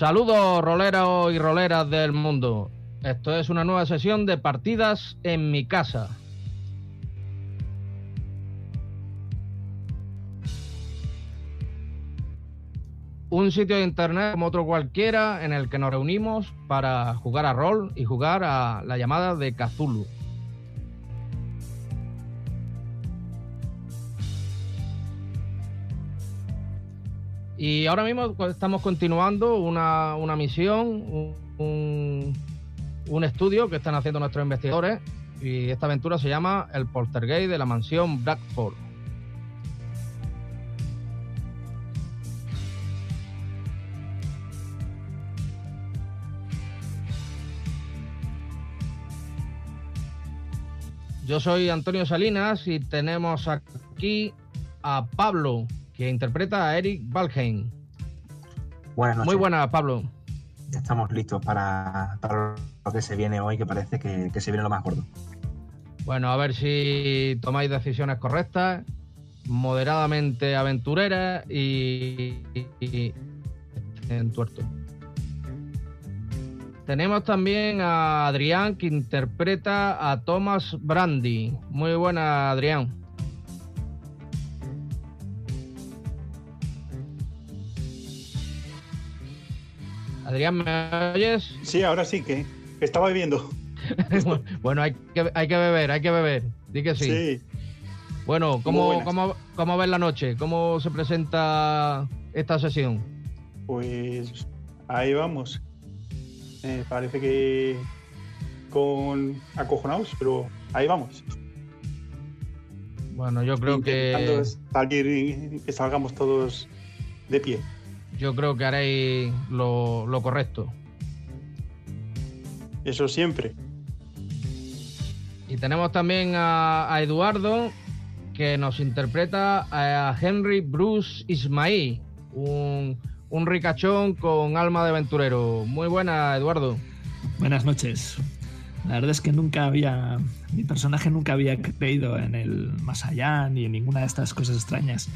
Saludos, roleros y roleras del mundo. Esto es una nueva sesión de partidas en mi casa. Un sitio de internet como otro cualquiera en el que nos reunimos para jugar a rol y jugar a la llamada de Cthulhu. Y ahora mismo estamos continuando una, una misión, un, un estudio que están haciendo nuestros investigadores y esta aventura se llama El Poltergeist de la mansión Blackford. Yo soy Antonio Salinas y tenemos aquí a Pablo, que interpreta a Eric Valheim. Buenas noches. Muy buenas, Pablo. Ya estamos listos para, para lo que se viene hoy, que parece que, que se viene lo más gordo. Bueno, a ver si tomáis decisiones correctas, moderadamente aventureras y, y- y en tuerto. Tenemos también a Adrián que interpreta a Thomas Brandy. Muy buena, Adrián. Adrián, ¿me oyes? Sí, ahora sí que estaba bebiendo. bueno, hay que, hay que beber, hay que beber. Di que sí. Sí. Bueno, ¿cómo, cómo, ¿cómo ves la noche? ¿Cómo se presenta esta sesión? Pues ahí vamos. Eh, parece que con acojonados, pero ahí vamos. Bueno, yo creo Intentando que salir que salgamos todos de pie. Yo creo que haréis lo, lo correcto. Eso siempre. Y tenemos también a, a Eduardo que nos interpreta a Henry Bruce Ismail, un, un ricachón con alma de aventurero. Muy buena, Eduardo. Buenas noches. La verdad es que nunca había. Mi personaje nunca había creído en el más allá ni en ninguna de estas cosas extrañas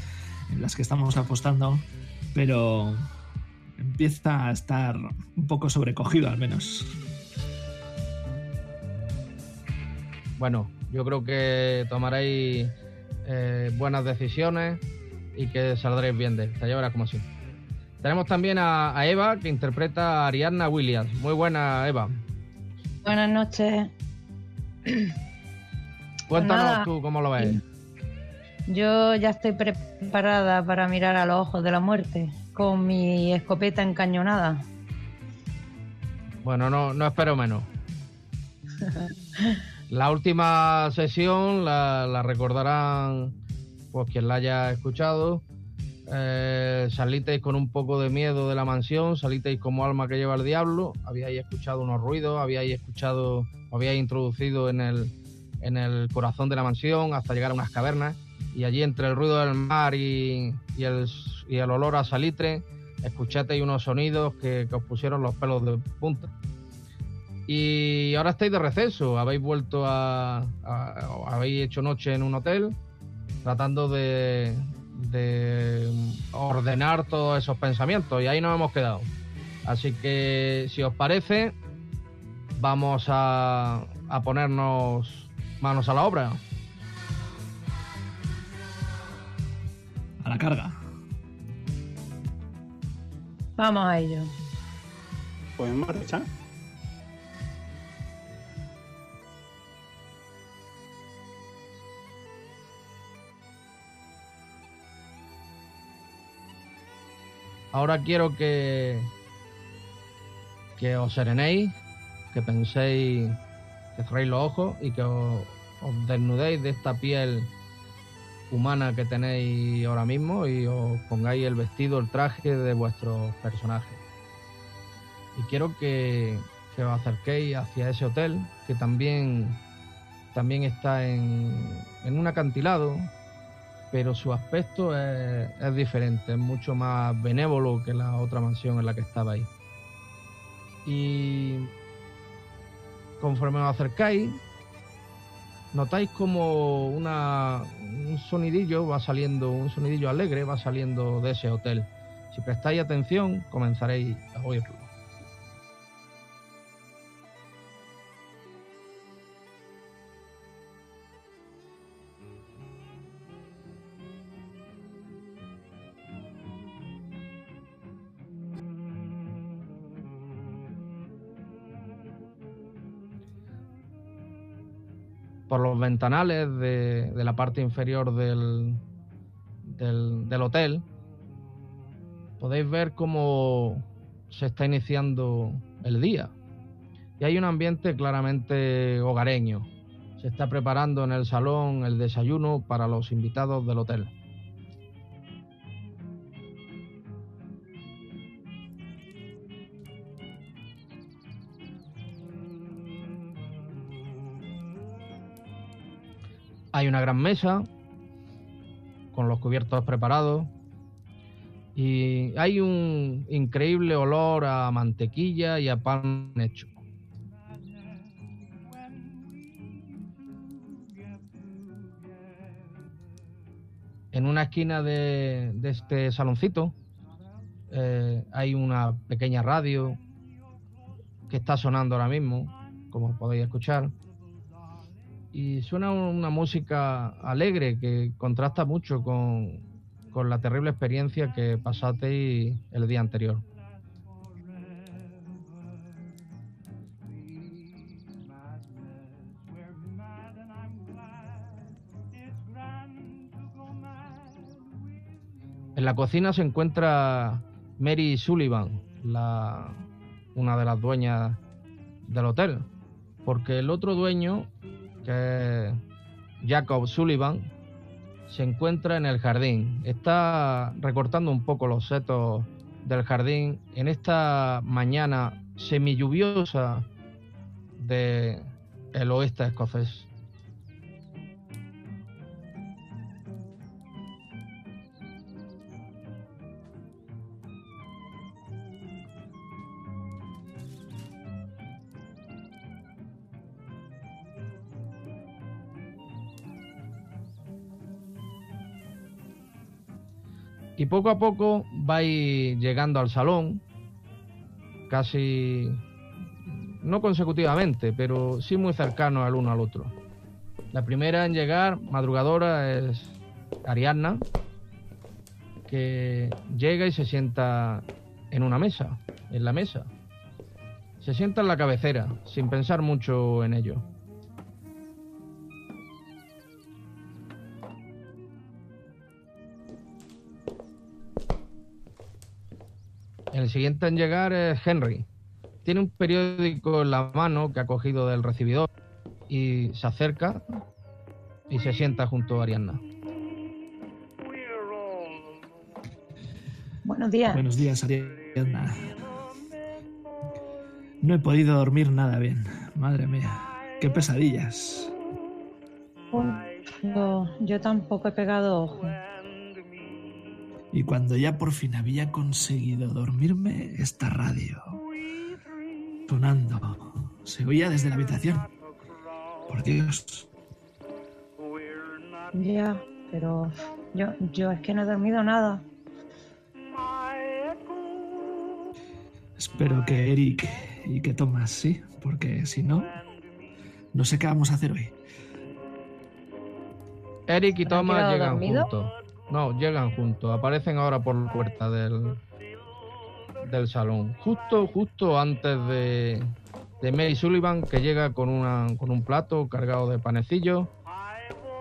en las que estamos apostando, pero empieza a estar un poco sobrecogido al menos. Bueno, yo creo que tomaréis eh, buenas decisiones y que saldréis bien de esta. Verás como sí. Tenemos también a, a Eva, que interpreta a Ariadna Williams. Muy buena, Eva. Buenas noches. Cuéntanos nada. tú cómo lo ves. Yo ya estoy preparada para mirar a los ojos de la muerte con mi escopeta encañonada. Bueno, no, no espero menos. La última sesión la, la recordarán pues quien la haya escuchado. Eh, salisteis con un poco de miedo de la mansión, salisteis como alma que lleva el diablo, habíais escuchado unos ruidos, habíais escuchado, habíais introducido en el, en el corazón de la mansión hasta llegar a unas cavernas y allí entre el ruido del mar y, el, y el olor a salitre escuchasteis unos sonidos que, os pusieron los pelos de punta. Y ahora estáis de receso, habéis vuelto a, habéis hecho noche en un hotel tratando de, de ordenar todos esos pensamientos y ahí nos hemos quedado. Así que si os parece, vamos a ponernos manos a la obra. A la carga. Vamos a ello. Pues en marcha. Ahora quiero que, que os serenéis, que penséis, que cerréis los ojos y que os, os desnudéis de esta piel humana que tenéis ahora mismo y os pongáis el vestido, el traje de vuestros personajes. Y quiero que, que os acerquéis hacia ese hotel que también, también está en, en un acantilado, pero su aspecto es, es diferente, es mucho más benévolo que la otra mansión en la que estabais. Y conforme os acercáis, notáis como un sonidillo va saliendo, un sonidillo alegre va saliendo de ese hotel. Si prestáis atención, comenzaréis a oírlo. Por los ventanales de, la parte inferior del, del hotel, podéis ver cómo se está iniciando el día. Y hay un ambiente claramente hogareño. Se está preparando en el salón el desayuno para los invitados del hotel. Hay una gran mesa con los cubiertos preparados y hay un increíble olor a mantequilla y a pan hecho. En una esquina de, de este saloncito eh, hay una pequeña radio que está sonando ahora mismo, como podéis escuchar y suena una música alegre que contrasta mucho con, con la terrible experiencia que pasasteis el día anterior. En la cocina se encuentra Mary Sullivan, la, una de las dueñas del hotel, porque el otro dueño que Jacob Sullivan, se encuentra en el jardín. Está recortando un poco los setos del jardín en esta mañana semilluviosa de el oeste escocés. Y poco a poco vais llegando al salón, casi no consecutivamente, pero sí muy cercanos al uno al otro. La primera en llegar, madrugadora, es Ariadna, que llega y se sienta en una mesa, en la mesa. Se sienta en la cabecera, sin pensar mucho en ello. El siguiente en llegar es Henry. Tiene un periódico en la mano que ha cogido del recibidor y se acerca y se sienta junto a Ariadna. Buenos días. Buenos días, Ariadna. No he podido dormir nada bien. Madre mía, qué pesadillas. Yo, yo tampoco he pegado ojo. Y cuando ya por fin había conseguido dormirme, esta radio sonando se oía desde la habitación. Por Dios. Ya, pero yo, yo es que no he dormido nada. Espero que Eric y que Thomas sí, porque si no, no sé qué vamos a hacer hoy. Eric y ¿Has Thomas llegan dormido? juntos. No, llegan juntos. Aparecen ahora por la puerta del, del salón. Justo, justo antes de, de Mary Sullivan, que llega con, una, con un plato cargado de panecillos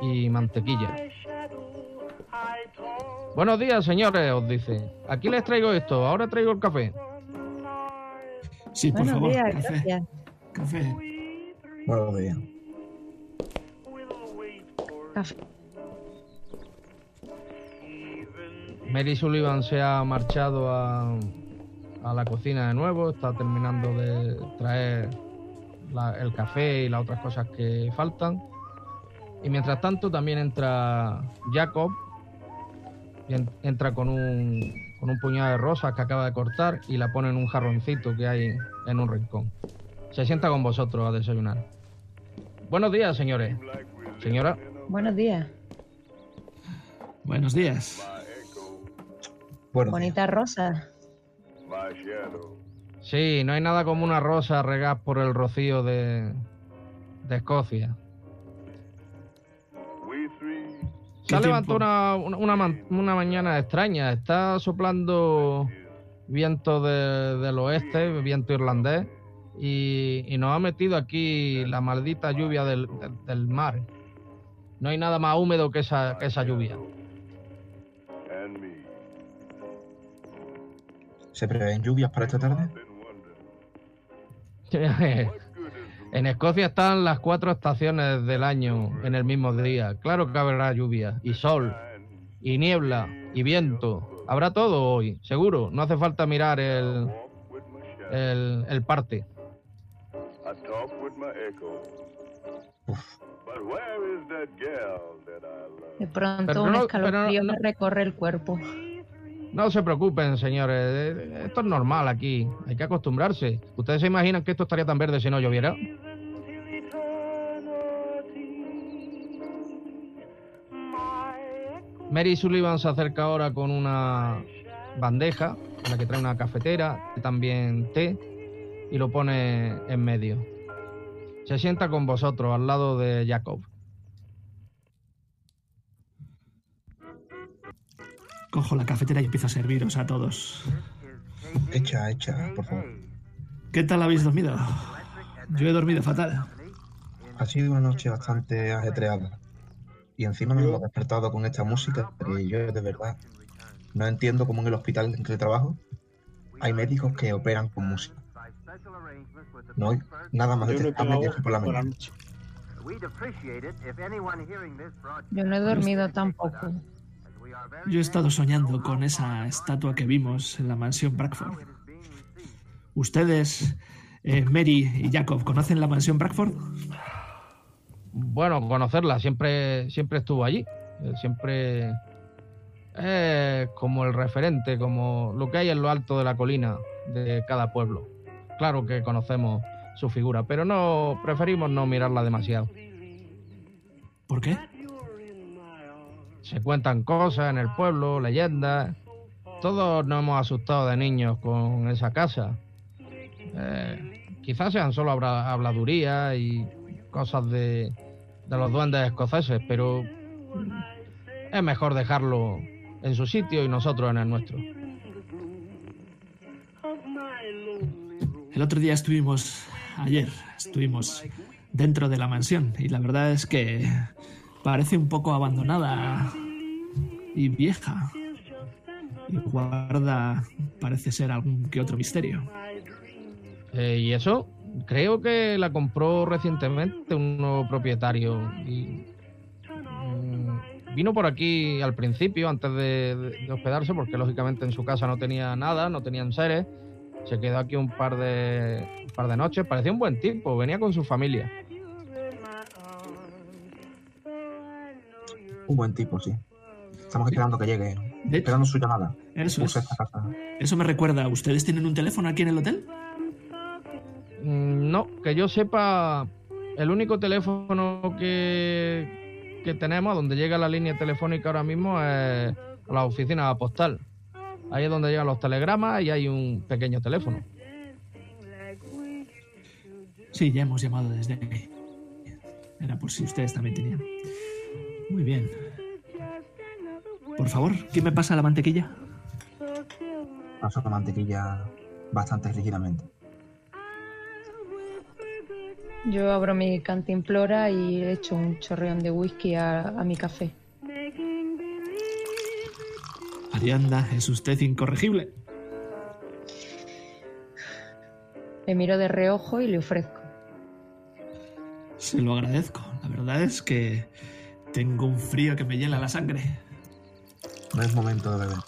y mantequilla. Buenos días, señores, os dice. Aquí les traigo esto, ahora traigo el café. Sí, por Buenos favor, días, café. gracias. Café. Buenos días. Café. Mary Sullivan se ha marchado a, a la cocina de nuevo, está terminando de traer la- el café y las otras cosas que faltan. Y mientras tanto también entra Jacob, y en- entra con un, con un puñado de rosas que acaba de cortar y la pone en un jarroncito que hay en un rincón. Se sienta con vosotros a desayunar. Buenos días, señores. Señora, Buenos días. Buenos días. Bueno, Bonitas rosas. Sí, no hay nada como una rosa regada por el rocío de, de Escocia. Se ¿Qué ha levantado una, una, una mañana extraña. Está soplando viento de- del oeste, viento irlandés, y, y nos ha metido aquí la maldita lluvia del, del- del mar. No hay nada más húmedo que esa, que esa lluvia. ¿Se prevén lluvias para esta tarde? En Escocia están las cuatro estaciones del año en el mismo día. Claro que habrá lluvia, y sol, y niebla, y viento. Habrá todo hoy, seguro. No hace falta mirar el, el, el parte. Uf, De pronto Pero un escalofrío no- me recorre el cuerpo. No se preocupen, señores. eh, Esto es normal aquí. Hay que acostumbrarse. ¿Ustedes se imaginan que esto estaría tan verde si no lloviera? Mary Sullivan se acerca ahora con una bandeja en la que trae una cafetera también té y lo pone en medio. Se sienta con vosotros al lado de Jacob. Cojo la cafetera y empiezo a serviros a todos. echa, echa, por favor. ¿Qué tal habéis dormido? Yo he dormido fatal. Ha sido una noche bastante ajetreada. Y encima me hemos despertado con esta música que yo de verdad no entiendo cómo en el hospital en que trabajo hay médicos que operan con música. No hay nada más detestable que por la mañana. Yo no he dormido tampoco. Yo he estado soñando con esa estatua que vimos en la mansión Brackford. ¿Ustedes, eh, Mary y Jacob, conocen la mansión Brackford? Bueno, conocerla, siempre, siempre estuvo allí. Eh, Siempre como el referente, como lo que hay en lo alto de la colina de cada pueblo. Claro que conocemos su figura, pero no preferimos no mirarla demasiado. ¿Por qué? Se cuentan cosas en el pueblo, leyendas. Todos nos hemos asustado de niños con esa casa. Eh, quizás sean solo habla- habladurías y cosas de, de los duendes escoceses, pero es mejor dejarlo en su sitio y nosotros en el nuestro. El otro día estuvimos, ayer, estuvimos dentro de la mansión y la verdad es que parece un poco abandonada y vieja. Y guarda, parece ser algún que otro misterio. Eh, y eso, creo que la compró recientemente un nuevo propietario. Mm, vino por aquí al principio, antes de, de- de hospedarse, porque lógicamente en su casa no tenía nada, no tenían seres. Se quedó aquí un par de, un par de noches. Parecía un buen tipo, venía con su familia. Un buen tipo, sí. Estamos esperando que llegue. De hecho, Esperando su llamada. eso es. esta. Eso me recuerda, ¿ustedes tienen un teléfono aquí en el hotel? Mm, No, que yo sepa, el único teléfono que, que tenemos, donde llega la línea telefónica ahora mismo, es a la oficina postal. Ahí es donde llegan los telegramas y hay un pequeño teléfono. Sí, ya hemos llamado desde ahí. Era por si ustedes también tenían. Muy bien. Por favor, ¿quién me pasa la mantequilla? Paso la mantequilla bastante rígidamente. Yo abro mi cantimplora y echo un chorreón de whisky a, a mi café. Arianda, es usted incorregible. Le miro de reojo y le ofrezco. Se lo agradezco. La verdad es que tengo un frío que me hiela la sangre. No es momento de beber.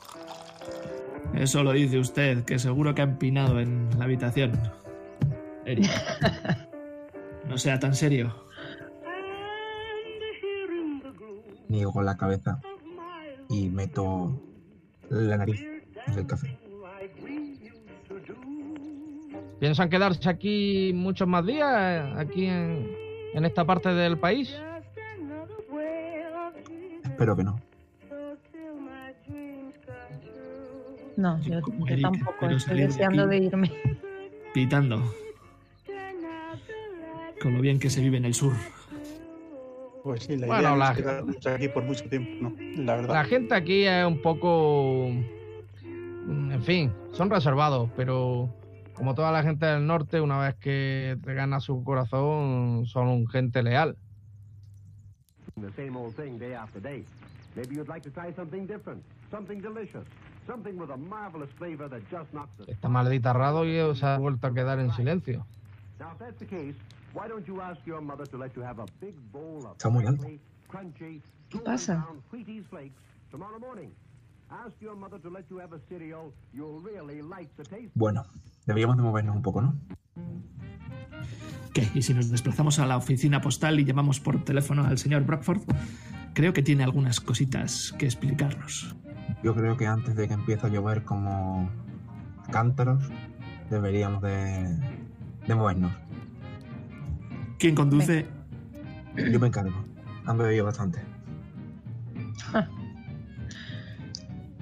Eso lo dice usted, que seguro que ha empinado en la habitación. Eric. No sea tan serio. Niego con la cabeza y meto la nariz en el café. ¿Piensan quedarse aquí muchos más días, eh, aquí en, en esta parte del país? Espero que no. No, yo, yo tampoco. Estoy de deseando de irme. Pitando. Con lo bien que se vive en el sur. Pues sí, la Bueno, idea no la- es quedarnos aquí por mucho tiempo, ¿no? La verdad. La gente aquí es un poco. En fin, son reservados, pero como toda la gente del norte, una vez que te gana su corazón, son gente leal. The same old thing day after day. Maybe you'd like to try something different, something delicious, something with a marvelous flavor that just knocks the Esta maldita radio se ha vuelto a quedar en silencio. Now, if that's the case, why don't you ask your mother to let you have a big bowl of Está muy alto. crunchy, crunchy, ¿Qué golden pasa? brown Wheaties flakes tomorrow morning? Ask your mother to let you have a cereal you'll really like the taste. Bueno, deberíamos de movernos un poco, ¿no? ¿Qué? ¿Y si nos desplazamos a la oficina postal y llamamos por teléfono al señor Brockford? Creo que tiene algunas cositas que explicarnos. Yo creo que antes de que empiece a llover como cántaros, deberíamos de, de movernos. ¿Quién conduce? Yo me encargo. Han bebido bastante.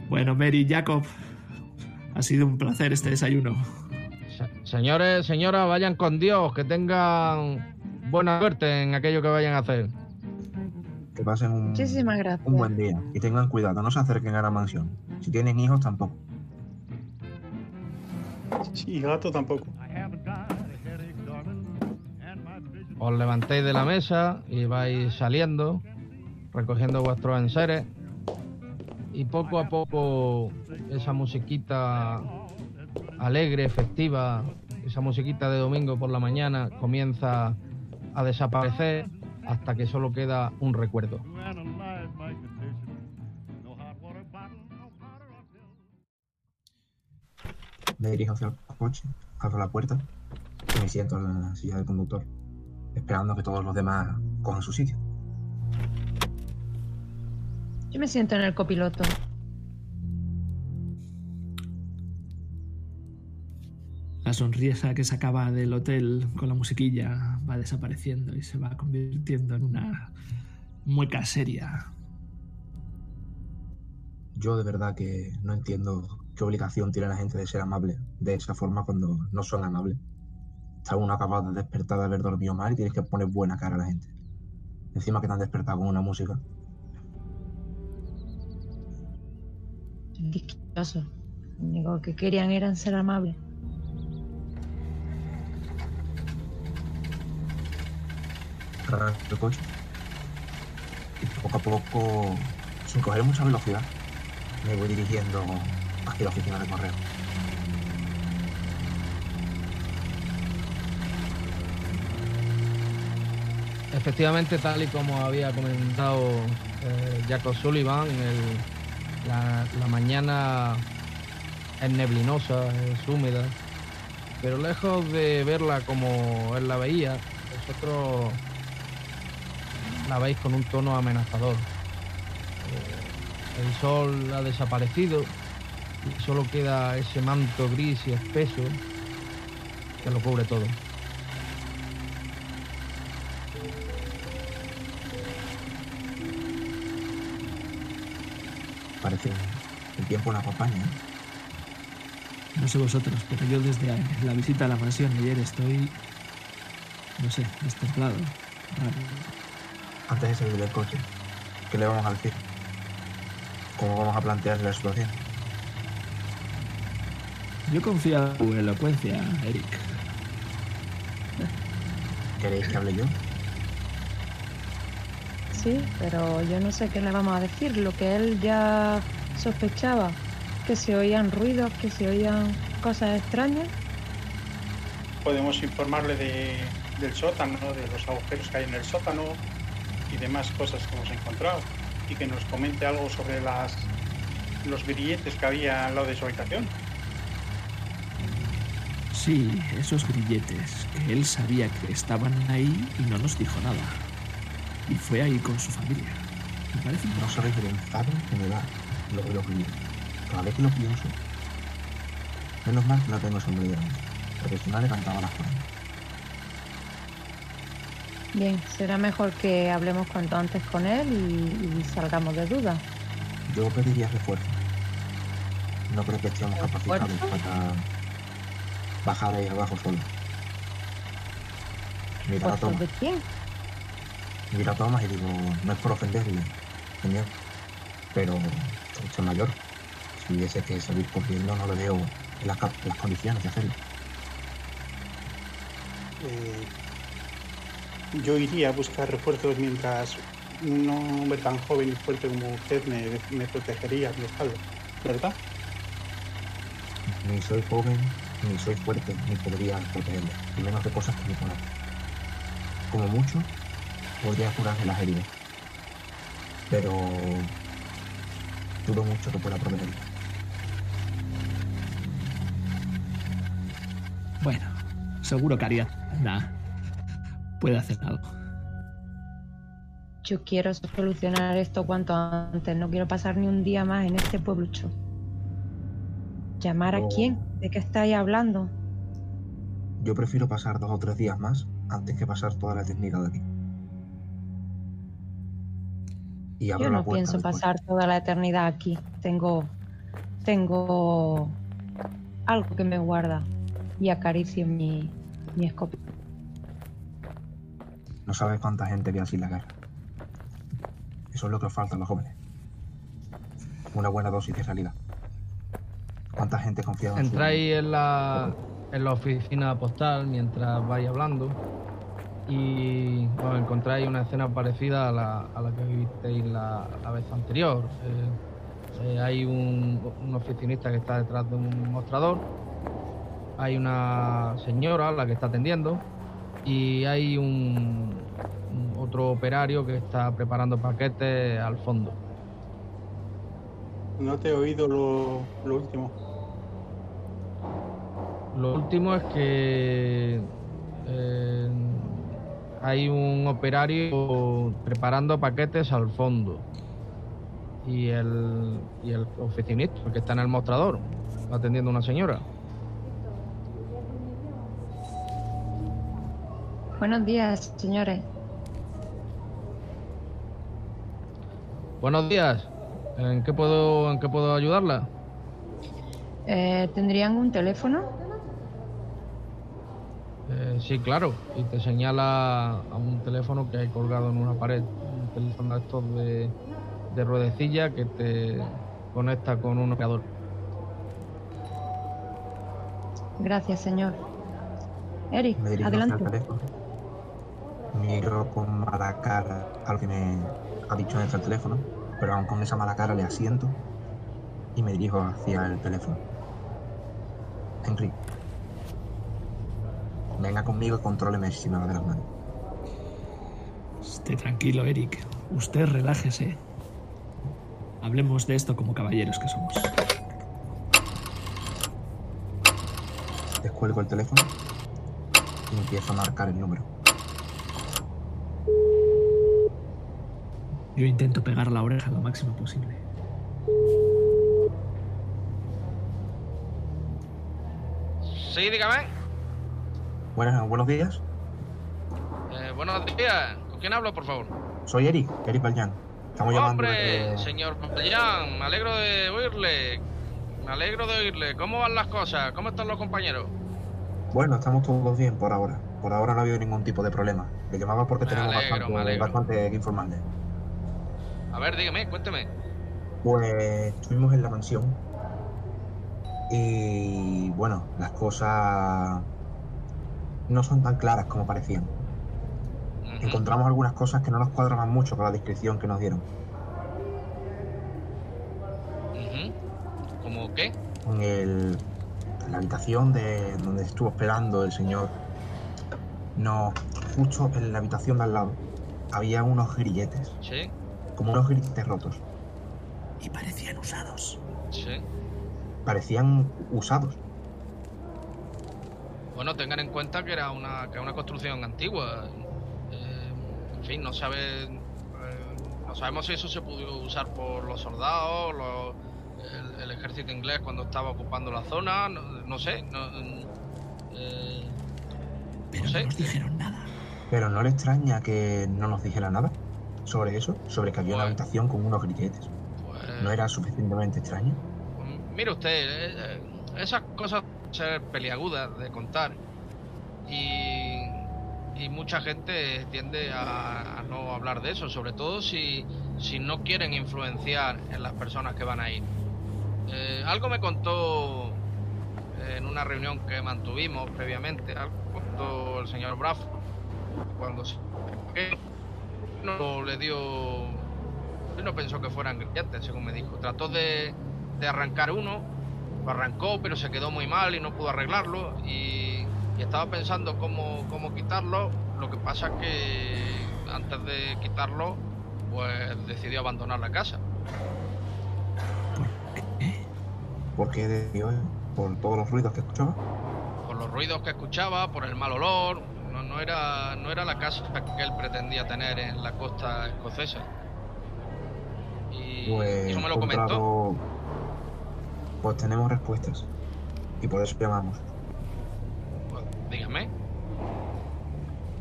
Bueno, Mary, Jacob, ha sido un placer este desayuno. Se- Señores, señoras, vayan con Dios, que tengan buena suerte en aquello que vayan a hacer. Que pasen un, Muchísimas gracias. un buen día. Y tengan cuidado, no se acerquen a la mansión. Si tienen hijos, tampoco. Sí, gato tampoco. Os levantéis de la mesa y vais saliendo, recogiendo vuestros enseres. Y poco a poco esa musiquita alegre, festiva, esa musiquita de domingo por la mañana comienza a desaparecer hasta que solo queda un recuerdo. Me dirijo hacia el coche, abro la puerta y me siento en la silla del conductor, esperando que todos los demás cojan su sitio. Yo me siento en el copiloto. La sonrisa que sacaba del hotel con la musiquilla va desapareciendo y se va convirtiendo en una mueca seria. Yo de verdad que no entiendo qué obligación tiene la gente de ser amable de esa forma cuando no son amables. Está uno acabado de despertar de haber dormido mal y tienes que poner buena cara a la gente. Encima que te han despertado con una música. Disquitoso. Lo único que querían era ser amables. El coche. Y poco a poco, sin coger mucha velocidad, me voy dirigiendo hacia la oficina de correo. Efectivamente, tal y como había comentado eh, Jacob Sullivan, la, la mañana es neblinosa, es húmeda, pero lejos de verla como él la veía, vosotros la veis con un tono amenazador. Eh, el sol ha desaparecido y solo queda ese manto gris y espeso que lo cubre todo. Parece que el tiempo la acompaña. No sé vosotros, pero yo desde la visita a la mansión de ayer estoy, no sé, destemplado. raro. Antes de salir del coche, ¿qué le vamos a decir? ¿Cómo vamos a plantear la situación? Yo confío en tu elocuencia, Eric. ¿Queréis que hable yo? Sí, pero yo no sé qué le vamos a decir. Lo que él ya sospechaba, que se oían ruidos, que se oían cosas extrañas. Podemos informarle de, del sótano, de los agujeros que hay en el sótano y demás cosas que hemos encontrado. Y que nos comente algo sobre las los grilletes que había al lado de su habitación. Sí, esos grilletes, que él sabía que estaban ahí y no nos dijo nada. Y fue ahí con su familia. Me parece No sabéis el enfado que me da lo de los grilletes. Cada vez que lo pienso, menos mal que no tengo sombrero porque si no le cantaba las cuerdas. Bien, será mejor que hablemos cuanto antes con él y, y salgamos de dudas. Yo pediría refuerzo. No creo que estemos capacitados para bajar ahí abajo solo. Mira a ¿Puestos Thomas, de quién? mira a Thomas y digo, no es por ofenderle, señor, pero es mayor. Si hubiese que salir corriendo, no le veo en las, las condiciones de hacerlo. Eh, yo iría a buscar refuerzos mientras un hombre tan joven y fuerte como usted me, me protegería a mi espalda, ¿verdad? Ni soy joven, ni soy fuerte, ni podría protegerle, y menos de cosas que me conozco. Como mucho, podría curarle las heridas. Pero dudo mucho que pueda protegerle. Bueno, seguro que haría nada. Puede hacer algo. Yo quiero solucionar esto cuanto antes. No quiero pasar ni un día más en este pueblucho. ¿Llamar a Oh. quién? ¿De qué estáis hablando? Yo prefiero pasar dos o tres días más antes que pasar toda la eternidad de aquí. Y Yo la no pienso después. pasar toda la eternidad aquí. Tengo. Tengo. algo que me guarda. Y acaricio mi, mi escopeta. No sabes cuánta gente ve así la guerra. Eso es lo que os falta a los jóvenes. Una buena dosis de realidad. ¿Cuánta gente confía en su- Entráis en la, en la oficina postal mientras vais hablando y os encontráis una escena parecida a la, a la que visteis la, la vez anterior. Eh, eh, hay un, un oficinista que está detrás de un mostrador, hay una señora la que está atendiendo y hay un, otro operario que está preparando paquetes al fondo. No te he oído lo, lo último. Lo último es que eh, hay un operario preparando paquetes al fondo y el, y el oficinista que está en el mostrador atendiendo a una señora. Buenos días, señores. Buenos días. ¿En qué puedo en qué puedo ayudarla? Eh, ¿Tendrían un teléfono? Eh, sí, claro. Y te señala a un teléfono que hay colgado en una pared. Un teléfono de estos de, de ruedecilla que te conecta con un operador. Gracias, señor. Eric, adelante. El. Miro con mala cara a lo que me ha dicho dentro del teléfono, pero aún con esa mala cara le asiento y me dirijo hacia el teléfono. Henry, venga conmigo y contróleme si me va de las manos. Esté tranquilo, Eric. Usted relájese. Hablemos de esto como caballeros que somos. Descuelgo el teléfono y empiezo a marcar el número. Yo intento pegar la oreja lo máximo posible. Sí, dígame. Buenas, buenos días. Eh, buenos días. ¿Con quién hablo, por favor? Soy Eric, Eric Valjan. Estamos llamando Hombre, señor Papellán, me alegro de oírle. Me alegro de oírle. ¿Cómo van las cosas? ¿Cómo están los compañeros? Bueno, estamos todos bien por ahora. Por ahora no ha habido ningún tipo de problema. Le llamaba porque Me tenemos alegro, bastante, bastante que informarle. A ver, dígame, cuénteme. Pues estuvimos en la mansión y bueno, las cosas no son tan claras como parecían. Encontramos algunas cosas que no nos cuadraban mucho con la descripción que nos dieron. ¿Cómo qué? En, el- en la habitación de donde estuvo esperando el señor, no, justo en la habitación de al lado había unos grilletes, Sí, como unos grilletes rotos. Y parecían usados. sí. Parecían usados. Bueno, tengan en cuenta que era una, que era una construcción antigua. Eh, en fin, no sabe, eh, no sabemos si eso se pudo usar por los soldados, los- el, el ejército inglés cuando estaba ocupando la zona, no, no sé. No, eh, Pero No sé. no nos dijeron nada. Pero no le extraña que no nos dijera nada sobre eso, sobre que había una Bueno. habitación con unos grilletes. pues, ¿No era suficientemente extraño? mire usted, eh, eh, esas cosas ser peliagudas de contar y, y mucha gente tiende a, a no hablar de eso, sobre todo si, si no quieren influenciar en las personas que van a ir. Eh, algo me contó en una reunión que mantuvimos previamente, algo contó el señor Braff cuando se no le dio él no pensó que fueran grilletes, según me dijo. Trató de, de arrancar uno, lo arrancó, pero se quedó muy mal y no pudo arreglarlo. Y, y estaba pensando cómo, cómo quitarlo. Lo que pasa es que antes de quitarlo, pues decidió abandonar la casa. ¿Por qué decidió él? ¿Por todos los ruidos que escuchaba? Por los ruidos que escuchaba, por el mal olor. No, era, no era la casa que él pretendía tener en la costa escocesa. Y Pues, eso me lo comentó. Pues tenemos respuestas. Y por eso llamamos. Pues, dígame.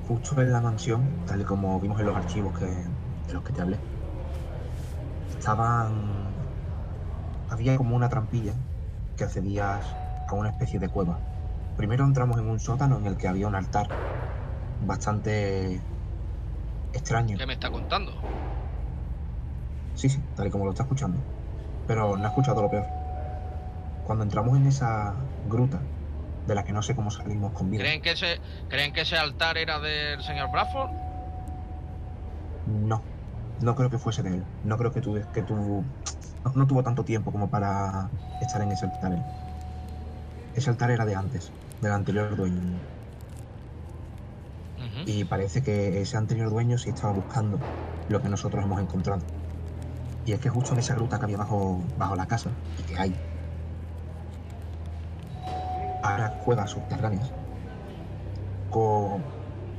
Justo en la mansión, tal y como vimos en los archivos que, de los que te hablé, estaban. Había como una trampilla que accedías a una especie de cueva. Primero entramos en un sótano en el que había un altar bastante extraño. ¿Qué me está contando? Sí, sí, tal y como lo está escuchando. Pero no ha escuchado lo peor. Cuando entramos en esa gruta, de la que no sé cómo salimos con vida. ¿Creen que ese, ¿creen que ese altar era del señor Bradford? No, no creo que fuese de él. No creo que tú, que tú no, no tuvo tanto tiempo como para estar en ese altar. Ese altar era de antes, del anterior dueño. Y parece que ese anterior dueño sí estaba buscando lo que nosotros hemos encontrado. Y es que justo en esa gruta que había bajo, bajo la casa, y que hay ahora cuevas subterráneas, con...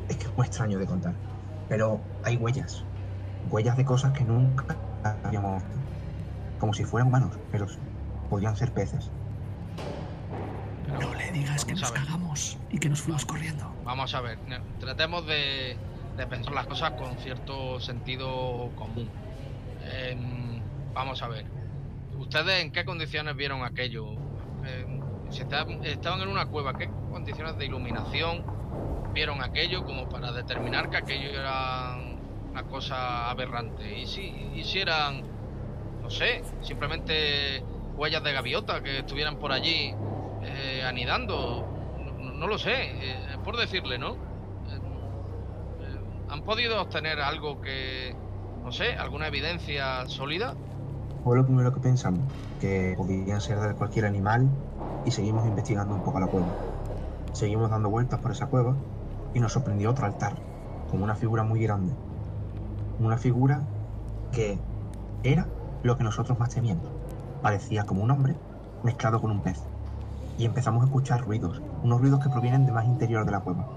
es que es muy extraño de contar, pero hay huellas, huellas de cosas que nunca habíamos visto, como si fueran humanos, pero podrían ser peces. No le digas que nos cagamos y que nos fuimos corriendo. Vamos a ver, tratemos de, de pensar las cosas con cierto sentido común. Em, vamos a ver, ¿ustedes en qué condiciones vieron aquello? Em, si esta- estaban en una cueva, ¿qué condiciones de iluminación vieron aquello como para determinar que aquello era una cosa aberrante? ¿Y si, y si eran, no sé, simplemente huellas de gaviota que estuvieran por allí eh, anidando? No, lo sé, eh, por decirle, ¿no? Eh, eh, ¿Han podido obtener algo que, no sé, alguna evidencia sólida? Fue lo primero que pensamos, que podían ser de cualquier animal y seguimos investigando un poco la cueva. Seguimos dando vueltas por esa cueva y nos sorprendió otro altar, con una figura muy grande. Una figura que era lo que nosotros más temíamos. Parecía como un hombre mezclado con un pez. Y empezamos a escuchar ruidos, unos ruidos que provienen de más interior de la cueva.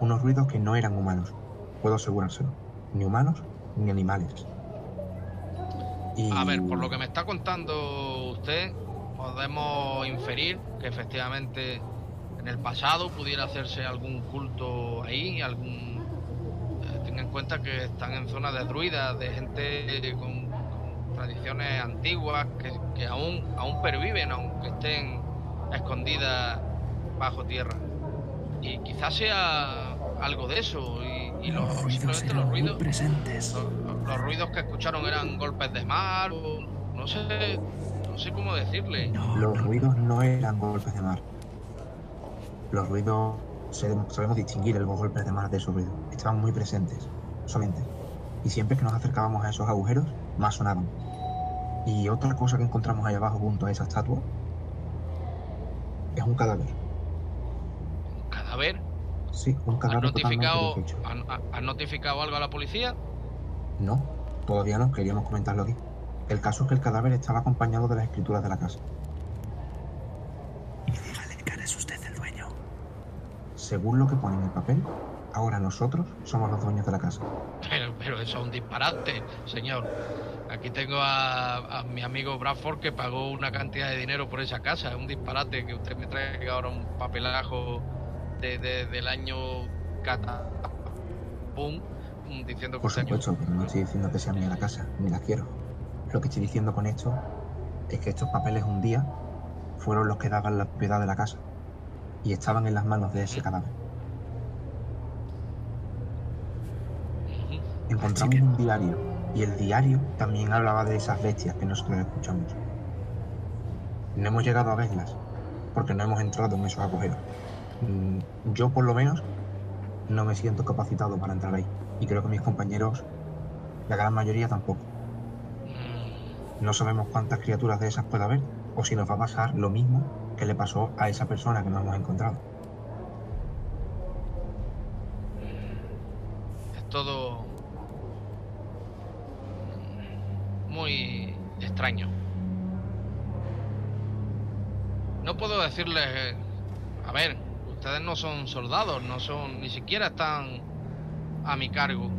Unos ruidos que no eran humanos, puedo asegurárselo. Ni humanos ni animales. Y... A ver, por lo que me está contando usted, podemos inferir que efectivamente en el pasado pudiera hacerse algún culto ahí, algún... eh, tenga en cuenta que están en zonas de druidas, de gente con, tradiciones antiguas que, que aún, aún perviven, aunque estén escondidas bajo tierra. Y quizás sea algo de eso, y, y los, Los ruidos simplemente los eran muy ruidos... presentes. Los, los ruidos que escucharon eran golpes de mar o no sé, no sé cómo decirle. No, Los ruidos no eran golpes de mar. Los ruidos, se- sabemos distinguir los golpes de mar de esos ruidos. Estaban muy presentes, solamente. Y siempre que nos acercábamos a esos agujeros, más sonaban. Y otra cosa que encontramos ahí abajo junto a esa estatua es un cadáver. Un cadáver. Sí, un ¿Han cadáver notificado, totalmente deshecho. han, han- han notificado algo a la policía? No, todavía no, queríamos comentarlo aquí. El caso es que el cadáver estaba acompañado de las escrituras de la casa. y dígale que eres usted el dueño. Según lo que pone en el papel, ahora nosotros somos los dueños de la casa. Pero, pero eso es un disparate, señor. Aquí tengo a, a mi amigo Bradford que pagó una cantidad de dinero por esa casa. Es un disparate que usted me traiga ahora un papelajo de, de- del año catapum diciendo que Por supuesto, pero no estoy diciendo que sea mía la casa, ni la quiero. Lo que estoy diciendo con esto es que estos papeles un día fueron los que daban la propiedad de la casa y estaban en las manos de ese cadáver. Encontramos que- un diario y el diario también hablaba de esas bestias que nosotros escuchamos. No hemos llegado a verlas porque no hemos entrado en esos agujeros. Mm, Yo por lo menos no me siento capacitado para entrar ahí y creo que mis compañeros, la gran mayoría tampoco. No sabemos cuántas criaturas de esas puede haber o si nos va a pasar lo mismo que le pasó a esa persona que no hemos encontrado. Es todo muy extraño. No puedo decirles, a ver, ustedes no son soldados, no son, ni siquiera están a mi cargo.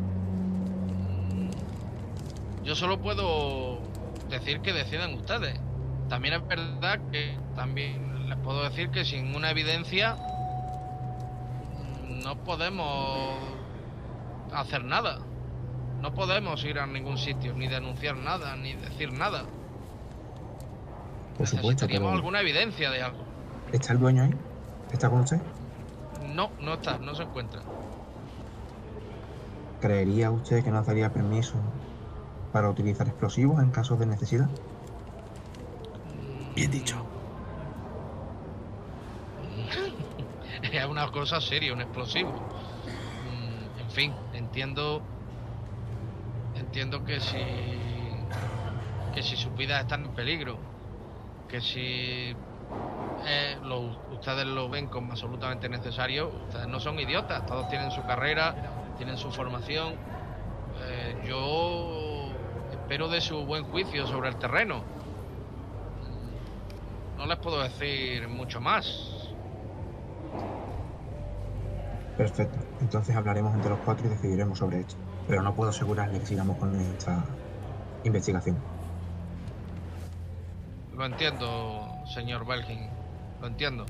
Yo solo puedo decir que decidan ustedes. También es verdad que también les puedo decir que sin una evidencia no podemos hacer nada. No podemos ir a ningún sitio, ni denunciar nada, ni decir nada. Por supuesto, pero alguna evidencia de algo. ¿está el dueño ahí? ¿Está con usted? No, no está, no se encuentra. ¿Creería usted que nos daría permiso para utilizar explosivos en caso de necesidad? Bien dicho. es una cosa seria, un explosivo. Mm, En fin, entiendo. Entiendo que si. que si sus vidas están en peligro. Que si. eh, ustedes lo ven como absolutamente necesario. Ustedes no son idiotas, todos tienen su carrera, tienen su formación. Eh, yo espero de su buen juicio sobre el terreno. No les puedo decir mucho más. Perfecto. Entonces hablaremos entre los cuatro y decidiremos sobre esto. Pero no puedo asegurarle que sigamos con esta investigación. Lo entiendo, señor Belgin. Lo entiendo.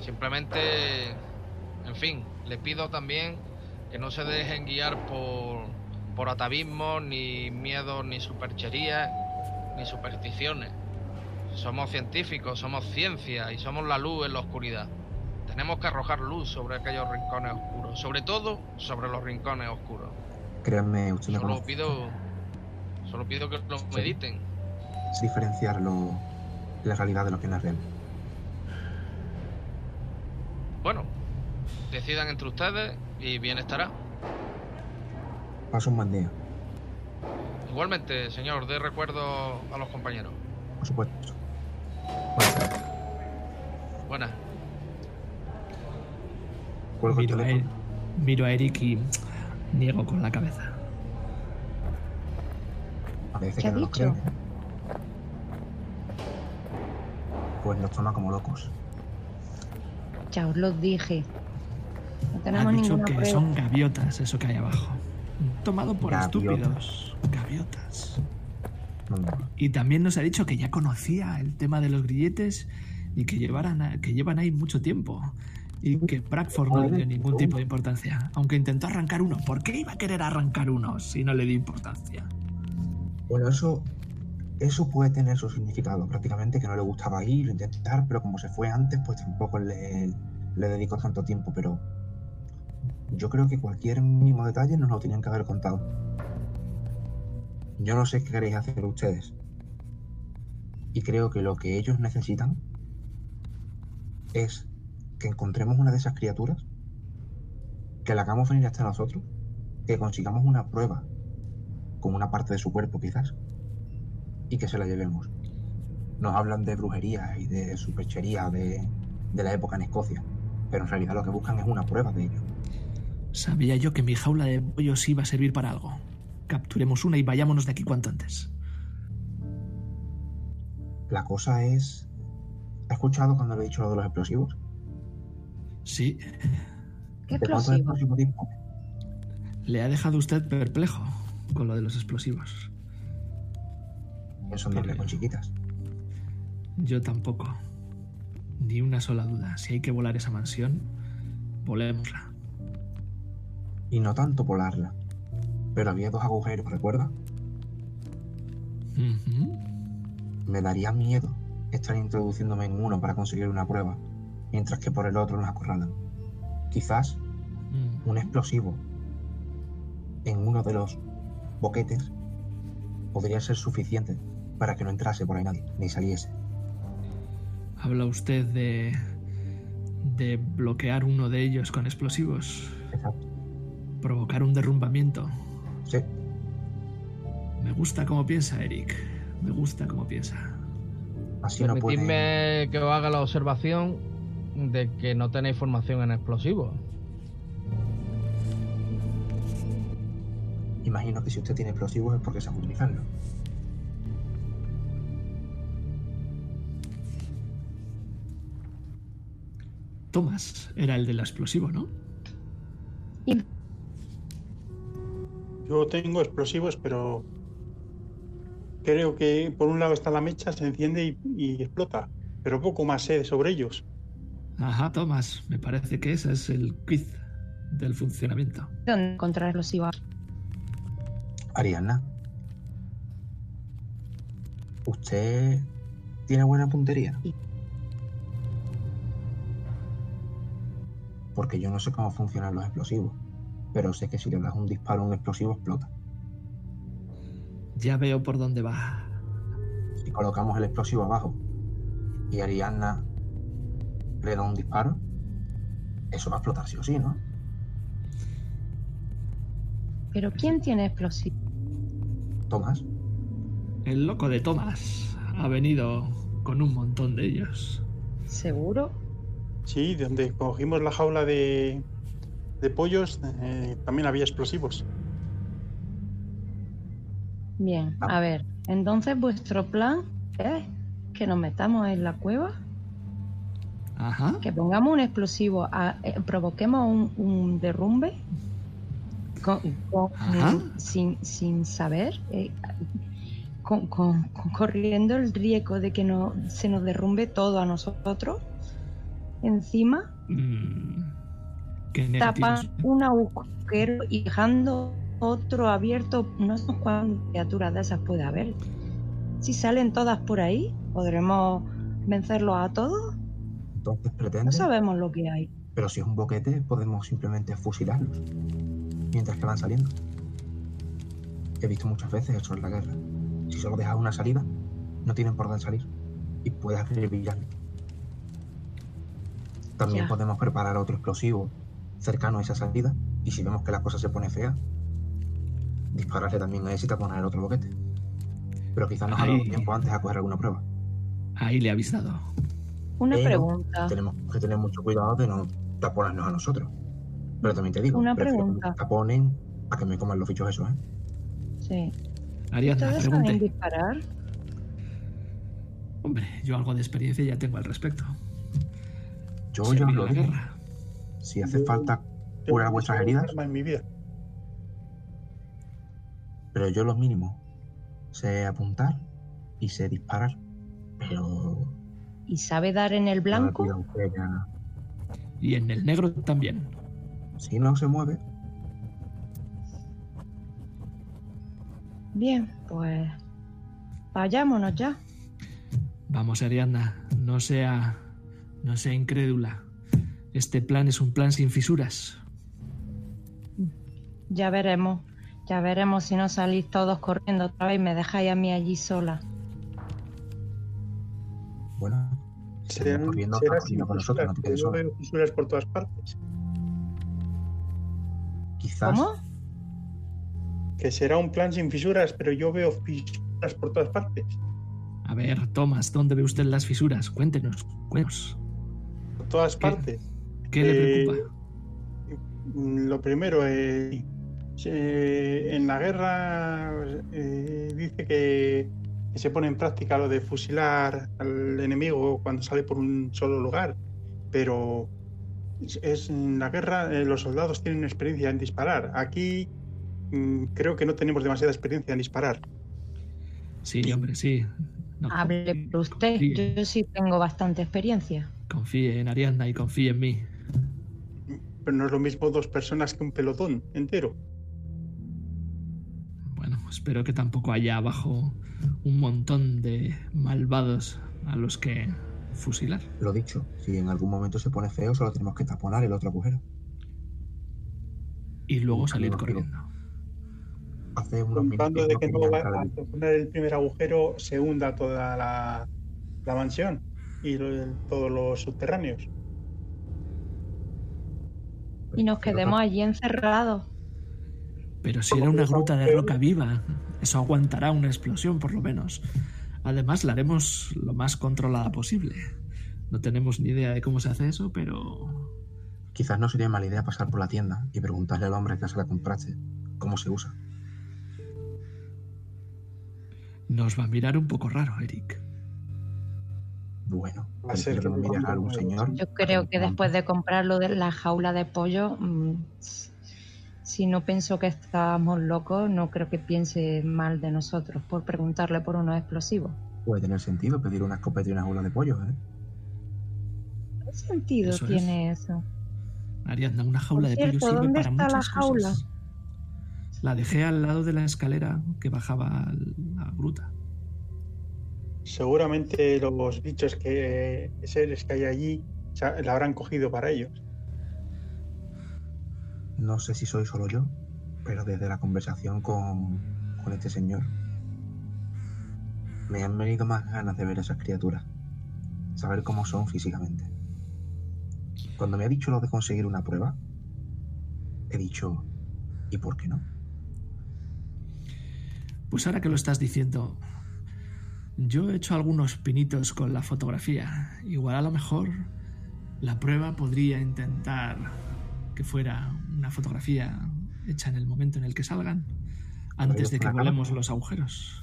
Simplemente, en fin, le pido también que no se dejen guiar por, por atavismos, ni miedos, ni supercherías, ni supersticiones. Somos científicos, somos ciencia y somos la luz en la oscuridad. Tenemos que arrojar luz sobre aquellos rincones oscuros, sobre todo sobre los rincones oscuros. Créanme, usted me Solo pido, solo pido que lo mediten. Es diferenciar lo- la realidad de lo que es real. Bueno, decidan entre ustedes y bien estará. Paso un buen día, Igualmente, señor, dé recuerdo a los compañeros. por supuesto. Buenas. Buenas. Cuelgo Miro a, teléfono. Er- miro a Eric y niego con la cabeza. Parece ¿Qué que ha no dicho? creen. Pues nos toma como locos. Ya os lo dije. No Ha tenemos dicho ninguna que prueba. son gaviotas, eso que hay abajo. Tomado por Gaviotas. estúpidos. Gaviotas. No, no. Y también nos ha dicho que ya conocía el tema de los grilletes y que, llevaran a- que llevan ahí mucho tiempo. Y que Bradford no le dio ningún tipo de importancia. Aunque intentó arrancar uno. ¿Por qué iba a querer arrancar uno si no le dio importancia? Bueno, eso, eso puede tener su significado. Prácticamente que no le gustaba ir, intentar, pero como se fue antes, pues tampoco le, le dedicó tanto tiempo. Pero yo creo que cualquier mínimo detalle nos lo tenían que haber contado. Yo no sé qué queréis hacer ustedes. Y creo que lo que ellos necesitan es que encontremos una de esas criaturas, que la hagamos venir hasta nosotros, que consigamos una prueba con una parte de su cuerpo quizás, y que se la llevemos. Nos hablan de brujería y de superchería de, de la época en Escocia, pero en realidad lo que buscan es una prueba de ello. Sabía yo que mi jaula de pollos iba a servir para algo. Capturemos una y vayámonos de aquí cuanto antes. La cosa es... ¿Ha escuchado cuando le he dicho lo de los explosivos? Sí, ¿Qué ¿De cuántos explosivo? le ha dejado usted perplejo con lo de los explosivos. Eso no con chiquitas. Yo tampoco. Ni una sola duda. Si hay que volar esa mansión, volémosla. Y no tanto volarla. Pero había dos agujeros, ¿recuerda? Me daría miedo estar introduciéndome en uno para conseguir una prueba, mientras que por el otro nos acorralan. Quizás Mm, un explosivo en uno de los boquetes podría ser suficiente para que no entrase por ahí nadie, ni saliese. ¿Habla usted de. de bloquear uno de ellos con explosivos? Exacto. Provocar un derrumbamiento. Sí, Me gusta cómo piensa, Eric. Me gusta cómo piensa. así no puede. Permitidme que os haga la observación de que no tenéis formación en explosivos. Imagino que si usted tiene explosivos es porque sabe utilizarlo. Thomas era el del explosivo, ¿no? Yo tengo explosivos, pero creo que por un lado está la mecha, se enciende y, y explota. Pero poco más sé sobre ellos. Ajá, Thomas. Me parece que ese es el quiz del funcionamiento. ¿dónde encontrar explosivos? Ariana. ¿Usted tiene buena puntería? Sí. Porque yo no sé cómo funcionan los explosivos, pero sé que si le das un disparo a un explosivo explota. Ya veo por dónde va. Si colocamos el explosivo abajo y Ariana le da un disparo, eso va a explotar sí o sí, ¿no? ¿Pero quién tiene explosivos? Tomás, El loco de Thomas ha venido con un montón de ellos. ¿Seguro? Sí, donde cogimos la jaula de, de pollos eh, también había explosivos. Bien, a ver. Entonces, vuestro plan es que nos metamos en la cueva, Ajá. que pongamos un explosivo, a- eh, provoquemos un, un derrumbe con- con- Ajá. sin, sin saber, eh, con- corriendo el riesgo de que no, se nos derrumbe todo a nosotros encima, Mm, un agujero y dejando otro abierto. No sé cuántas criaturas de esas puede haber. Si salen todas por ahí, podremos vencerlos a todos. Entonces No pretende, sabemos lo que hay. pero si es un boquete podemos simplemente fusilarlos mientras que van saliendo. He visto muchas veces eso en la guerra. Si solo dejas una salida, no tienen por dónde salir y puedes acribillarlo. También Ya. podemos preparar otro explosivo cercano a esa salida y si vemos que la cosa se pone fea, dispararle también a ese y el otro boquete. Pero quizás nos ha dado tiempo antes a coger alguna prueba. Ahí le habéis dado. Una Pero pregunta. Tenemos que tener mucho cuidado de no taponarnos a nosotros. Pero también te digo, Una prefiero que pregunta. me taponen a que me coman los bichos esos, ¿eh? Sí. Ariadna, ¿Ustedes saben disparar? Hombre, yo algo de experiencia ya tengo al respecto. Yo ya lo la digo. guerra. Si hace falta curar vuestras heridas, arma en mi vida. pero yo lo mínimo sé apuntar y sé disparar. Pero ¿Y sabe dar en el blanco? usted ya- Y en el negro también. si no se mueve, Bien, pues vayámonos ya. Vamos, Ariadna, no sea. no sea incrédula. Este plan es un plan sin fisuras. Ya veremos. Ya veremos si no salís todos corriendo otra vez y me dejáis a mí allí sola. bueno, Serán- corriendo, será corriendo con sin nosotros, no fisuras, te quedes yo veo fisuras por todas partes. Quizás ¿Cómo? Que será un plan sin fisuras, pero yo veo fisuras por todas partes. A ver, Tomás, ¿dónde ve usted las fisuras? Cuéntenos, cuéntenos. Por todas ¿Qué? partes. ¿Qué le Eh, preocupa? Lo primero, eh, en la guerra eh, dice que, que se pone en práctica lo de fusilar al enemigo cuando sale por un solo lugar, pero es, es- en la guerra eh, los soldados tienen experiencia en disparar. Aquí mm, creo que no tenemos demasiada experiencia en disparar. Sí, hombre, sí. No, Hable por usted. confíe, Yo sí tengo bastante experiencia. confíe en Ariadna y confíe en mí. Pero no es lo mismo dos personas que un pelotón entero. Espero que tampoco haya abajo un montón de malvados a los que fusilar. Lo dicho, si en algún momento se pone feo, solo tenemos que taponar el otro agujero. Y luego salir corriendo. Hace unos Contando minutos de que no va a al- poner el primer agujero se hunda toda la, la mansión y lo- todos los subterráneos. Y nos quedemos allí encerrados. Pero si era una gruta de roca viva, eso aguantará una explosión por lo menos. Además, la haremos lo más controlada posible. No tenemos ni idea de cómo se hace eso, pero Quizás no sería mala idea pasar por la tienda y preguntarle al hombre que se la compraste cómo se usa. nos va a mirar un poco raro, Eric. Bueno, Va a ser que raro un compre. señor. Yo creo que después de comprarlo de la jaula de pollo, mm, si no pienso que estamos locos, no creo que piense mal de nosotros por preguntarle por unos explosivos. Puede tener sentido pedir una escopeta y una jaula de pollo, ¿eh? ¿Qué sentido Eso es. tiene eso? Ariadna, una jaula Por de pollo sirve ¿dónde para está la muchas jaula? cosas. La dejé al lado de la escalera que bajaba a la gruta. Seguramente los bichos que seres que hay allí la habrán cogido para ellos. No sé si soy solo yo, pero desde la conversación con, con este señor me han venido más ganas de ver a esas criaturas, saber cómo son físicamente. Cuando me ha dicho lo de conseguir una prueba, he dicho, ¿y por qué no? Pues ahora que lo estás diciendo, yo he hecho algunos pinitos con la fotografía. Igual a lo mejor la prueba podría intentar que fuera una fotografía hecha en el momento en el que salgan, antes de que volemos los agujeros.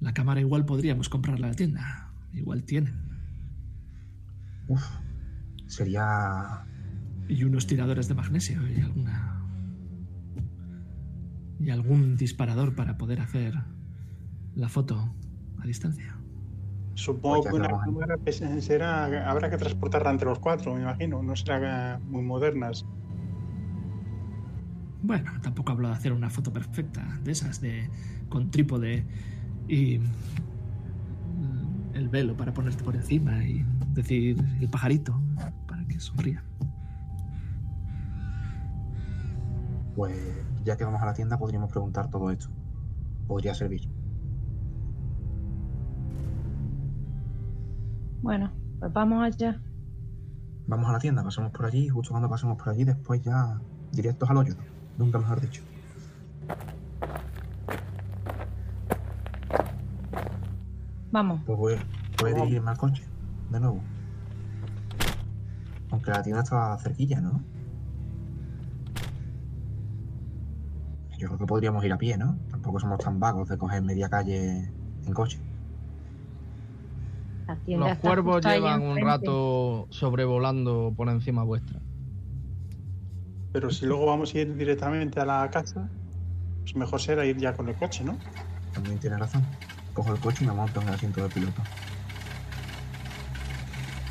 La cámara igual podríamos comprarla a la tienda. Igual tienen. Uf, sería Y unos tiradores de magnesio y alguna. Y algún disparador para poder hacer la foto a distancia. Supongo que una cámara será, habrá que transportarla entre los cuatro, me imagino. No será muy modernas. Bueno, tampoco hablo de hacer una foto perfecta, de esas, de con trípode y mm, el velo para ponerte por encima y decir el pajarito para que sonría. Pues ya que vamos a la tienda podríamos preguntar todo esto. Podría servir. Bueno, pues vamos allá. Vamos a la tienda, pasamos por allí, y justo cuando pasemos por allí, después ya directos al hoyo. Nunca mejor dicho. Vamos. Pues voy, voy a dirigirme al coche, de nuevo. Aunque la tienda estaba cerquilla, ¿no? Yo creo que podríamos ir a pie, ¿no? Tampoco somos tan vagos de coger media calle en coche. Los cuervos llevan un rato sobrevolando por encima vuestra. Pero si luego vamos a ir directamente a la casa, pues mejor será ir ya con el coche, ¿no? También tiene razón. Cojo el coche y me monto en el asiento del piloto.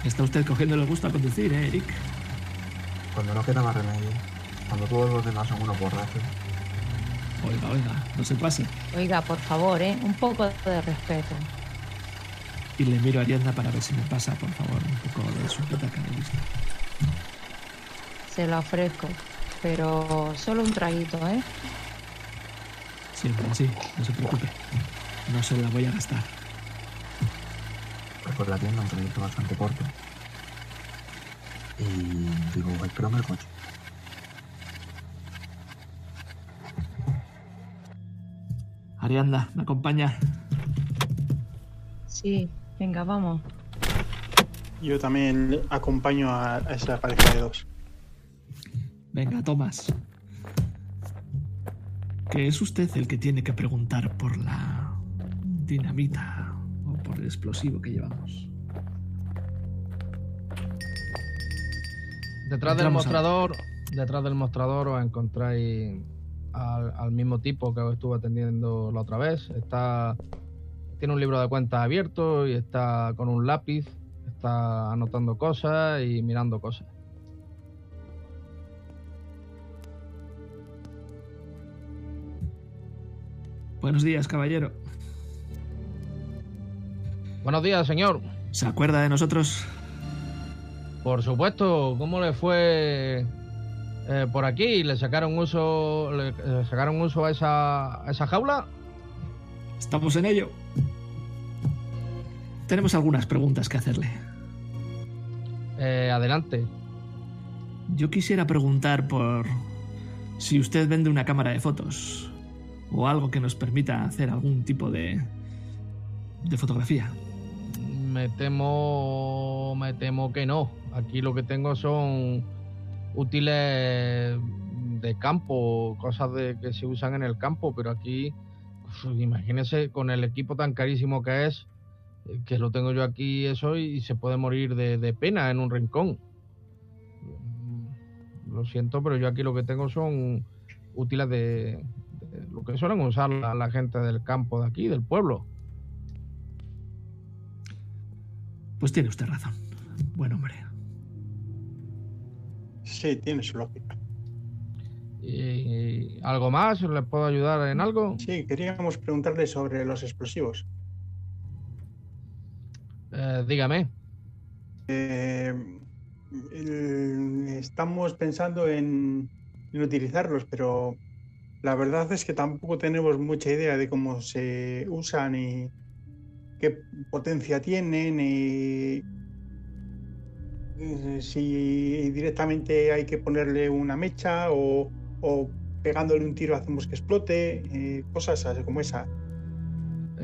Está usted cogiendo el gusto a conducir, ¿eh, Eric? Cuando no queda más remedio, cuando todos los demás son unos borrachos, Oiga, oiga, no se pase. Oiga, por favor, ¿eh? Un poco de respeto. Y le miro a Ariadna para ver si me pasa, por favor, un poco de su petaca de whisky. Se lo ofrezco. Pero solo un traguito, ¿eh? Siempre así, no se preocupe. No se la voy a gastar. pues por la tienda, un trayecto bastante corto. Y digo, espero en el coche. Ariadna, ¿me acompaña? Sí, venga, vamos. Yo también acompaño a, a esa pareja de dos. Venga, Tomás. Que es usted el que tiene que preguntar por la dinamita o por el explosivo que llevamos. Detrás del a- mostrador, detrás del mostrador os encontráis al, al mismo tipo que os estuvo atendiendo la otra vez. Está tiene un libro de cuentas abierto y está con un lápiz, está anotando cosas y mirando cosas. Buenos días, caballero. Buenos días, señor. ¿Se acuerda de nosotros? Por supuesto, ¿cómo le fue eh, por aquí? ¿Le sacaron uso, le, le sacaron uso a esa, a esa jaula? Estamos en ello. Tenemos algunas preguntas que hacerle. Eh, adelante. Yo quisiera preguntar por si usted vende una cámara de fotos o algo que nos permita hacer algún tipo de de fotografía. Me temo, me temo que no. Aquí lo que tengo son útiles de campo, cosas de, que se usan en el campo, pero aquí, uf, imagínese con el equipo tan carísimo que es, que lo tengo yo aquí eso y se puede morir de, de pena en un rincón. Lo siento, pero yo aquí lo que tengo son útiles de, de lo que suelen usar la, la gente del campo de aquí, del pueblo. Pues tiene usted razón. Buen hombre. Sí, tiene su lógica. ¿Y algo más? ¿Les puedo ayudar en algo? Sí, queríamos preguntarle sobre los explosivos. Eh, dígame. Eh, estamos pensando en, utilizarlos, pero la verdad es que tampoco tenemos mucha idea de cómo se usan y qué potencia tienen y eh, si directamente hay que ponerle una mecha o, pegándole un tiro hacemos que explote, eh, cosas así como esa.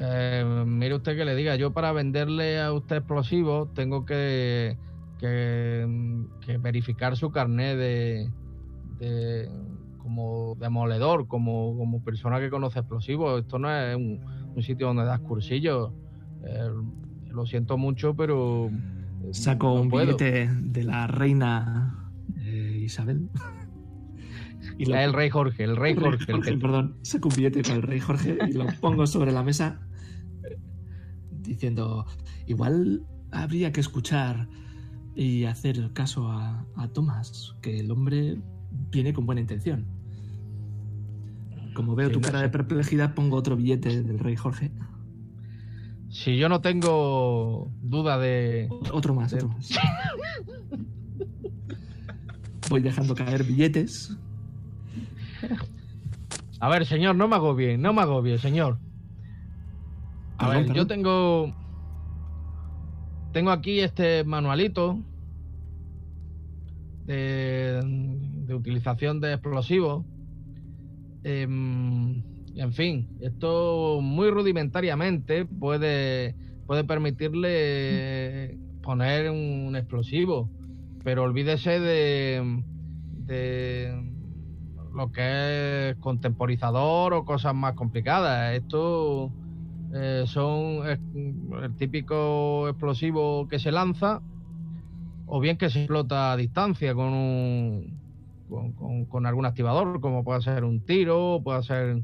Eh, mire usted que le diga, yo para venderle a usted explosivos tengo que, que, que verificar su carnet de, de- como demoledor, como, como persona que conoce explosivos. Esto no es un, un sitio donde das cursillos. Eh, lo siento mucho, pero eh, Saco no un puedo. billete de la reina eh, Isabel. Y lo- El rey Jorge, el rey Jorge. el que- perdón. Saco un billete con el rey Jorge y lo pongo sobre la mesa diciendo, igual habría que escuchar y hacer caso a, a Tomás, que el hombre viene con buena intención. Como veo tu cara de perplejidad, pongo otro billete del rey Jorge. Si yo no tengo duda de, Otro más, otro más. Voy dejando caer billetes. A ver, señor, no me agobie, no me agobie, señor. A Perdón, ver, perdón. yo tengo. Tengo aquí este manualito de, de utilización de explosivos. Em, en fin, esto muy rudimentariamente puede, puede permitirle poner un explosivo, pero olvídese de, de lo que es contemporizador o cosas más complicadas. Esto eh, son eh, el típico explosivo que se lanza o bien que se explota a distancia con un con, con- con algún activador, como puede ser un tiro, o puede ser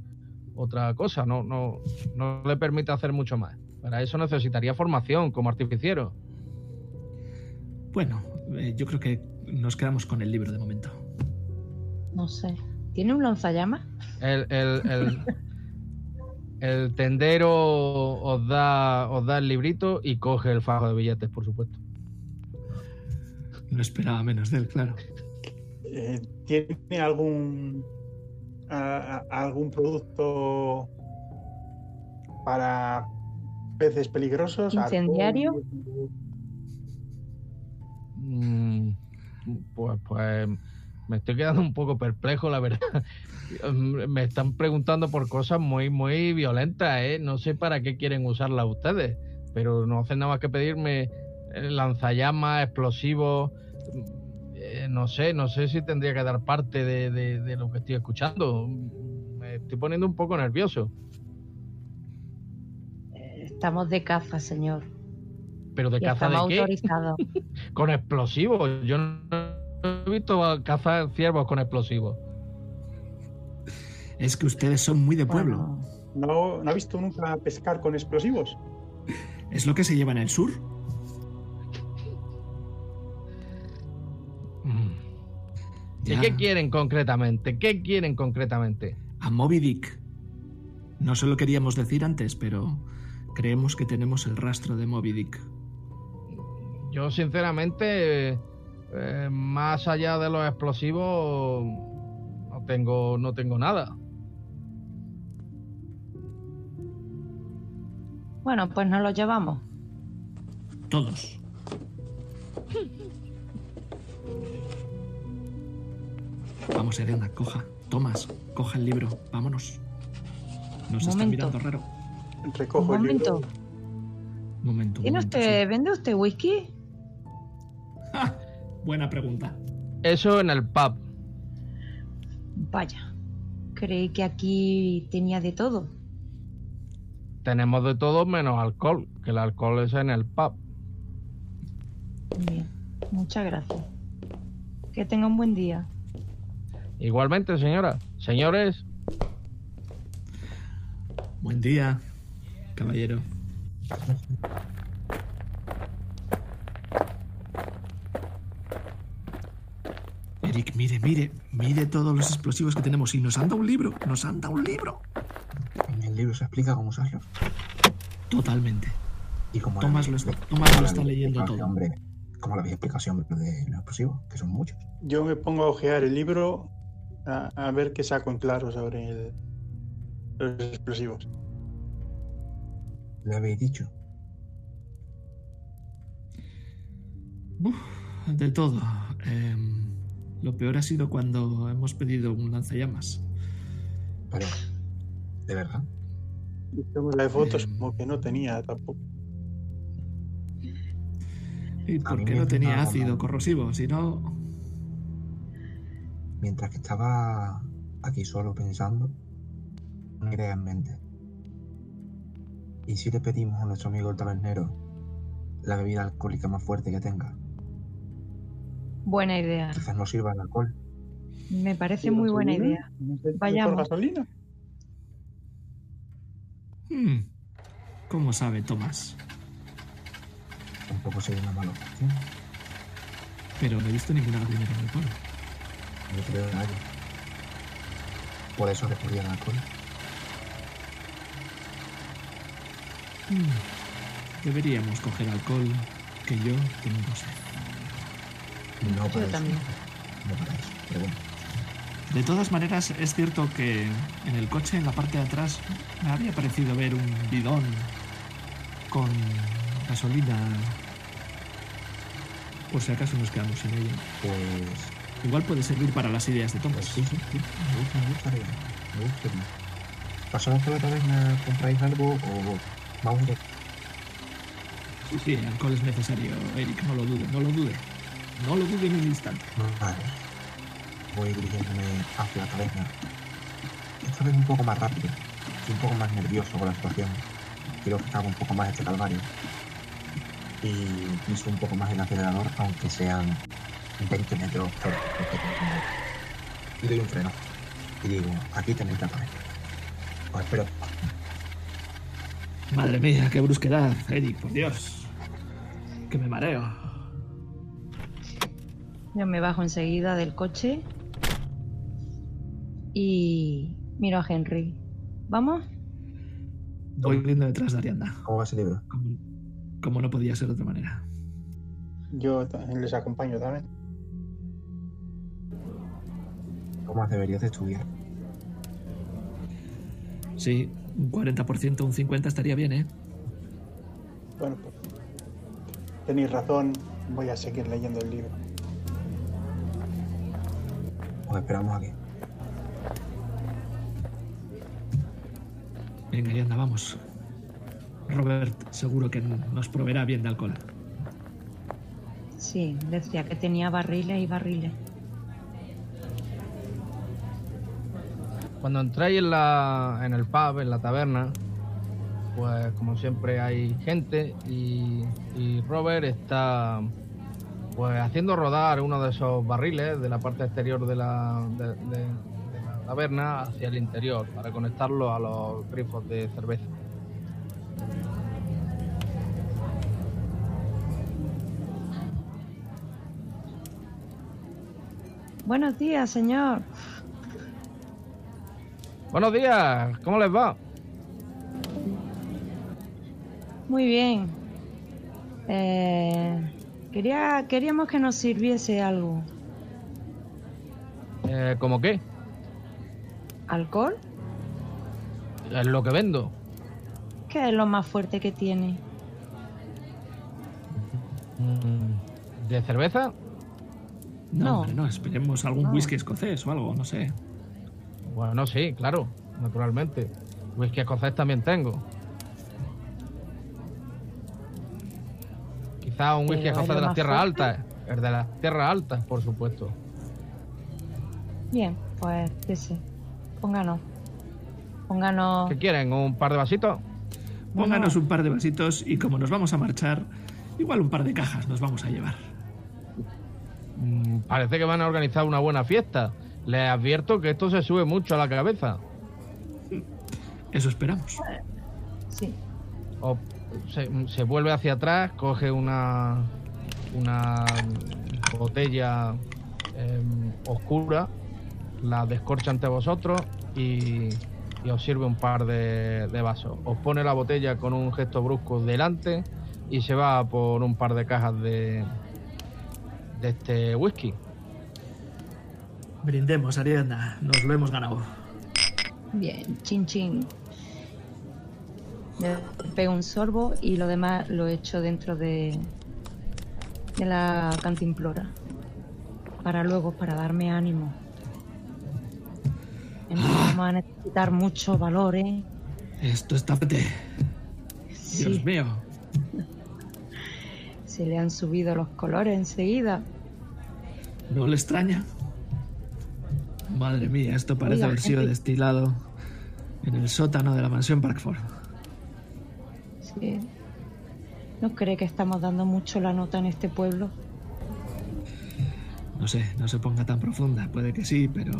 otra cosa. No, no, no le permite hacer mucho más. Para eso necesitaría formación como artificiero. Bueno, eh, yo creo que nos quedamos con el libro de momento. No sé. ¿Tiene un lanzallamas? El, el, el, el tendero os da, os da el librito y coge el fajo de billetes, por supuesto. No esperaba menos de él, claro. Eh, ¿Tiene algún a- a- algún producto para peces peligrosos? ¿Incendiario? Mm, Pues, pues me estoy quedando un poco perplejo, la verdad. Me están preguntando por cosas muy, muy violentas, ¿eh? No sé para qué quieren usarlas ustedes, pero no hacen nada más que pedirme eh, lanzallamas, explosivos. eh, no sé, no sé si tendría que dar parte de, de- de lo que estoy escuchando. Me estoy poniendo un poco nervioso. Estamos de caza, señor. ¿Pero de Y caza de qué? autorizados. Con explosivos. Yo no he visto cazar ciervos con explosivos. Es que ustedes son muy de pueblo. Bueno, ¿No, ¿No ha visto nunca pescar con explosivos? Es lo que se lleva en el sur. ¿Y Ya. qué quieren concretamente? ¿Qué quieren concretamente? A Moby Dick. No se lo queríamos decir antes, pero creemos que tenemos el rastro de Moby Dick. Yo, sinceramente, eh, más allá de los explosivos, no tengo, no tengo nada. Bueno, pues nos lo llevamos. Todos. Vamos, Elena, coja. Tomás, coja el libro. Vámonos. Nos está Momento. mirando raro. Recojo Un el libro. momento. Un momento. un ¿Tiene momento, usted, ¿Vende usted whisky? Buena pregunta. Eso en el pub. Vaya. Creí que aquí tenía de todo. Tenemos de todo menos alcohol, que el alcohol es en el pub. Bien. Muchas gracias. Que tenga un buen día. Igualmente, señora. Señores, Buen día, caballero. Eric, mire, mire, mire todos los explosivos que tenemos y nos anda un libro, nos anda un libro. En el libro se explica cómo usarlos. Totalmente. Y como Tomás lo Tomás lo está leyendo todo. Hombre, como la había explicación de los explosivos, que son muchos. Yo me pongo a ojear el libro a, a ver qué saco en claro sobre el- los explosivos. Le habéis dicho. Uf, de todo. Em, lo peor ha sido cuando hemos pedido un lanzallamas. Pero, ¿de verdad? Y tengo la de fotos Eh. como que no tenía tampoco. ¿Y por qué no tenía ácido mal. corrosivo? Si no... Mientras que estaba aquí solo pensando, una idea en mente. ¿Y si le pedimos a nuestro amigo el tabernero la bebida alcohólica más fuerte que tenga? Buena idea. Quizás no sirva el alcohol. Me parece muy buena idea. ¿Por Vayamos. gasolina? Hmm, ¿Cómo sabe Tomás? Tampoco sería una mala opción. Pero no he visto ninguna gasolinera en el pueblo. No creo en nadie. Por eso recurría al alcohol. Hmm, Deberíamos coger alcohol, que yo tengo sed. No para Yo eso. también. No para eso. Pero bueno, De todas maneras, es cierto que en el coche, en la parte de atrás, me había parecido ver un bidón con gasolina. Por si acaso nos quedamos sin ella. pues. Igual puede servir para las ideas de pues Tomás. sí, sí, sí. Me gusta, me gusta. Me gusta. ¿Pasamos por la taberna, compráis algo o vamos a Sí, sí, alcohol es necesario, Eric, no lo dude, no lo dude. No lo dude ni un instante. Vale. Voy dirigiéndome hacia la taberna. Esta vez un poco más rápido. Estoy un poco más nervioso con la situación. Quiero que haga un poco más este calvario. Y piso un poco más el acelerador, aunque sean 20 metros. Y doy un freno. Y digo, aquí tenéis la taberna. Os espero. Madre mía, qué brusquedad, Eric, por Dios. Que me mareo. Yo me bajo enseguida del coche y miro a Henry. ¿Vamos? Voy viendo detrás de Arianda, ¿Cómo va ese libro? como, como no podía ser de otra manera. Yo les acompaño también. ¿Cómo deberías de estudiar? Sí, un 40%, un 50% estaría bien, ¿eh? Bueno, pues tenéis razón, voy a seguir leyendo el libro. Os esperamos aquí. Venga, Arianda, vamos. Robert seguro que nos proveerá bien de alcohol. Sí, decía que tenía barriles y barriles. Cuando entráis en, la, en el pub, en la taberna, pues como siempre hay gente y, y Robert está pues haciendo rodar uno de esos barriles de la parte exterior de la, de, de- de la taberna hacia el interior para conectarlo a los grifos de cerveza. Buenos días, señor. Buenos días, ¿cómo les va? Muy bien. Eh, quería, queríamos que nos sirviese algo. Eh, ¿Cómo qué? ¿Alcohol? Es lo que vendo. ¿Qué es lo más fuerte que tiene? Mm, ¿De cerveza? No, No. hombre, no, esperemos algún No. whisky escocés o algo, no sé. Bueno, sí, claro, naturalmente. Whisky escocés también tengo. Quizá un whisky Pero es escocés lo de las tierras altas. El de las tierras altas, por supuesto. Bien, pues ese. Pónganos. Pónganos. ¿Qué quieren? ¿Un par de vasitos? Pónganos un par de vasitos y como nos vamos a marchar, igual un par de cajas nos vamos a llevar. Mm, parece que van a organizar una buena fiesta. Les advierto que esto se sube mucho a la cabeza. Eso esperamos. Sí. O se, se vuelve hacia atrás, coge una, una botella em, oscura, la descorcha ante vosotros y, y os sirve un par de, de vasos. Os pone la botella con un gesto brusco delante y se va por un par de cajas de, de este whisky. Brindemos, Ariadna, nos lo hemos ganado. Bien, chin chin. Le pego un sorbo y lo demás lo echo dentro de, de la cantimplora. Para luego, para darme ánimo. Vamos a necesitar mucho valor, ¿eh? Esto está. Sí, Dios mío. se le han subido los colores enseguida. ¿No le extraña? Madre mía, esto parece Oiga, haber sido destilado en el sótano de la mansión Parkford. Sí. ¿No cree que estamos dando mucho la nota en este pueblo? No sé, no se ponga tan profunda. Puede que sí, pero...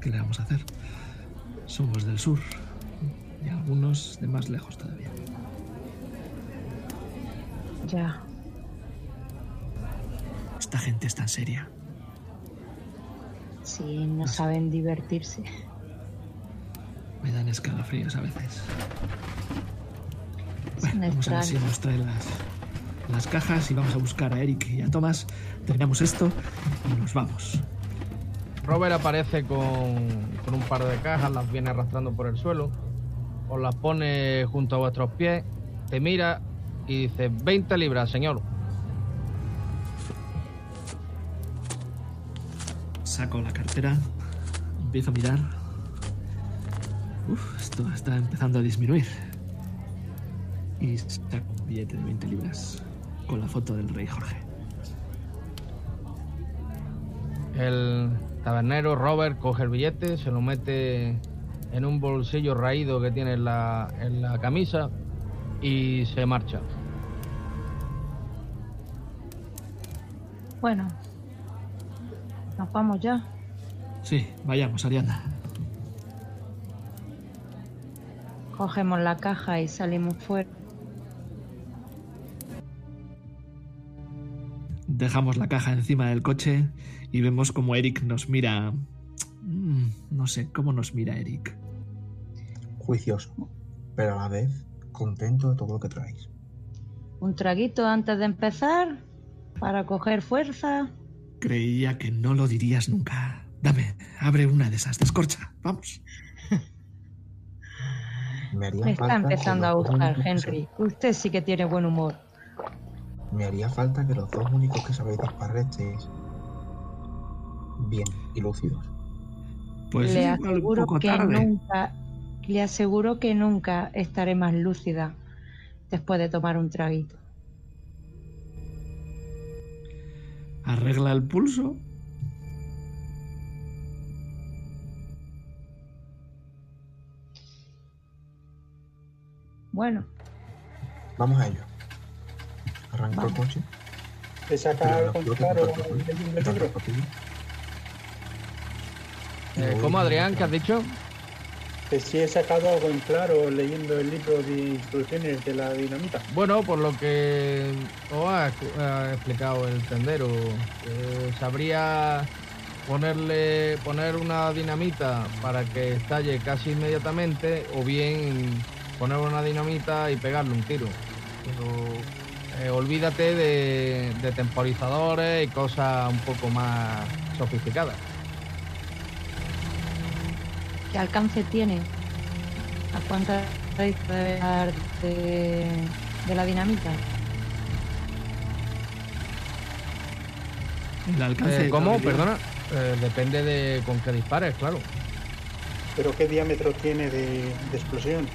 ¿Qué le vamos a hacer? Somos del sur. Y algunos de más lejos todavía. Ya. Esta gente es tan seria. Sí, no saben divertirse. Me dan escalofríos a veces. Bueno, vamos a ver si nos trae las, las cajas y vamos a buscar a Eric y a Thomas. Terminamos esto y nos vamos. Robert aparece con, con un par de cajas, las viene arrastrando por el suelo, os las pone junto a vuestros pies, te mira y dice 20 libras, señor. Saco la cartera, empiezo a mirar. Uf, esto está empezando a disminuir. Y saco un billete de 20 libras con la foto del rey Jorge. El tabernero Robert coge el billete, se lo mete en un bolsillo raído que tiene en la, en la camisa y se marcha. Bueno. Nos vamos ya. Sí, vayamos, Ariana. Cogemos la caja y salimos fuera. Dejamos la caja encima del coche y vemos como Eric nos mira. Mm, No sé, ¿cómo nos mira Eric? Juicioso, pero a la vez contento de todo lo que traéis. Un traguito antes de empezar. Para coger fuerza. Creía que no lo dirías nunca. Dame, abre una de esas, descorcha. Vamos. Me Me está empezando a gustar, Henry. Usted sí que tiene buen humor. Me haría falta que los dos únicos que sabéis disparar estéis bien y lúcidos. Pues le aseguro poco que tarde. nunca. Le aseguro que nunca estaré más lúcida después de tomar un traguito. Arregla el pulso. Bueno, Vamos a ello. Arranco el coche. Te saca claro el porque- Eh, ¿Cómo, Adrián, que has dicho? Que si he sacado algo en claro leyendo el libro de instrucciones de la dinamita. Bueno, por lo que os ha, ha explicado el tendero, eh, sabría ponerle poner una dinamita para que estalle casi inmediatamente o bien poner una dinamita y pegarle un tiro. Pero eh, olvídate de, de temporizadores y cosas un poco más sofisticadas. ¿Qué alcance tiene? ¿A cuánta dar de, de la dinamita? El alcance Eh, ¿Cómo? Perdona. Eh, depende de con qué dispares, claro. ¿Pero qué diámetro tiene de, de explosión?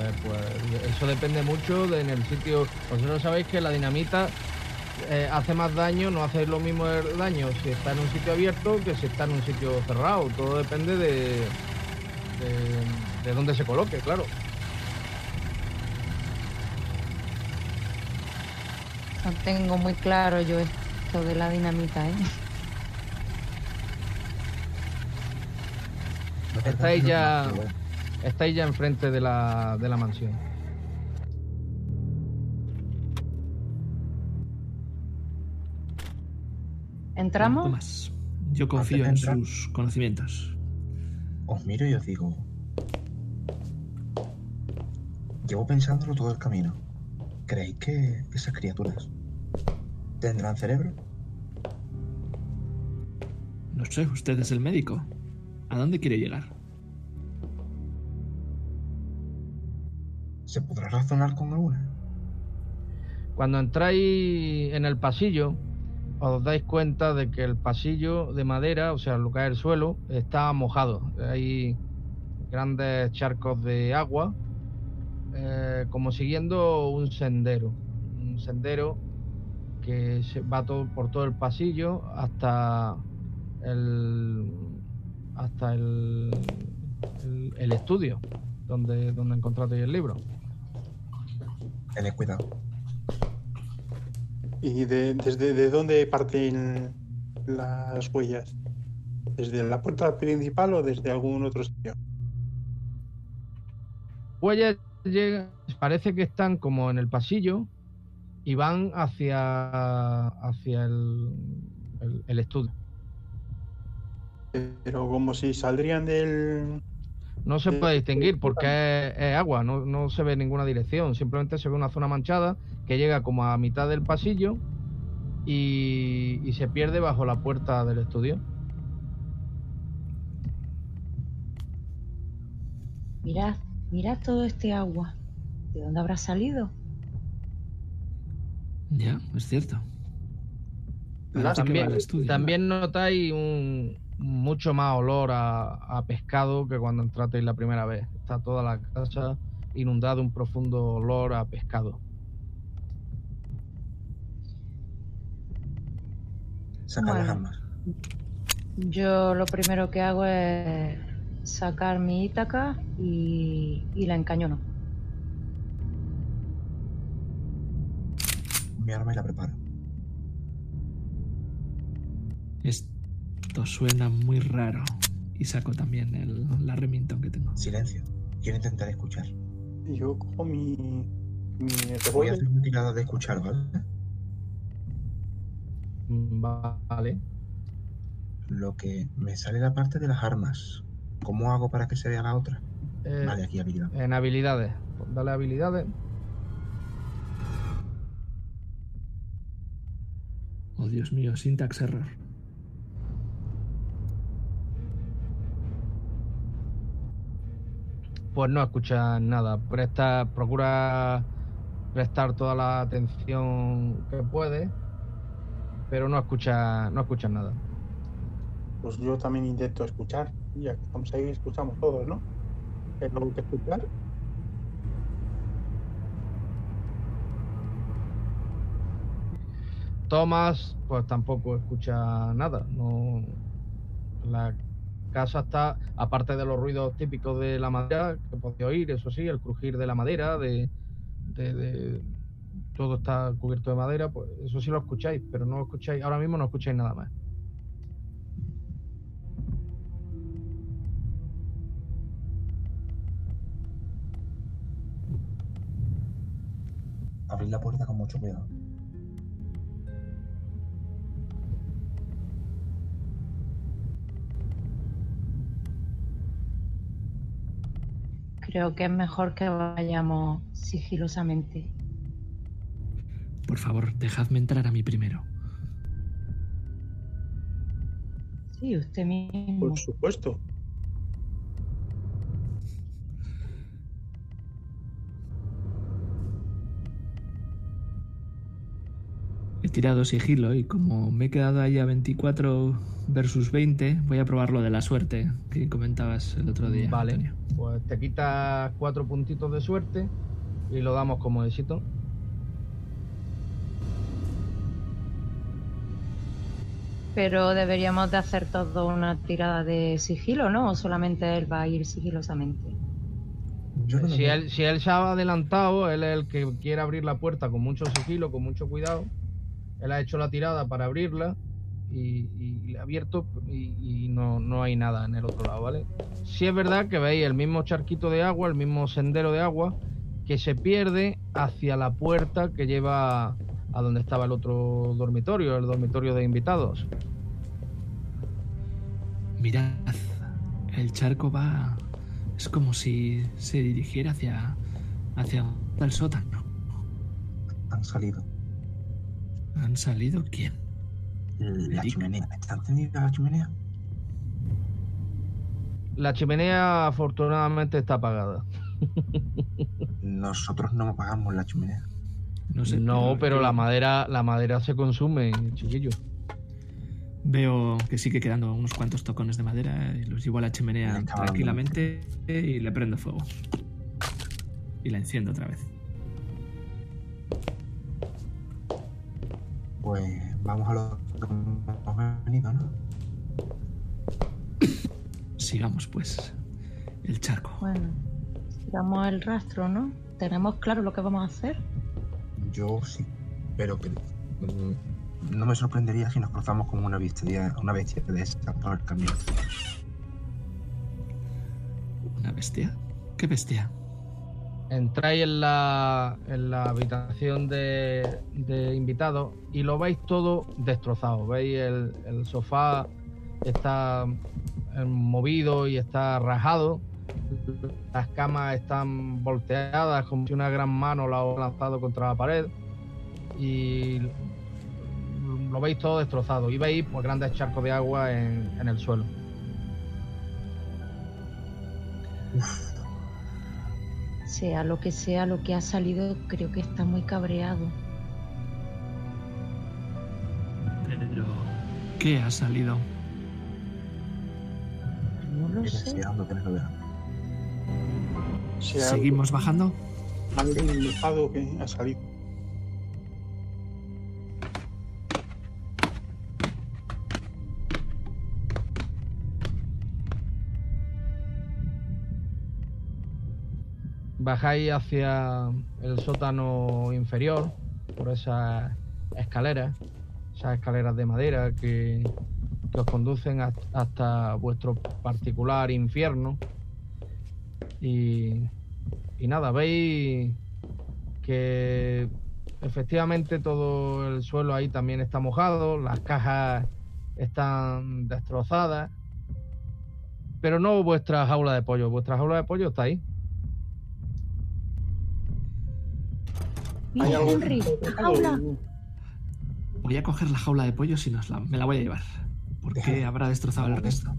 Mm, Pues, pues eso depende mucho de en el sitio. Vosotros sabéis que la dinamita eh, hace más daño, no hace lo mismo el daño si está en un sitio abierto que si está en un sitio cerrado. Todo depende de, de, de dónde se coloque, claro. No tengo muy claro yo esto de la dinamita, ¿eh? Estáis ya- ¿eh? Estáis ya enfrente de la, de la mansión. ¿Entramos? Tomás, yo confío en entrar- sus conocimientos. Os miro y os digo. Llevo pensándolo todo el camino. ¿Creéis que esas criaturas tendrán cerebro? No sé, usted es el médico. ¿A dónde quiere llegar? ¿Se podrá razonar con alguna? Cuando entráis en el pasillo, os dais cuenta de que el pasillo de madera, o sea, lo que es el suelo, está mojado. Hay grandes charcos de agua, eh, como siguiendo un sendero. Un sendero que se va todo, por todo el pasillo hasta el hasta el, el, el estudio donde, donde encontrasteis el libro. Tened cuidado. ¿Y de, desde de dónde parten las huellas? ¿Desde la puerta principal o desde algún otro sitio? huellas llegan, parece que están como en el pasillo y van hacia hacia el, el- el estudio. Pero como si saldrían del... No se puede distinguir porque es, es agua, no, no se ve ninguna dirección, simplemente se ve una zona manchada que llega como a mitad del pasillo y, y se pierde bajo la puerta del estudio. Mirad, mirad todo este agua. ¿De dónde habrá salido? Ya, es cierto. También, estudio. también notáis un mucho más olor a, a pescado que cuando entrasteis la primera vez. Está toda la casa inundada de un profundo olor a pescado. Sacad las Bueno. armas. Yo lo primero que hago es sacar mi Ítaca y, y la encañono. Mi arma y la preparo. Esto suena muy raro. Y saco también el, la Remington que tengo. Silencio. Quiero intentar escuchar. Yo cojo mi, mi Voy a hacer una tirada de escuchar, ¿vale? Mm, Vale. Lo que me sale la parte de las armas. ¿Cómo hago para que se vea la otra? Eh, Vale, aquí habilidad. En habilidades. Dale habilidades. Oh, Dios mío, syntax error. Pues no escuchas nada. Presta, procura prestar toda la atención que puedes, pero no escuchas, no escuchas nada. Pues yo también intento escuchar. Ya que estamos ahí, escuchamos todos, ¿no? ¿Hay algo que escuchar? Thomas, pues tampoco escucha nada. No, la casa está, aparte de los ruidos típicos de la madera que podéis oír, eso sí, el crujir de la madera, de, de- todo está cubierto de madera, pues eso sí lo escucháis, pero no lo escucháis, ahora mismo no escucháis nada más. Abrir la puerta con mucho cuidado. Creo que es mejor que vayamos sigilosamente. Por favor, dejadme entrar a mí primero. Sí, usted mismo. Por supuesto. Tirado sigilo y como me he quedado ahí a 24 versus 20, voy a probar lo de la suerte que comentabas el otro día. Vale, Antonio. pues te quitas cuatro puntitos de suerte y lo damos como éxito. Pero deberíamos de hacer todo una tirada de sigilo, ¿no? O solamente él va a ir sigilosamente. Yo no lo Si él, si él se ha adelantado, él es el que quiere abrir la puerta con mucho sigilo, con mucho cuidado. Él ha hecho la tirada para abrirla y, y le ha abierto y, y no, no hay nada en el otro lado, ¿vale? Sí es verdad que veis el mismo charquito de agua, el mismo sendero de agua que se pierde hacia la puerta que lleva a donde estaba el otro dormitorio, el dormitorio de invitados. Mirad, el charco va. Es como si se dirigiera hacia. hacia el sótano. Han salido. ¿Han salido quién? La Eric. chimenea. ¿Está encendida la chimenea? La chimenea afortunadamente está apagada. Nosotros no apagamos la chimenea. No sé. No, pero la madera, la madera se consume, chiquillo. Veo que sigue quedando unos cuantos tocones de madera y los llevo a la chimenea tranquilamente y le prendo fuego. Y la enciendo otra vez. Pues vamos a lo que hemos venido, ¿no? Sigamos, pues. El charco. Bueno, sigamos el rastro, ¿no? ¿Tenemos claro lo que vamos a hacer? Yo sí. Pero que mm, no me sorprendería si nos cruzamos con una bestia, una bestia de esas por el camino. ¿Una bestia? ¿Qué bestia? Entráis en la, en la habitación de, de invitados y lo veis todo destrozado. Veis el, el sofá está movido y está rajado. Las camas están volteadas como si una gran mano la hubiera lanzado contra la pared. Y lo veis todo destrozado. Y veis pues, grandes charcos de agua en, en el suelo. Sea lo que sea lo que ha salido, creo que está muy cabreado. Pero. ¿Qué ha salido? No lo sé. ¿Seguimos bajando? algo que ha salido. Bajáis hacia el sótano inferior por esas escaleras, esas escaleras de madera que, os conducen hasta, hasta vuestro particular infierno. Y, y nada, veis que efectivamente todo el suelo ahí también está mojado, las cajas están destrozadas, pero no vuestra jaula de pollo, vuestra jaula de pollo está ahí. Mira, ¿Hay algún Henry, jaula. Voy a coger la jaula de pollos y nos la- me la voy a llevar. ¿Por qué Déjame. habrá destrozado el resto?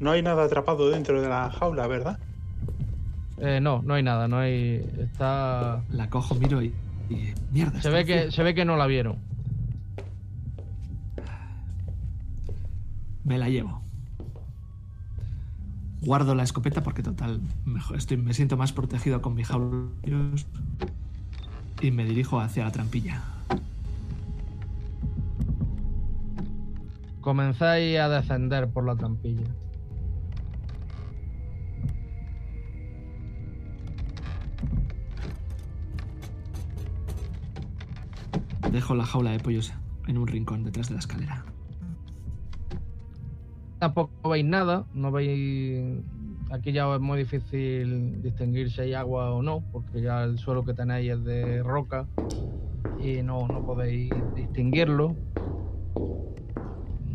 No hay nada atrapado dentro de la jaula, ¿verdad? Eh, no, no hay nada, no hay. Está. La cojo, miro y. y- mierda. Se ve que, se ve que no la vieron. Me la llevo. Guardo la escopeta porque, total, mejor, estoy, me siento más protegido con mi jaula de pollos. Y me dirijo hacia la trampilla. Comenzáis a descender por la trampilla. Dejo la jaula de pollos en un rincón detrás de la escalera. Tampoco veis nada, no veis. Aquí ya es muy difícil distinguir si hay agua o no, porque ya el suelo que tenéis es de roca y no, no podéis distinguirlo.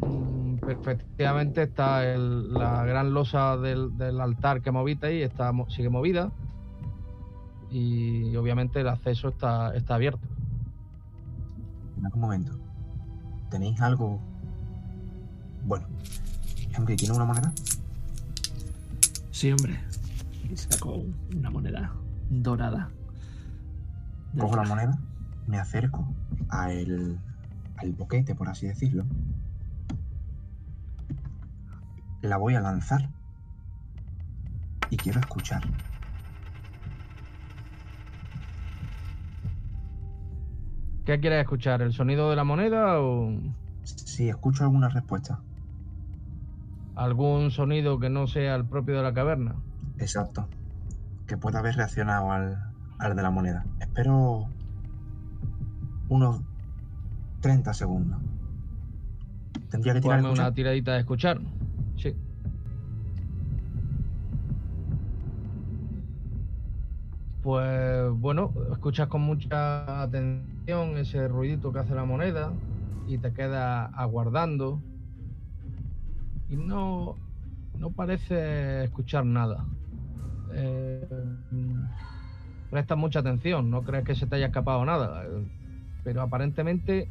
Mm, Pero efectivamente está el- la gran losa del, del altar que movisteis, está, sigue movida. Y obviamente el acceso está, está abierto. Algún momento. ¿Tenéis algo? Bueno. Henry, ¿tiene una moneda? Sí, hombre. Y sacó una moneda dorada. Cojo la moneda, me acerco a el, al boquete, por así decirlo. La voy a lanzar. Y quiero escuchar. ¿Qué quieres escuchar? ¿El sonido de la moneda o Si escucho alguna respuesta. Algún sonido que no sea el propio de la caverna? Exacto. Que pueda haber reaccionado al, al de la moneda. Espero unos 30 segundos. Tendría que tirar una tiradita de escuchar. Sí. Pues bueno, escuchas con mucha atención ese ruidito que hace la moneda y te quedas aguardando. Y no, no parece escuchar nada. Eh, prestas mucha atención, no crees que se te haya escapado nada. Pero aparentemente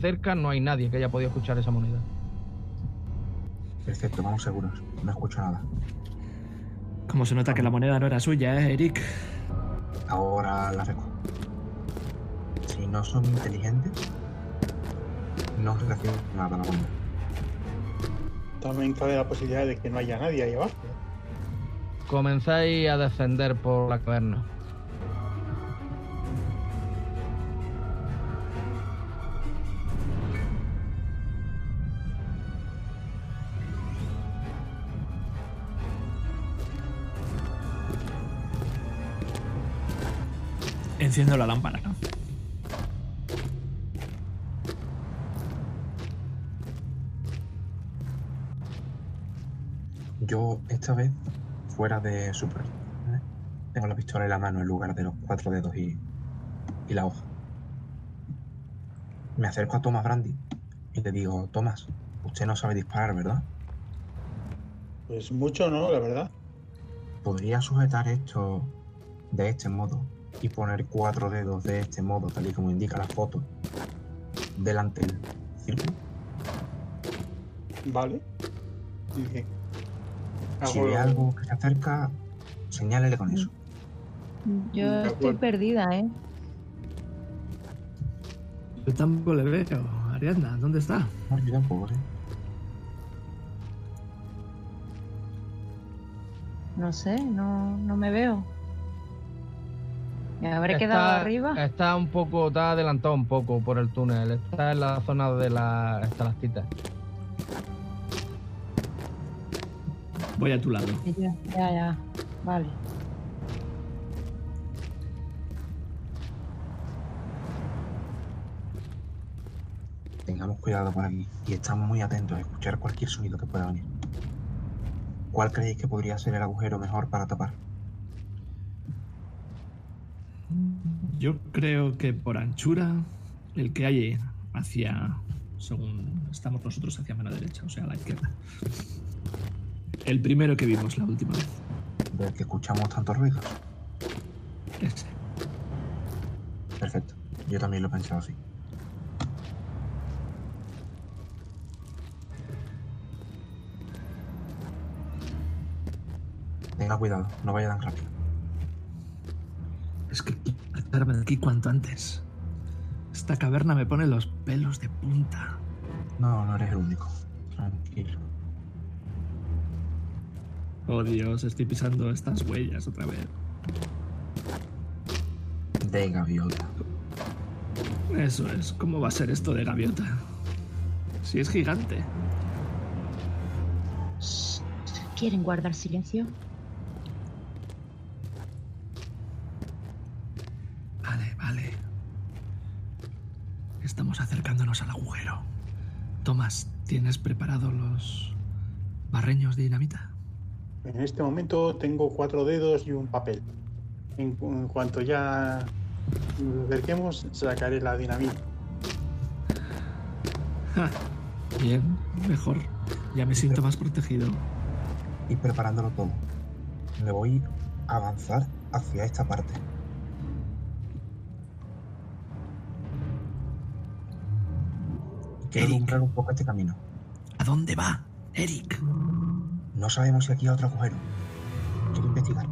cerca no hay nadie que haya podido escuchar esa moneda. Perfecto, vamos seguros. No escucho nada. Como se nota que la moneda no era suya, ¿eh, Eric? Ahora la reco. Si no son inteligentes, no reaccionan nada a la moneda. También cabe la posibilidad de que no haya nadie ahí abajo. Comenzáis a descender por la caverna. Enciendo la lámpara. Esta vez, fuera de Super, ¿eh? tengo la pistola en la mano en lugar de los cuatro dedos y, y la hoja. Me acerco a Thomas Brandy y le digo, Thomas, usted no sabe disparar, ¿verdad? Pues mucho no, la verdad. ¿Podría sujetar esto de este modo y poner cuatro dedos de este modo, tal y como indica la foto, delante del círculo? Vale. Si hago ve algo que se acerca, señálele con eso. Yo estoy perdida, ¿eh? Yo tampoco le veo. Ariadna, ¿dónde está? No, yo tampoco, sí. No sé, no, no me veo. ¿Me habré Está- quedado arriba? Está un poco, está adelantado un poco por el túnel. Está en la zona de las estalactitas. Voy a tu lado. Ya, ya, ya. Vale. Tengamos cuidado por aquí y estamos muy atentos a escuchar cualquier sonido que pueda venir. ¿Cuál creéis que podría ser el agujero mejor para tapar? Yo creo que por anchura, el que hay hacia. Según estamos nosotros hacia mano derecha, o sea, a la izquierda. El primero que vimos la última vez. Del que escuchamos tantos ruidos. Ese. Perfecto. Yo también lo he pensado así. Tenga cuidado, no vaya tan rápido. Es que quiero marcharme de aquí cuanto antes. Esta caverna me pone los pelos de punta. No, no eres el único. Tranquilo. Oh Dios, estoy pisando estas huellas otra vez. De gaviota. Eso es, ¿cómo va a ser esto de gaviota? Si es gigante. ¿Quieren guardar silencio? Vale, vale. Estamos acercándonos al agujero. Tomás, ¿tienes preparados los barreños de dinamita? En este momento tengo cuatro dedos y un papel. En, en cuanto ya nos acerquemos, sacaré la dinamita. Ja, Bien, mejor. Ya me siento más protegido. Y preparándolo todo. Me voy a avanzar hacia esta parte. Quiero Eric. alumbrar un poco este camino. ¿A dónde va, Eric? No sabemos si aquí hay otro agujero. Quiero investigar.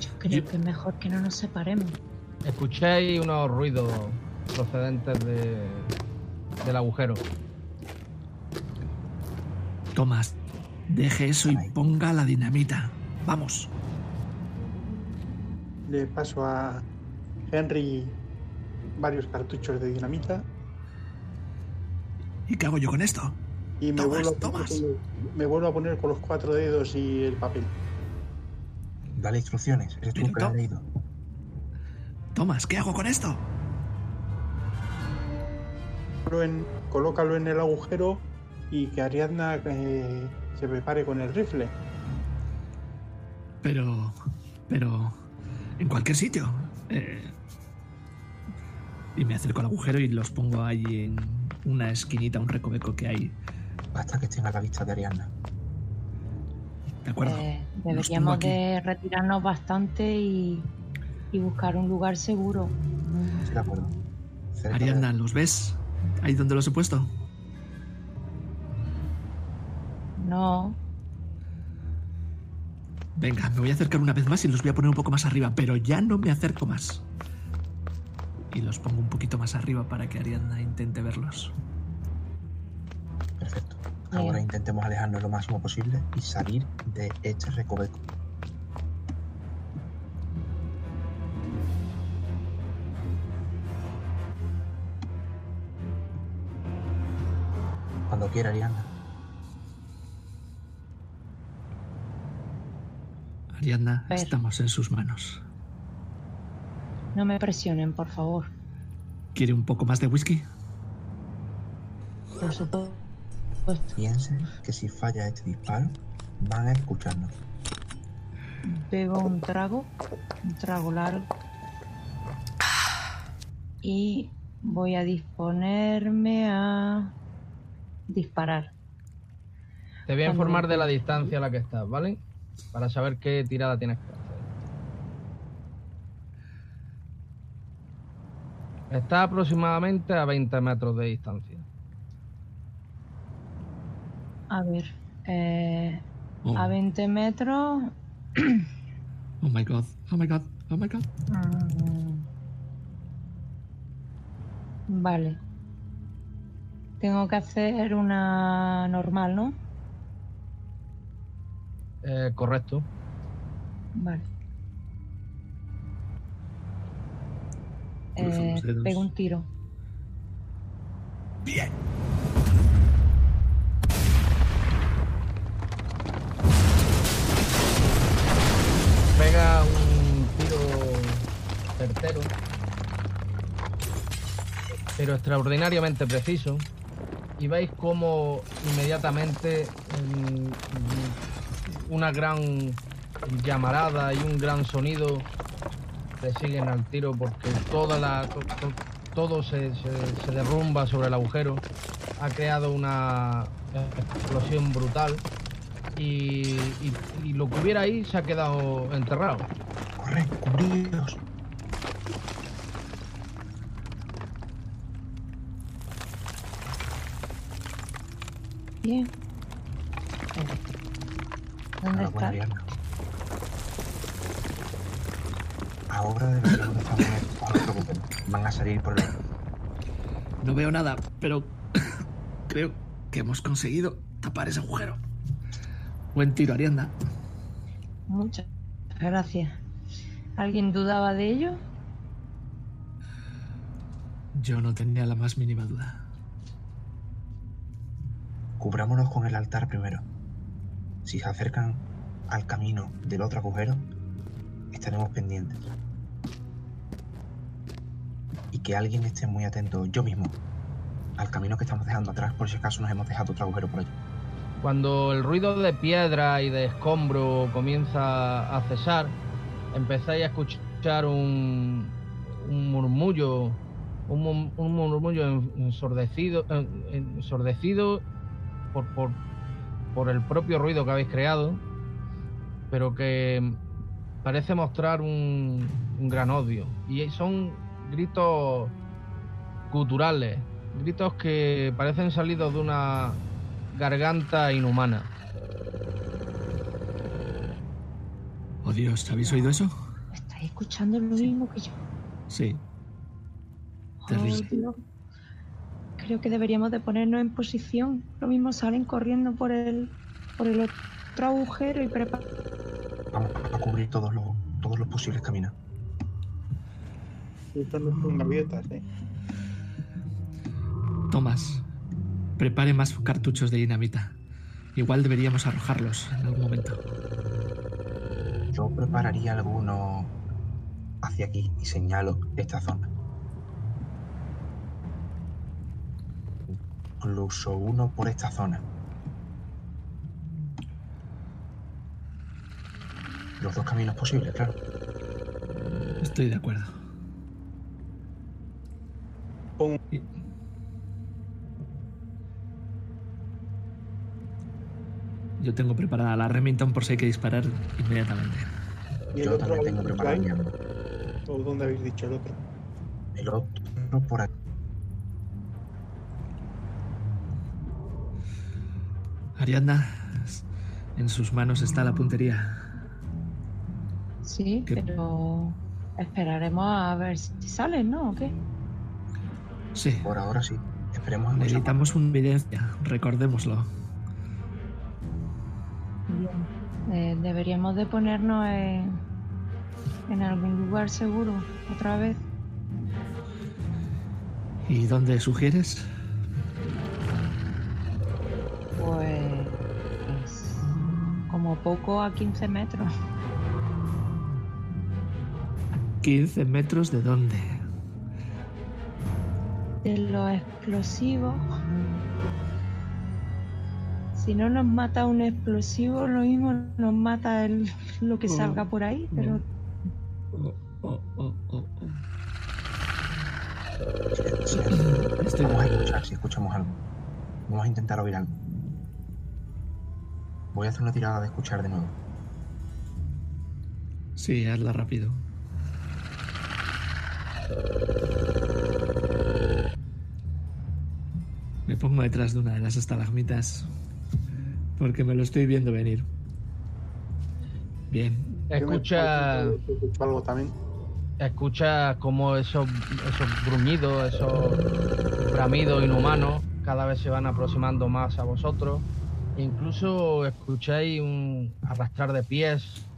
Yo creo que es mejor que no nos separemos. Escuchéis unos ruidos procedentes de, del agujero. Tomás, deje eso y ponga la dinamita. Vamos. Le paso a Henry varios cartuchos de dinamita ¿Y qué hago yo con esto? y me, Tomás, vuelvo a poner, Tomás. me vuelvo a poner con los cuatro dedos y el papel. Dale instrucciones. Eres tú que leído. Tomás, ¿qué hago con esto? Colócalo en- colócalo en el agujero y que Ariadna eh, se prepare con el rifle. Pero. Pero. En cualquier sitio. Eh, y me acerco al agujero y los pongo ahí en una esquinita, un recoveco que hay. Basta que estén a la vista de Ariadna. ¿De acuerdo? Eh, deberíamos de retirarnos bastante y, y buscar un lugar seguro. Estoy de acuerdo. Cerca de- Ariadna, ¿los ves? Ahí donde los he puesto. No, Venga, me voy a acercar una vez más y los voy a poner un poco más arriba, pero ya no me acerco más. Y los pongo un poquito más arriba para que Ariadna intente verlos. Perfecto. Bien. Ahora intentemos alejarnos lo máximo posible y salir de este recoveco. Cuando quiera. Ariadna, Ver. estamos en sus manos. No me presionen, por favor. ¿Quiere un poco más de whisky? Por supuesto. Piensen que si falla este disparo, van a escucharnos. Bebo un trago, un trago largo. Y voy a disponerme a disparar. Te voy a informar de la distancia a la que estás, ¿vale? Para saber qué tirada tienes que hacer. Está aproximadamente a 20 metros de distancia. A ver, eh, Oh, a 20 metros. oh my god, oh my god, oh my god. mm, Vale. Tengo que hacer una normal, ¿no? Eh, correcto. Vale. Eh, pego un tiro. Bien. Pega un tiro certero, pero extraordinariamente preciso. Y veis cómo inmediatamente mm, una gran llamarada y un gran sonido te siguen al tiro porque toda la, to- to- todo se, se- se derrumba sobre el agujero. Ha creado una explosión brutal y, y- y lo que hubiera ahí se ha quedado enterrado. ¡Corre! ¡Cubríos! Bien. ¿Dónde está? Ahora estar muy no se preocupen. Van a salir por el... No veo nada, pero creo que hemos conseguido tapar ese agujero. Buen tiro, Ariadna. Muchas gracias. ¿Alguien dudaba de ello? Yo no tenía la más mínima duda. Cubrámonos con el altar primero. Si se acercan al camino del otro agujero, estaremos pendientes. Que alguien esté muy atento, yo mismo, al camino que estamos dejando atrás, por si acaso nos hemos dejado otro agujero por allí. Cuando el ruido de piedra y de escombro comienza a cesar, empezáis a escuchar un, un murmullo, un, un murmullo en- ensordecido, en- ensordecido por, por, por el propio ruido que habéis creado, pero que parece mostrar un, un gran odio. Y son gritos guturales, gritos que parecen salidos de una garganta inhumana. Oh Dios, ¿habéis oído eso? ¿Estáis escuchando lo mismo que yo? Sí. Oh, Terrible. Dios. Creo que deberíamos de ponernos en posición. Lo mismo salen corriendo por el, por el otro agujero y preparar. Vamos a cubrir todos los, todos los posibles caminos. Estas no son abiertas, ¿eh? Tomás, prepare más cartuchos de dinamita. Igual deberíamos arrojarlos en algún momento. Yo prepararía alguno hacia aquí y señalo esta zona. Incluso uno por esta zona. Los dos caminos posibles, claro. Estoy de acuerdo. Yo tengo preparada la Remington por si hay que disparar inmediatamente. y el Yo otro también tengo arma. ¿O dónde habéis dicho el otro? El otro por aquí. Ariadna, en sus manos está la puntería. Sí, ¿Qué? pero esperaremos a ver si salen, ¿no? ¿O qué? Sí, Por ahora sí. Esperemos necesitamos una evidencia, recordémoslo. Bien. Eh, deberíamos de ponernos en, en algún lugar seguro otra vez. ¿Y dónde sugieres? Pues como poco a 15 metros. 15 metros de dónde? De los explosivos. Si no nos mata un explosivo, lo mismo nos mata el, lo que salga por ahí, pero Oh, oh, oh, oh, oh. Sí, Estoy Vamos a escuchar si escuchamos algo. Vamos a intentar oír algo. Voy a hacer una tirada de escuchar de nuevo. Sí, hazla rápido. Me pongo detrás de una de las estalagmitas porque me lo estoy viendo venir. Bien, Escucha, algo también. escucha como esos, esos gruñidos, esos bramidos inhumanos cada vez se van aproximando más a vosotros. E incluso escucháis un arrastrar de pies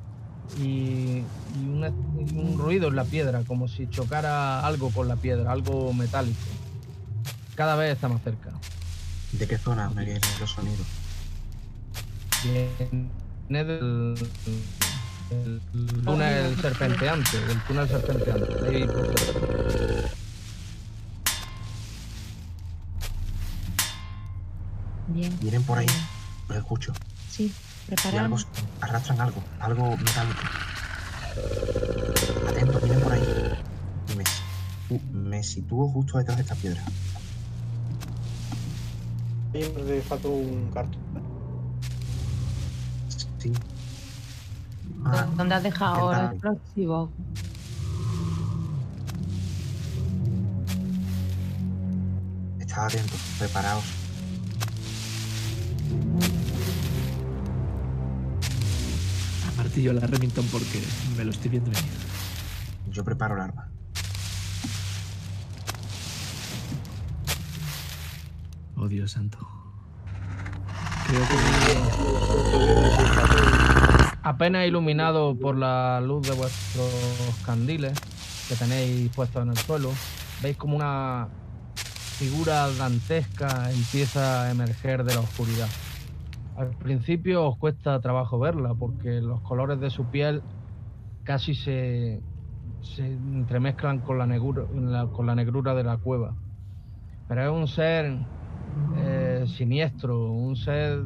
y, y una- y un ruido en la piedra, como si chocara algo con la piedra, algo metálico. Cada vez está más cerca. ¿De qué zona me vienen los sonidos? Viene del, del túnel serpenteante, del túnel serpenteante. Ahí, bien. Vienen por ahí. Los escucho. Sí, Y algo, preparamos. arrastran algo. Algo metálico. Atento, vienen por ahí. Y me, uh, me sitúo justo detrás de esta piedra. Le falta un cartón. Sí. Ah, ¿Dónde has dejado el intenta- explosivo? Estad atentos, preparaos. martillo la Remington porque me lo estoy viendo venir. Yo preparo el arma. Oh Dios santo. Creo que apenas iluminado por la luz de vuestros candiles que tenéis puestos en el suelo, veis como una figura dantesca empieza a emerger de la oscuridad. Al principio os cuesta trabajo verla porque los colores de su piel casi se, se entremezclan con la, negrura, la- con la negrura de la cueva. Pero es un ser eh, siniestro, un ser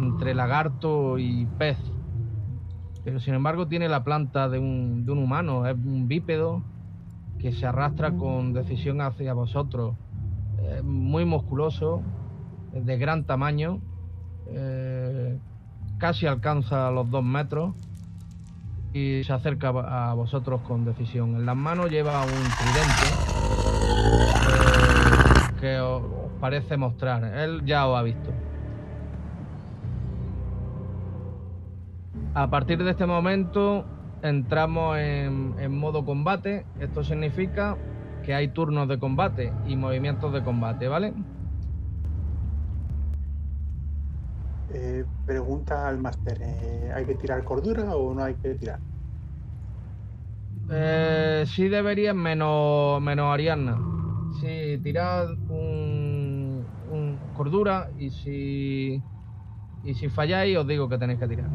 entre lagarto y pez. Pero sin embargo tiene la planta de un, de un humano, es un bípedo que se arrastra con decisión hacia vosotros. Eh, muy musculoso, de gran tamaño, eh, casi alcanza los dos metros y se acerca a vosotros con decisión. En las manos lleva un tridente eh, que parece mostrar. Él ya os ha visto. A partir de este momento entramos en, en modo combate. Esto significa que hay turnos de combate y movimientos de combate, ¿vale? Eh, pregunta al máster, eh, ¿hay que tirar cordura o no hay que tirar? Eh, sí deberían menos, menos Ariadna. Sí, tirad un cordura y si y si falláis os digo que tenéis que tirar.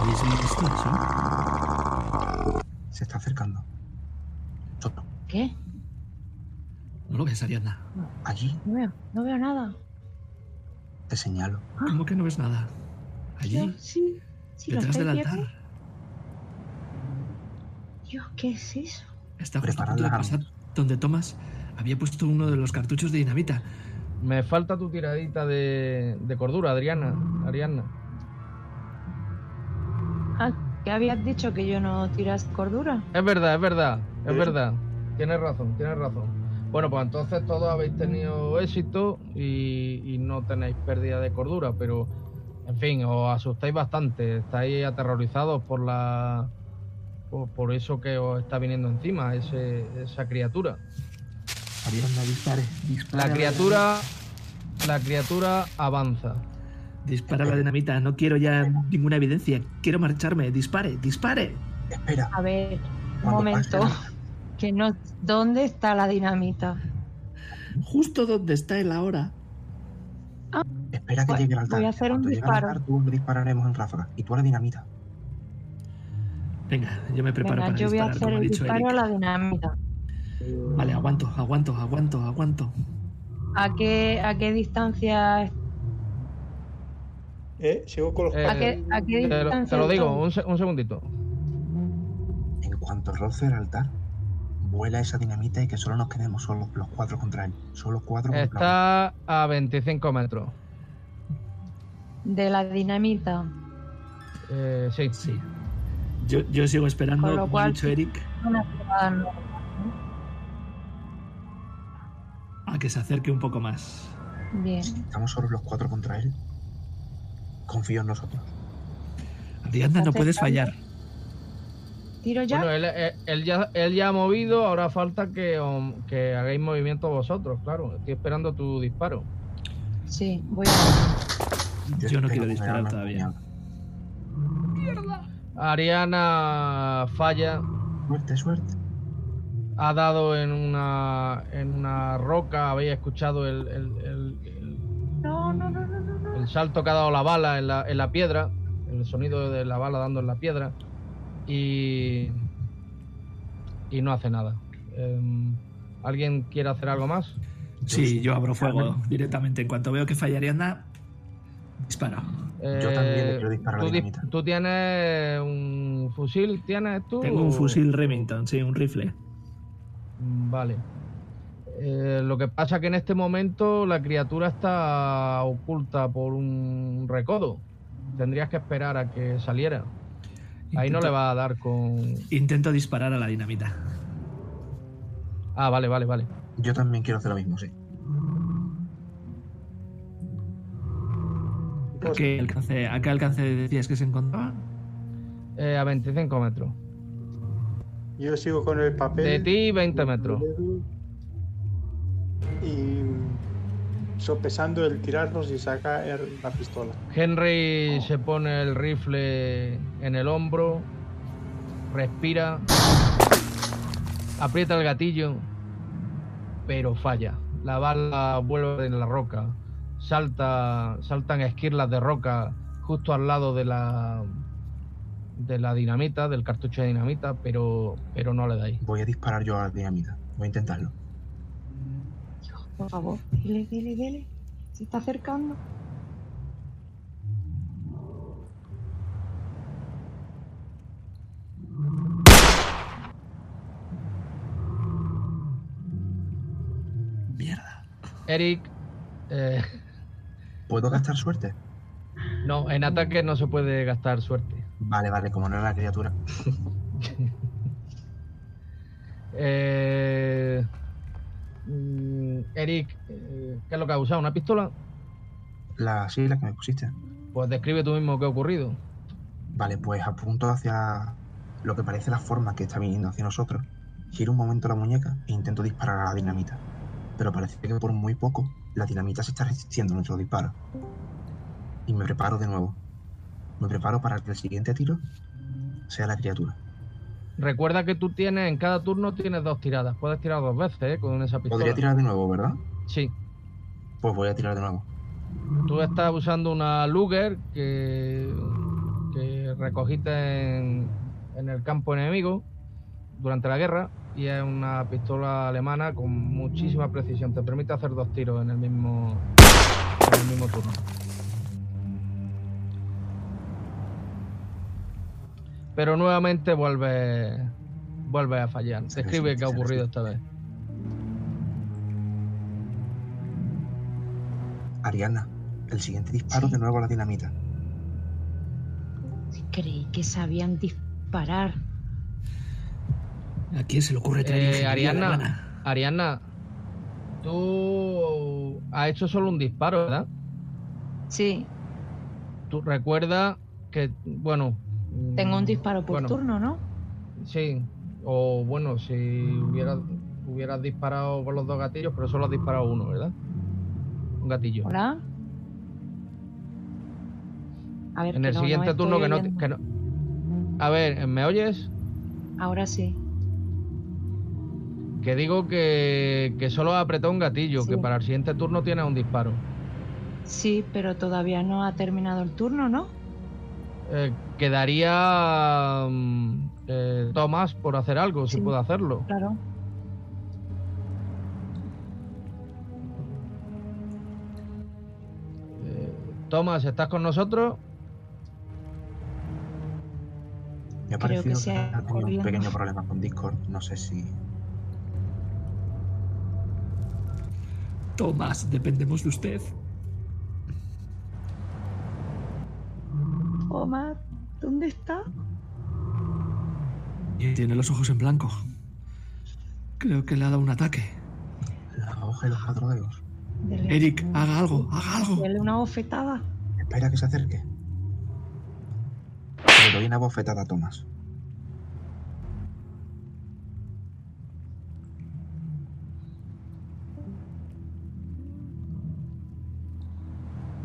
¿Habéis visto eso? Se está acercando. ¿Qué? No lo ves, Ariadna. allí No veo, no veo nada. Te señalo. ¿Cómo que no ves nada? Allí, sí, sí, lo detrás del viendo. altar. Dios, ¿qué es eso? Está justo a Preparad punto de las pasar donde Thomas había puesto uno de los cartuchos de dinamita. Me falta tu tiradita de, de cordura, Adriana. Ariadna. Ah, que habías dicho que yo no tiras cordura. Es verdad, es verdad, es ¿Eh? verdad. Tienes razón, tienes razón. Bueno, pues entonces todos habéis tenido éxito y, y no tenéis pérdida de cordura, pero en fin, os asustáis bastante, estáis aterrorizados por la por, por eso que os está viniendo encima, ese, esa criatura. Ariadna, dispare. dispare La criatura la criatura avanza. Dispara la dinamita. No quiero ya ninguna evidencia. Quiero marcharme. Dispare, dispare. Espera. A ver, un cuando momento. pase- Que no, ¿dónde está la dinamita? Justo donde está él ahora. Espera que Voy- llegue al altar. voy a hacer un Cuando disparo. altar, tú dispararemos en ráfaga. Y tú a la dinamita. Venga, yo me preparo Venga, para yo voy a disparar, hacer como ha el dicho disparo a la dinamita. Vale, aguanto, aguanto, aguanto, aguanto. ¿A qué, a qué distancia? es- Eh, sigo con los Eh, ¿A qué, a qué Te lo, distancia? te lo digo, un, un segundito. En cuanto roce el altar, vuela esa dinamita y que solo nos quedemos solo los cuatro contra él. Solo cuatro contra él. Está a 25 metros. De la dinamita. Eh, sí. Sí. Yo, yo sigo esperando, Con lo cual- dicho Eric, Una a que se acerque un poco más. Bien. Estamos solo los cuatro contra él. Confío en nosotros. Ariadna, no puedes fallar. ¿Tiro ya? Bueno, él, él- él ya, él ya ha movido, ahora falta que, um, que hagáis movimiento vosotros, claro. Estoy esperando tu disparo. Sí, voy a. Yo no espero quiero disparar todavía. empuñada. Ariana falla, Suerte, suerte. ha dado en una, en una roca, habéis escuchado el, el- el- el- No, no, no, no, no. no. el salto que ha dado la bala en la, en la piedra, el sonido de la bala dando en la piedra, y, y no hace nada. Em, ¿Alguien quiere hacer algo más? Sí, yo abro fuego directamente. En cuanto veo que falla Ariadna, disparo. Yo también le Eh, quiero disparar a ¿tú, la di- dinamita. ¿Tú tienes un fusil? ¿Tienes tú? Tengo un fusil Remington, sí, un rifle. Mm, Vale. Eh, lo que pasa que en este momento la criatura está oculta por un recodo. Tendrías que esperar a que saliera. Ahí no le va a dar con... Intento disparar a la dinamita. Ah, vale, vale, vale. Yo también quiero hacer lo mismo, sí. ¿A qué alcance, a qué alcance decías que se encontraba? Eh, a 25 metros. yo sigo con el papel. De ti 20 metros. Y sopesando el tirarlos y saca el- la pistola. Henry se pone el rifle en el hombro, respira, aprieta el gatillo, pero falla. La bala vuelve en la roca, salta, saltan esquirlas de roca justo al lado de la de la dinamita, del cartucho de dinamita, pero, pero no le dais. Voy a disparar yo a la dinamita. Voy a intentarlo. Por favor, dile, dile, dile. Se está acercando. Mierda. Eric, eh, ¿Puedo gastar suerte? no, en ataque no se puede gastar suerte. Vale, vale, como no era la criatura. Eh, mm, Eric, eh, ¿qué es lo que ha usado? ¿Una pistola? La, sí, la que me pusiste. Pues describe tú mismo qué ha ocurrido. Vale, pues apunto hacia lo que parece la forma que está viniendo hacia nosotros. Giro un momento la muñeca e intento disparar a la dinamita. Pero parece que por muy poco la dinamita se está resistiendo a nuestro disparo. Y me preparo de nuevo. Me preparo para que el siguiente tiro sea la criatura. Recuerda que tú tienes, en cada turno tienes dos tiradas. Puedes tirar dos veces ¿eh? con esa pistola. Podría tirar de nuevo, ¿verdad? Sí. Pues voy a tirar de nuevo. Tú estás usando una Luger que, que recogiste en, en el campo enemigo durante la guerra y es una pistola alemana con muchísima precisión. Te permite hacer dos tiros en el mismo, en el mismo turno. Pero nuevamente vuelve, vuelve a fallar. Se Describe qué ha ocurrido esta vez. Ariana, el siguiente disparo Sí. de nuevo a la dinamita. Creí que sabían disparar. ¿A quién se le ocurre traer Eh, alemana? Ariana, tú has hecho solo un disparo, ¿verdad? Sí, Tú recuerda que, bueno... mm, tengo un disparo por bueno, turno, ¿no? Sí, o bueno, si hubieras, hubieras disparado con los dos gatillos, pero solo has disparado uno, ¿verdad? Un gatillo. Hola. A ver, En el no- siguiente turno que no, que no- A ver, ¿me oyes? Ahora sí. Que digo que, que solo has apretado un gatillo, Sí. que para el siguiente turno tienes un disparo. Sí, pero todavía no ha terminado el turno, ¿no? Eh, quedaría mm, eh, Tomás por hacer algo, si puede hacerlo. Claro. Eh, Tomás, ¿estás con nosotros? Me ha Creo que parecido se ha tenido un pequeño problema con Discord. No sé si. Tomás, dependemos de usted. Omar, ¿dónde está? Tiene los ojos en blanco. Creo que le ha dado un ataque. La hoja y los cuatro dedos. Dele- Eric, haga algo, haga algo. Dele una bofetada. Espera que se acerque. Le doy una bofetada a Tomás.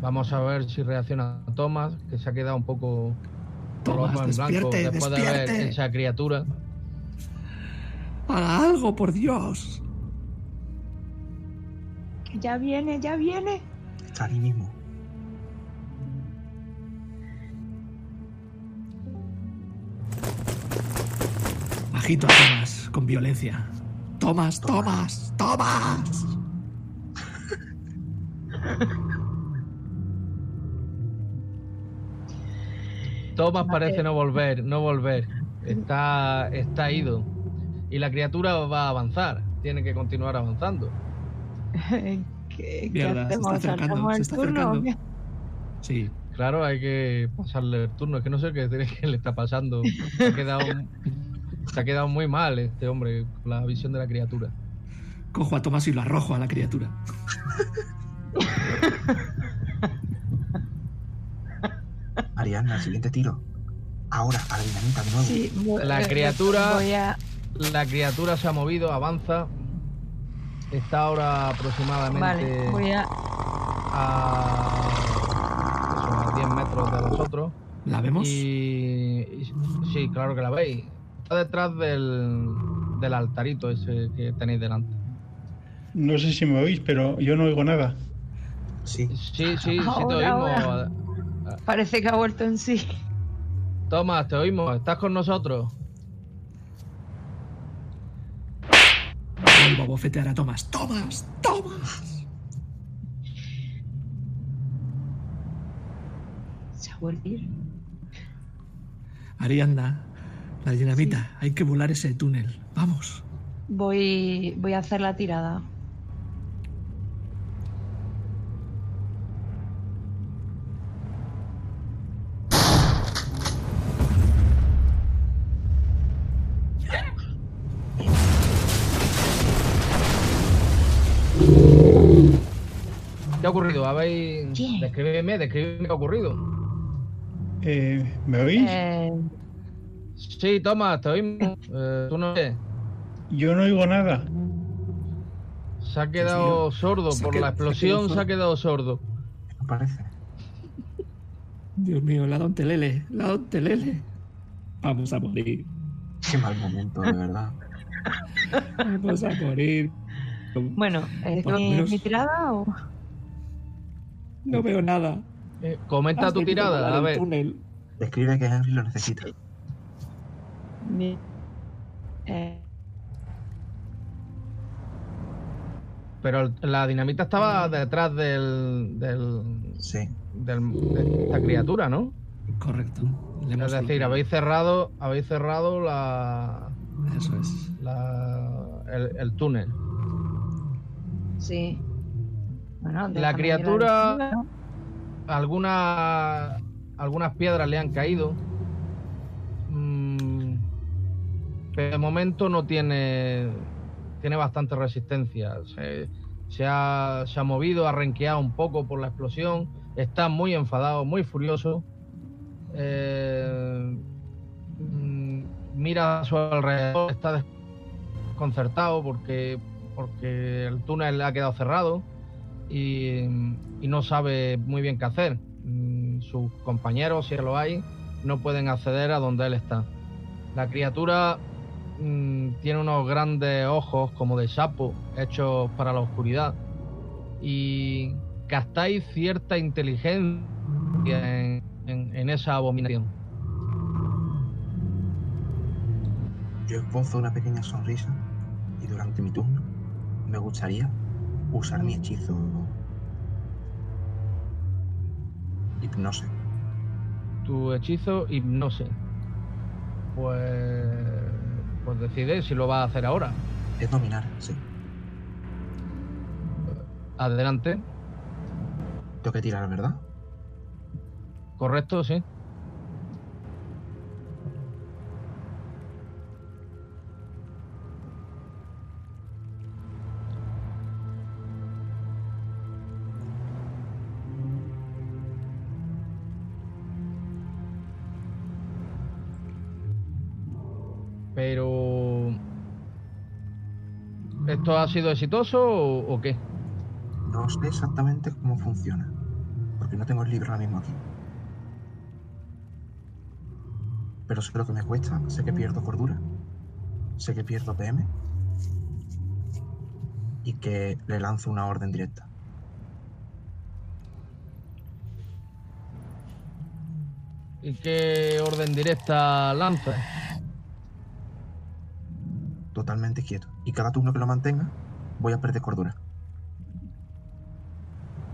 Vamos a ver si reacciona Tomás, que se ha quedado un poco ojos en blanco despierte, después de ver esa criatura. Haga algo, por Dios. Que ya viene, ya viene. Está ahí mismo. Agito a Tomás con violencia. Tomás, Tomás, Tomás. Tomás parece no volver, no volver. Está, está ido. Y la criatura va a avanzar. Tiene que continuar avanzando. ¿Qué, qué Mierda, se está hacemos? acercando, ¿Saltamos se el está acercando. Sí, Claro, hay que pasarle el turno. Es que no sé qué, qué le está pasando. Se ha quedado, se ha quedado muy mal este hombre con la visión de la criatura. cojo a Tomás y lo arrojo a la criatura. Ariana, el siguiente tiro. Ahora, a la dinamita de nuevo. Sí, voy- La criatura- Voy a. La criatura se ha movido, avanza. Está ahora aproximadamente Vale, voy a. a, eso, a 10 metros de vosotros. ¿La vemos? Y, sí, claro que la veis. Está detrás del, del altarito ese que tenéis delante. No sé si me oís, pero yo no oigo nada. Sí. Sí, sí, sí te Ahora, oímos. Parece que ha vuelto en sí. Tomás, te oímos. ¿Estás con nosotros? Vuelvo a bofetear a Tomás. ¡Tomás! ¡Tomás! Se ha vuelto a ir. Arianda, la dinamita. Hay que volar ese túnel. Vamos. Voy, voy a hacer la tirada. ¿Qué ha ocurrido? ¿Habéis... ¿Qué? Descríbeme, descríbeme qué ha ocurrido. Eh, ¿Me oís? Eh, Sí, Tomás, te oímos. Eh, ¿Tú no ves? Yo no oigo nada. Se ha quedado sordo por qued- la explosión, se ha quedado sordo. ¿No parece? Dios mío, la don Telele. La don Telele. Vamos a morir. Qué mal momento, de verdad. Vamos a morir. bueno, ¿es mi tirada o...? No veo nada. Eh, comenta Has tu tirada, a el ver. túnel. Describe que Henry lo necesita. Mi- eh, Pero la dinamita estaba detrás del, del, Sí. del- de esta criatura, ¿no? Correcto. Le Es decir, habéis cerrado, habéis cerrado la, Eso es. la- el, el túnel. sí. Bueno, La criatura- ir al suelo. Algunas, piedras le han caído. Mm, pero de momento no tiene, tiene bastante resistencia. Se, se ha, se ha movido, ha renqueado un poco por la explosión. Está muy enfadado, muy furioso. Eh, mm, mira a su alrededor, está desconcertado porque, porque el túnel ha quedado cerrado y, no sabe muy bien qué hacer. Mm, Sus compañeros, si lo hay, no pueden acceder a donde él está. La criatura mm, tiene unos grandes ojos como de sapo hechos para la oscuridad y gastáis cierta inteligencia en, en- en esa abominación. Yo esbozo una pequeña sonrisa y durante mi turno me gustaría usar mi hechizo hipnose. Tu hechizo hipnose. Pues, pues decide si lo va a hacer ahora. Es dominar, sí. Adelante. Tengo que tirar, ¿verdad? Correcto, sí. Pero... ¿Esto ha sido exitoso o, o qué? No sé exactamente cómo funciona. Porque no tengo el libro ahora mismo aquí. Pero sé lo que me cuesta. Sé que pierdo cordura. Sé que pierdo PM. Y que le lanzo una orden directa. ¿Y qué orden directa lanzas? Totalmente quieto. Y cada turno que lo mantenga, voy a perder cordura.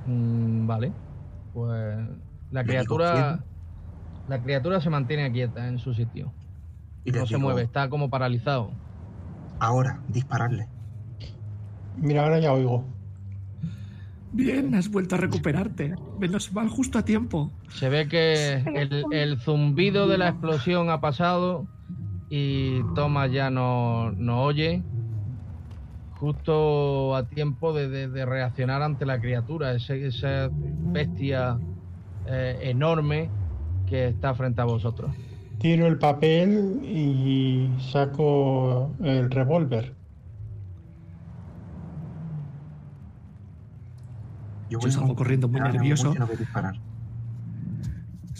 Mm, vale. Pues la criatura. La criatura se mantiene quieta en su sitio. Y No se digo, mueve, está como paralizado. Ahora, dispararle. Mira, ahora ya oigo. Bien, has vuelto a recuperarte. Menos mal justo a tiempo. Se ve que el, el zumbido de la explosión ha pasado y Thomas ya no, no oye. Justo a tiempo de, de- de reaccionar ante la criatura, ese- esa bestia eh, enorme que está frente a vosotros. Tiro el papel y saco el revólver. Yo Yo salgo corriendo muy nervioso. No voy a disparar.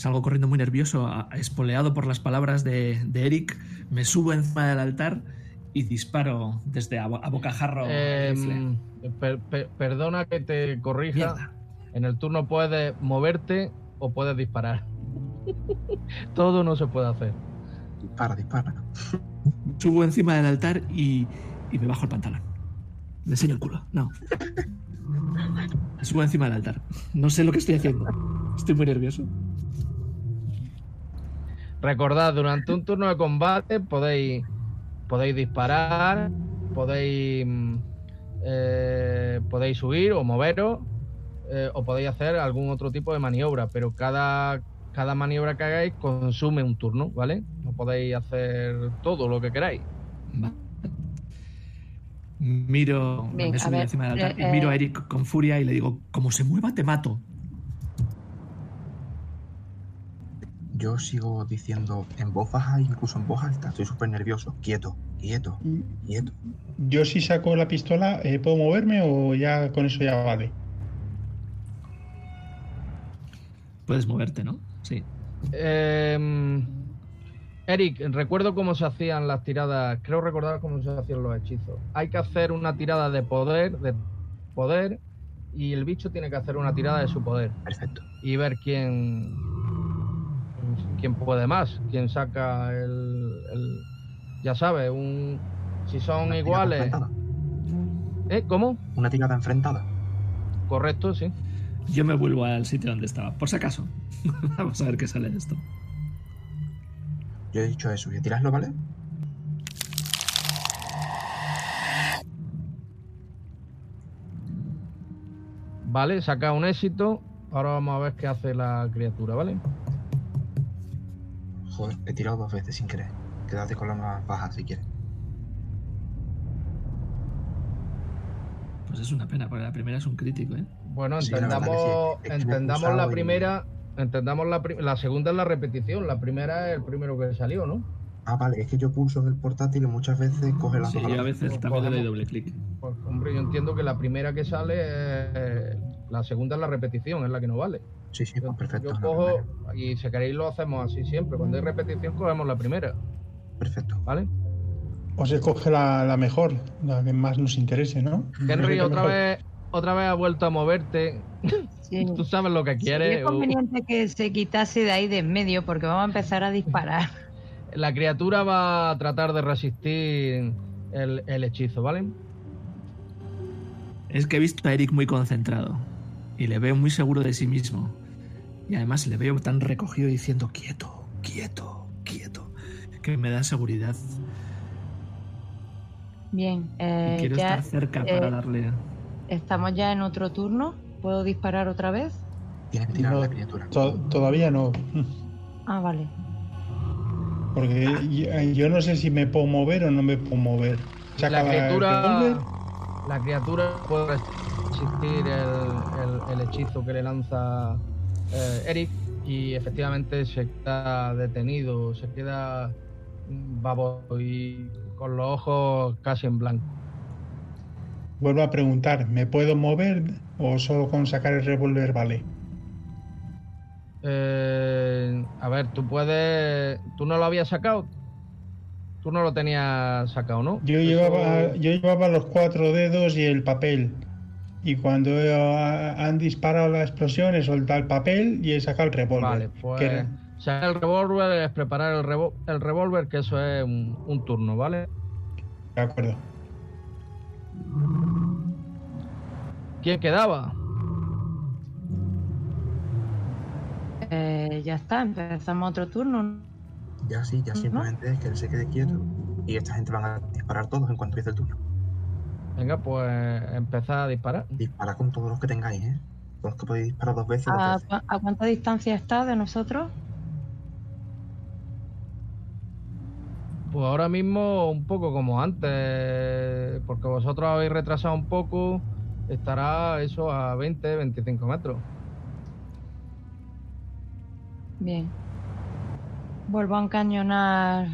Salgo corriendo muy nervioso, espoleado por las palabras de, de Eric. Me subo encima del altar y disparo desde a, a bocajarro. Eh, rifle. per- per- perdona que te corrija. Mierda. En el turno puedes moverte o puedes disparar. Todo no se puede hacer. Dispara, dispara. Subo encima del altar y, y me bajo el pantalón. Le enseño el culo. No. Subo encima del altar. No sé lo que estoy haciendo. Estoy muy nervioso. Recordad, durante un turno de combate podéis, podéis disparar, podéis, mm, eh, podéis subir o moveros, eh, o podéis hacer algún otro tipo de maniobra, pero cada, cada maniobra que hagáis consume un turno, ¿vale? No podéis hacer todo lo que queráis. Va. Miro, Bien, me a ver, encima altar eh, y miro a eh. Eric con furia y le digo, como se mueva te mato. Yo sigo diciendo en voz baja, incluso en voz alta. Estoy súper nervioso. Quieto, quieto, quieto. Yo si saco la pistola, eh, ¿puedo moverme o ya con eso ya vale? Puedes moverte, ¿no? Sí. Eh, Eric, recuerdo cómo se hacían las tiradas, creo recordar cómo se hacían los hechizos. Hay que hacer una tirada de poder, de poder, y el bicho tiene que hacer una tirada de su poder. Perfecto. y ver quién quién puede más, quién saca el, el- ya sabes, un si son Una iguales, enfrentada. ¿eh? ¿Cómo? Una tirada enfrentada. Correcto, sí. Yo me vuelvo al sitio donde estaba, por si acaso. Vamos a ver qué sale de esto. Yo he dicho eso. ¿Y a tirarlo, vale? Vale, saca un éxito. Ahora vamos a ver qué hace la criatura, ¿vale? Joder, he tirado dos veces sin querer. Quédate con la más baja si quieres. Pues es una pena, porque la primera es un crítico, ¿eh? Bueno, Sí, la entendamos, sí. Entendamos la y- primera, entendamos la, la segunda es la repetición, la primera es el primero que salió, ¿no? Ah, vale, es que yo pulso en el portátil y muchas veces coge las Sí, a yo la a vez. veces también le doy doble clic. Pues, hombre, yo entiendo que la primera que sale, es- la segunda es la repetición, es la que no vale. Sí, sí, Yo, pues perfecto. yo cojo, y si queréis lo hacemos así siempre. Cuando hay repetición, cogemos la primera, Perfecto. ¿vale? O se coge la, la mejor, la que más nos interese, ¿no? Henry, otra mejor. vez, otra vez ha vuelto a moverte. Sí. Tú sabes lo que quieres. o- conveniente que se quitase de ahí de en medio porque vamos a empezar a disparar. La criatura va a tratar de resistir el, el hechizo, ¿vale? Es que he visto a Eric muy concentrado y le veo muy seguro de sí mismo. Y además le veo tan recogido diciendo quieto, quieto, quieto, que me da seguridad. Bien, eh, quiero ya estar cerca eh, para darle. estamos ya en otro turno. ¿Puedo disparar otra vez? Tienes que tirar a la criatura. to- todavía no. Ah, vale. Porque yo, yo no sé si me puedo mover o no me puedo mover. La criatura, la criatura puede resistir el, el- el hechizo que le lanza eh, Eric y efectivamente se queda detenido, se queda baboso y con los ojos casi en blanco. Vuelvo a preguntar, ¿me puedo mover o solo con sacar el revólver vale? Eh, a ver, tú puedes. ¿Tú no lo habías sacado? Tú no lo tenías sacado, ¿no? Yo Eso- llevaba, yo llevaba los cuatro dedos y el papel. Y cuando eh, han disparado la explosión, he soltado el papel y he sacado el revólver. Vale, Que pues. era- Sacar el revólver es preparar el, revo- el revólver, que eso es un, un turno, ¿vale? De acuerdo. ¿Quién quedaba? Eh, ya está, empezamos otro turno. Ya sí, ya simplemente es que él se quede quieto y esta gente van a disparar todos en cuanto empiece el turno. Venga, pues empezar a disparar. Dispara con todos los que tengáis, ¿eh? Todos los que podéis disparar dos veces. dos ¿A, veces. cua- a cuánta distancia está de nosotros? Pues ahora mismo un poco como antes, porque vosotros habéis retrasado un poco, estará eso a 20, 25 metros. Bien. Vuelvo a encañonar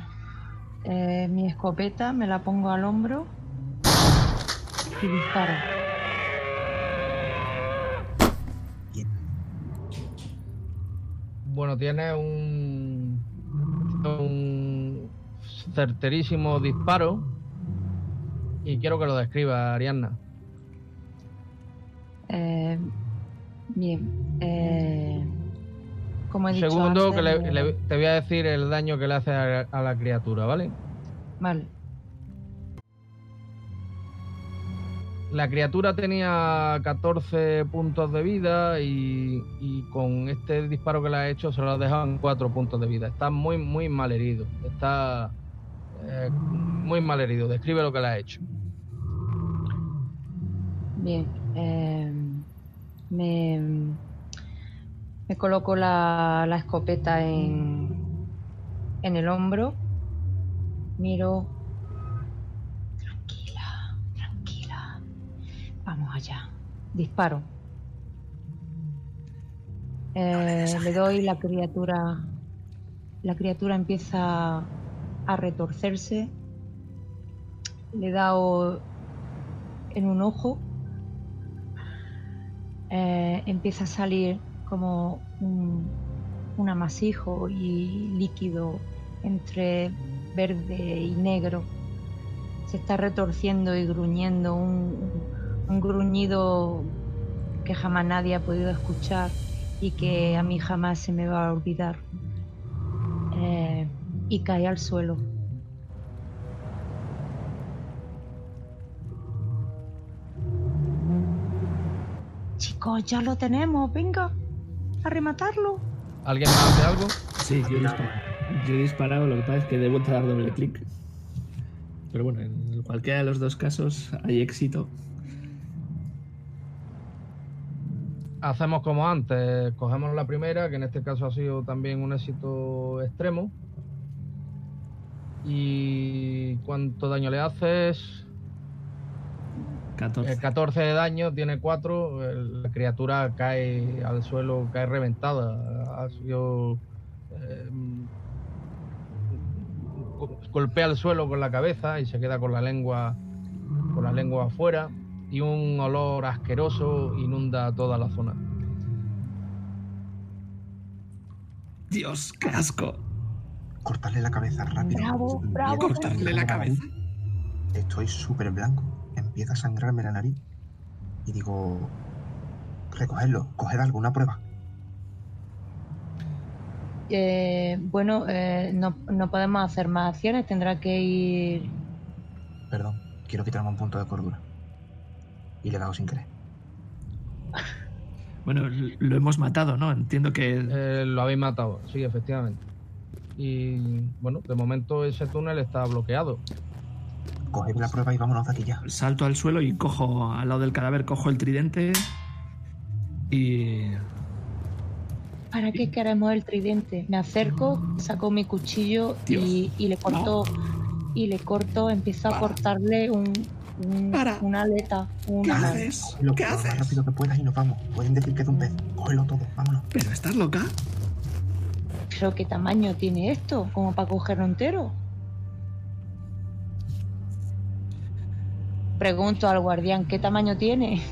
eh, mi escopeta, me la pongo al hombro y. Bien. Bueno, tiene un, un certerísimo disparo y quiero que lo describa, Arianna. Eh, bien. eh, como he dicho Segundo, que le- le- te voy a decir el daño que le hace a, a la criatura, ¿vale? Vale. La criatura tenía 14 puntos de vida y, con este disparo que le ha hecho se lo ha dejado en 4 puntos de vida. Está muy, muy mal herido. Está eh, muy mal herido. Describe lo que le ha hecho. Bien. eh, me, me coloco la, la escopeta en, en el hombro. Miro. Allá. Disparo. Eh, le doy la criatura. La criatura empieza a retorcerse. Le he dado en un ojo. Eh, empieza a salir como un, un amasijo y líquido entre verde y negro. Se está retorciendo y gruñendo un, un gruñido que jamás nadie ha podido escuchar y que a mí jamás se me va a olvidar. Eh, y cae al suelo. Chicos, ya lo tenemos, venga, a rematarlo. ¿Alguien más hace algo? Sí, yo he, disparado, yo he disparado, lo que pasa es que a dar doble clic. Pero bueno, en cualquiera de los dos casos hay éxito. Hacemos como antes. Cogemos la primera, que en este caso ha sido también un éxito extremo. ¿Y cuánto daño le haces? 14. Eh, 14 de daño, tiene 4. La criatura cae al suelo, cae reventada. Ha sido. eh, go- golpea el suelo con la cabeza y se queda con la lengua. Con la lengua afuera. Y un olor asqueroso inunda toda la zona. Dios, qué asco. Cortarle la cabeza rápido. Bravo, bravo. Cortarle la cabeza. Estoy súper blanco. Empieza a sangrarme la nariz. Y digo, recogerlo, coger alguna prueba. Eh, bueno, eh, no, no podemos hacer más acciones, tendrá que ir. Perdón, quiero quitarme un punto de cordura. Y le he dado sin querer. Bueno, lo hemos matado, ¿no? Entiendo que Eh, lo habéis matado, sí, efectivamente. Y bueno, de momento ese túnel está bloqueado. Coger la prueba y vámonos de aquí ya. salto al suelo y cojo al lado del cadáver, cojo el tridente y ¿Para qué queremos el tridente? Me acerco, saco mi cuchillo y, y le corto. Y le corto, empiezo a Para. cortarle un, un- Para. una aleta. Una ¿Qué haces? Cógelo ¿Qué lo más haces? rápido que puedas y nos vamos. Pueden decir que es un pez. Cógelo todo, vámonos. ¿Pero estás loca? ¿Pero qué tamaño tiene esto? Como para cogerlo entero. Pregunto al guardián, ¿qué tamaño tiene?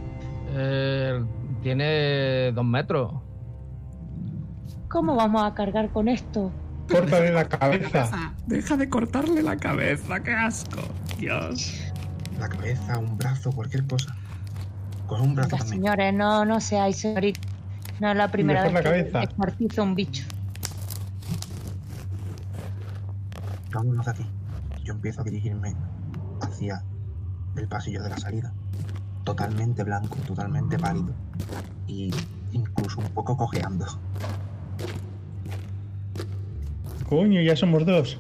Eh, tiene dos metros. ¿Cómo vamos a cargar con esto? Córtale la cabeza. Deja de cortarle la cabeza, qué asco. Dios. La cabeza, un brazo, cualquier cosa. Coge un brazo Venga, señores, no, no seáis señoritas. No es la primera vez la que descuartizo un bicho. Vámonos de aquí. Yo empiezo a dirigirme hacia el pasillo de la salida. Totalmente blanco, totalmente pálido. Y incluso un poco cojeando. Coño, ya somos dos.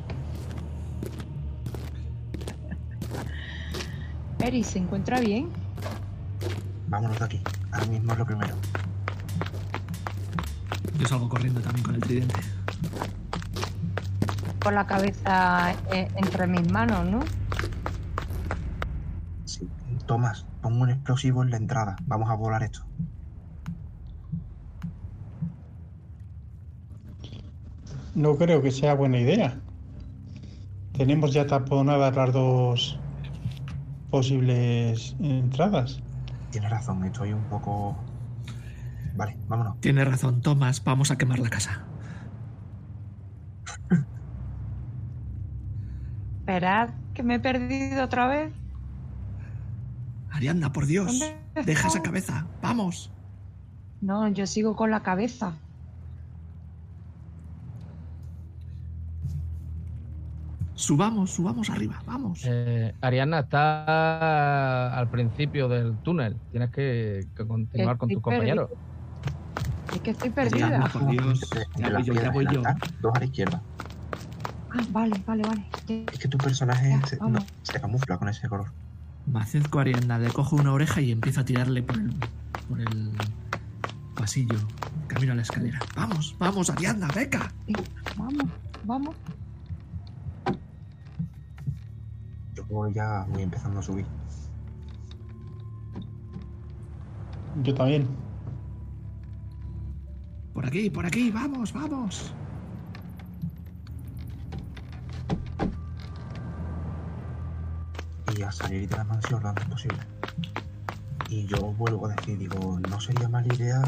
Eri, ¿se encuentra bien? Vámonos de aquí. Ahora mismo es lo primero. Yo salgo corriendo también con el tridente. Con la cabeza eh, entre mis manos, ¿no? Sí. Tomás, pon un explosivo en la entrada. Vamos a volar esto. No creo que sea buena idea. Tenemos ya taponadas las dos posibles entradas. Tienes razón, estoy un poco... Vale, vámonos. Tienes razón, Tomás, vamos a quemar la casa. Esperad, que me he perdido otra vez. Arianda, por Dios, ¿Dónde deja esa cabeza, vamos. No, yo sigo con la cabeza. Subamos, subamos arriba, vamos. Eh, Ariana está al principio del túnel. Tienes que, que continuar con tus compañeros. Es que estoy Ariadna, perdida. por Dios. Ya voy yo, ya voy yo. Dos a la izquierda. Ah, vale, vale, vale. Es que tu personaje Ya, se, vamos. no, se camufla con ese color. Me acerco a Ariadna, le cojo una oreja y empiezo a tirarle por el, por el pasillo, camino a la escalera. Vamos, vamos, Ariadna, beca. Vamos, vamos. Ya voy empezando a subir. Yo también. Por aquí, por aquí, vamos, vamos. y a salir de la mansión lo antes posible. Y yo vuelvo a decir, digo, no sería mala idea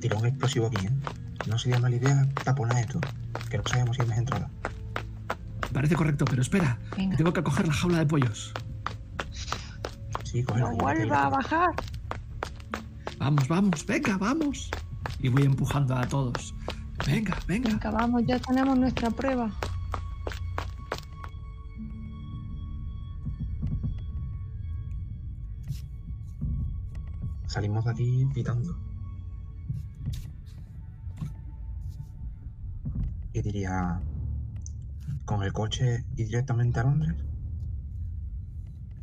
tirar un explosivo aquí, ¿eh? No sería mala idea taponar esto, que no sabemos si hay más entrada. Parece correcto, pero espera, Venga. tengo que coger la jaula de pollos. Sí, No vuelva a llévatela. bajar. Vamos, vamos, venga, vamos. Y voy empujando a todos. Venga, venga. Venga, vamos, ya tenemos nuestra prueba. Salimos de aquí pitando. Y diría, con el coche y directamente a Londres.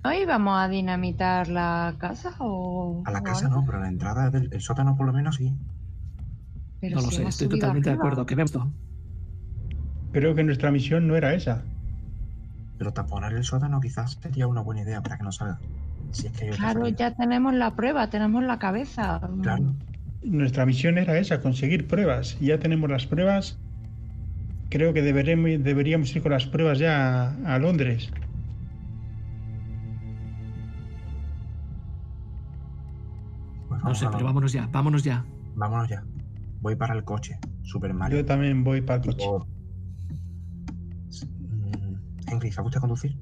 ¿No íbamos a dinamitar la casa o.? A la o casa algo? no, pero a la entrada del el sótano por lo menos sí. Pero no lo sé, estoy totalmente de acuerdo. Que esto. Creo que nuestra misión no era esa. Pero taponar el sótano quizás sería una buena idea para que no salga. Si es que Claro, ya tenemos la prueba, tenemos la cabeza. Claro. Nuestra misión era esa, conseguir pruebas. Y ya tenemos las pruebas. Creo que deberemos, deberíamos ir con las pruebas ya a, a Londres. Pues No sé, pero vámonos ya, vámonos ya. Vámonos ya. Voy para el coche. Super Mario. Yo también voy para el coche. Mm, Henry, ¿sabe usted conducir?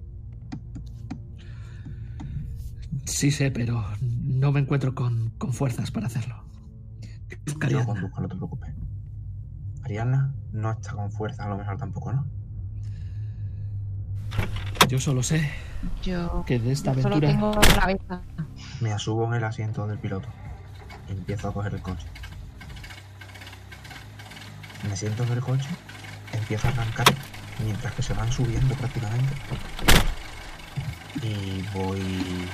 Sí sé, pero no me encuentro con, con fuerzas para hacerlo. Yo conduzco, no te preocupes. Ariana no está con fuerza, a lo mejor tampoco, ¿no? yo solo sé Yo que de esta solo aventura tengo la cabeza. Me asubo en el asiento del piloto. y Empiezo a coger el coche. Me siento en el coche, empiezo a arrancar mientras que se van subiendo prácticamente. Y voy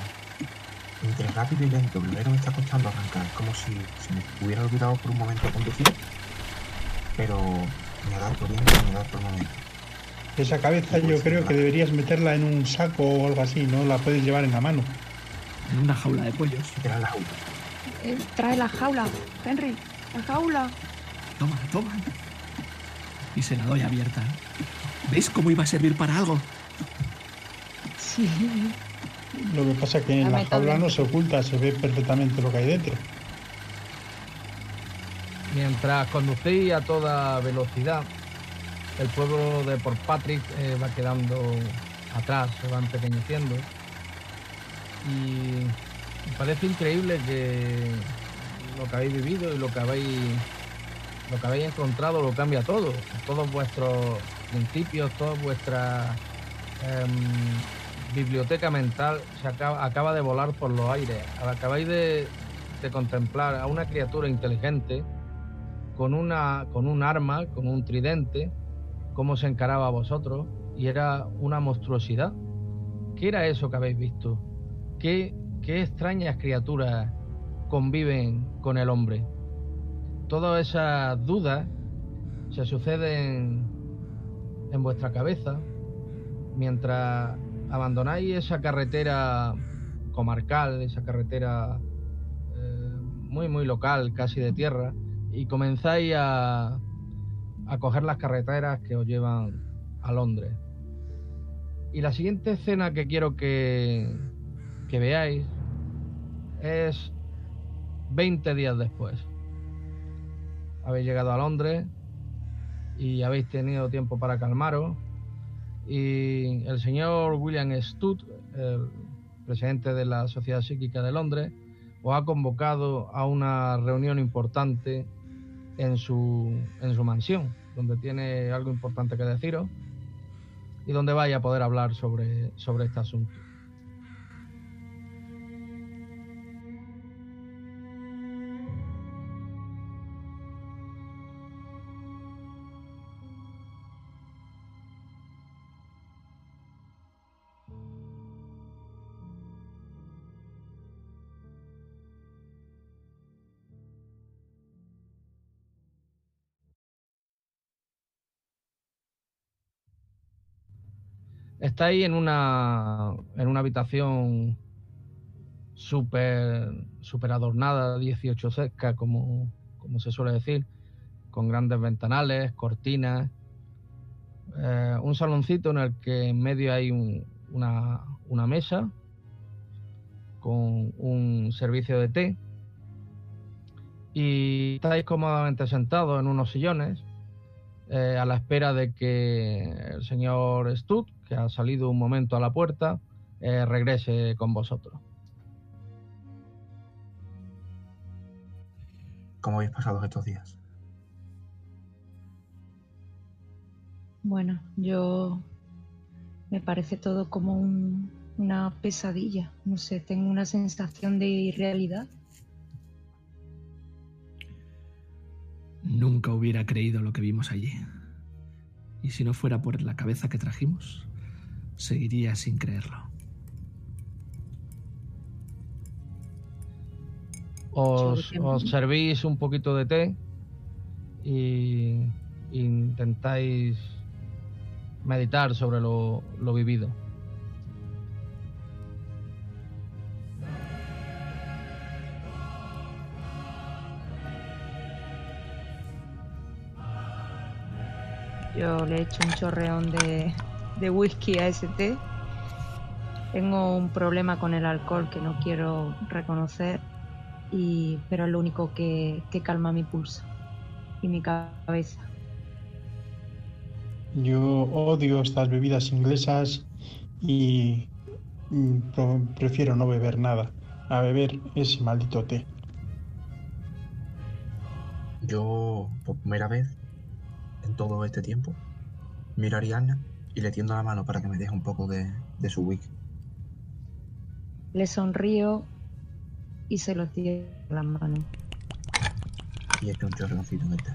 entre rápido y lento. Primero me está costando arrancar, es como si se me hubiera olvidado por un momento conducir. Pero me adapto bien, me adapto al momento. Esa cabeza yo creo que deberías meterla en un saco o algo así, no la puedes llevar en la mano. en una jaula de pollos. Literal la jaula. Eh, trae la jaula, Henry, la jaula. Toma, toma. Y se la doy abierta. ¿Veis cómo iba a servir para algo? Sí. Lo que pasa es que en La la jaula no se oculta, se ve perfectamente lo que hay dentro. Mientras conducís a toda velocidad, el pueblo de Port Patrick eh, va quedando atrás, se va empequeñeciendo. Y parece increíble que lo que habéis vivido y lo que habéis, lo que habéis encontrado lo cambia todo. Todos vuestros principios, toda vuestra em, biblioteca mental se acaba, acaba de volar por los aires. Acabáis de, de contemplar a una criatura inteligente con, una, con un arma, con un tridente, cómo se encaraba a vosotros, y era una monstruosidad. ¿Qué era eso que habéis visto? ¿Qué, qué extrañas criaturas conviven con el hombre? Todas esas dudas se suceden en vuestra cabeza mientras abandonáis esa carretera comarcal, esa carretera eh, muy, muy local, casi de tierra, y comenzáis a, a coger las carreteras que os llevan a Londres. Y la siguiente escena que quiero que, que veáis es 20 días después. Habéis llegado a Londres y habéis tenido tiempo para calmaros. Y el señor William Studd, el presidente de la Sociedad Psíquica de Londres, os ha convocado a una reunión importante en su, en su mansión, donde tiene algo importante que deciros. y donde vaya a poder hablar sobre, sobre este asunto. Estáis en una, en una habitación súper super adornada, 18 cerca, como, como se suele decir, con grandes ventanales, cortinas, eh, un saloncito en el que en medio hay un- una, una mesa con un servicio de té. Y estáis cómodamente sentados en unos sillones eh, a la espera de que el señor Stud, que ha salido un momento a la puerta, eh, regrese con vosotros. ¿Cómo habéis pasado estos días? Bueno, yo me parece todo como un- una pesadilla. No sé, tengo una sensación de irrealidad. Nunca hubiera creído lo que vimos allí. Y si no fuera por la cabeza que trajimos, seguiría sin creerlo. Os, servís un poquito de té y intentáis meditar sobre lo, lo vivido. Yo le he hecho un chorreón de, de whisky a ese té. Tengo un problema con el alcohol que no quiero reconocer, y, pero es lo único que, que calma mi pulso y mi cabeza. Yo odio estas bebidas inglesas y mm, prefiero no beber nada a beber ese maldito té. Yo, por primera vez en todo este tiempo, miro a Ariana y le tiendo la mano para que me deje un poco de, de su whisky. Le sonrío y se lo tiro en las manos. Y echo un chorroncito el té.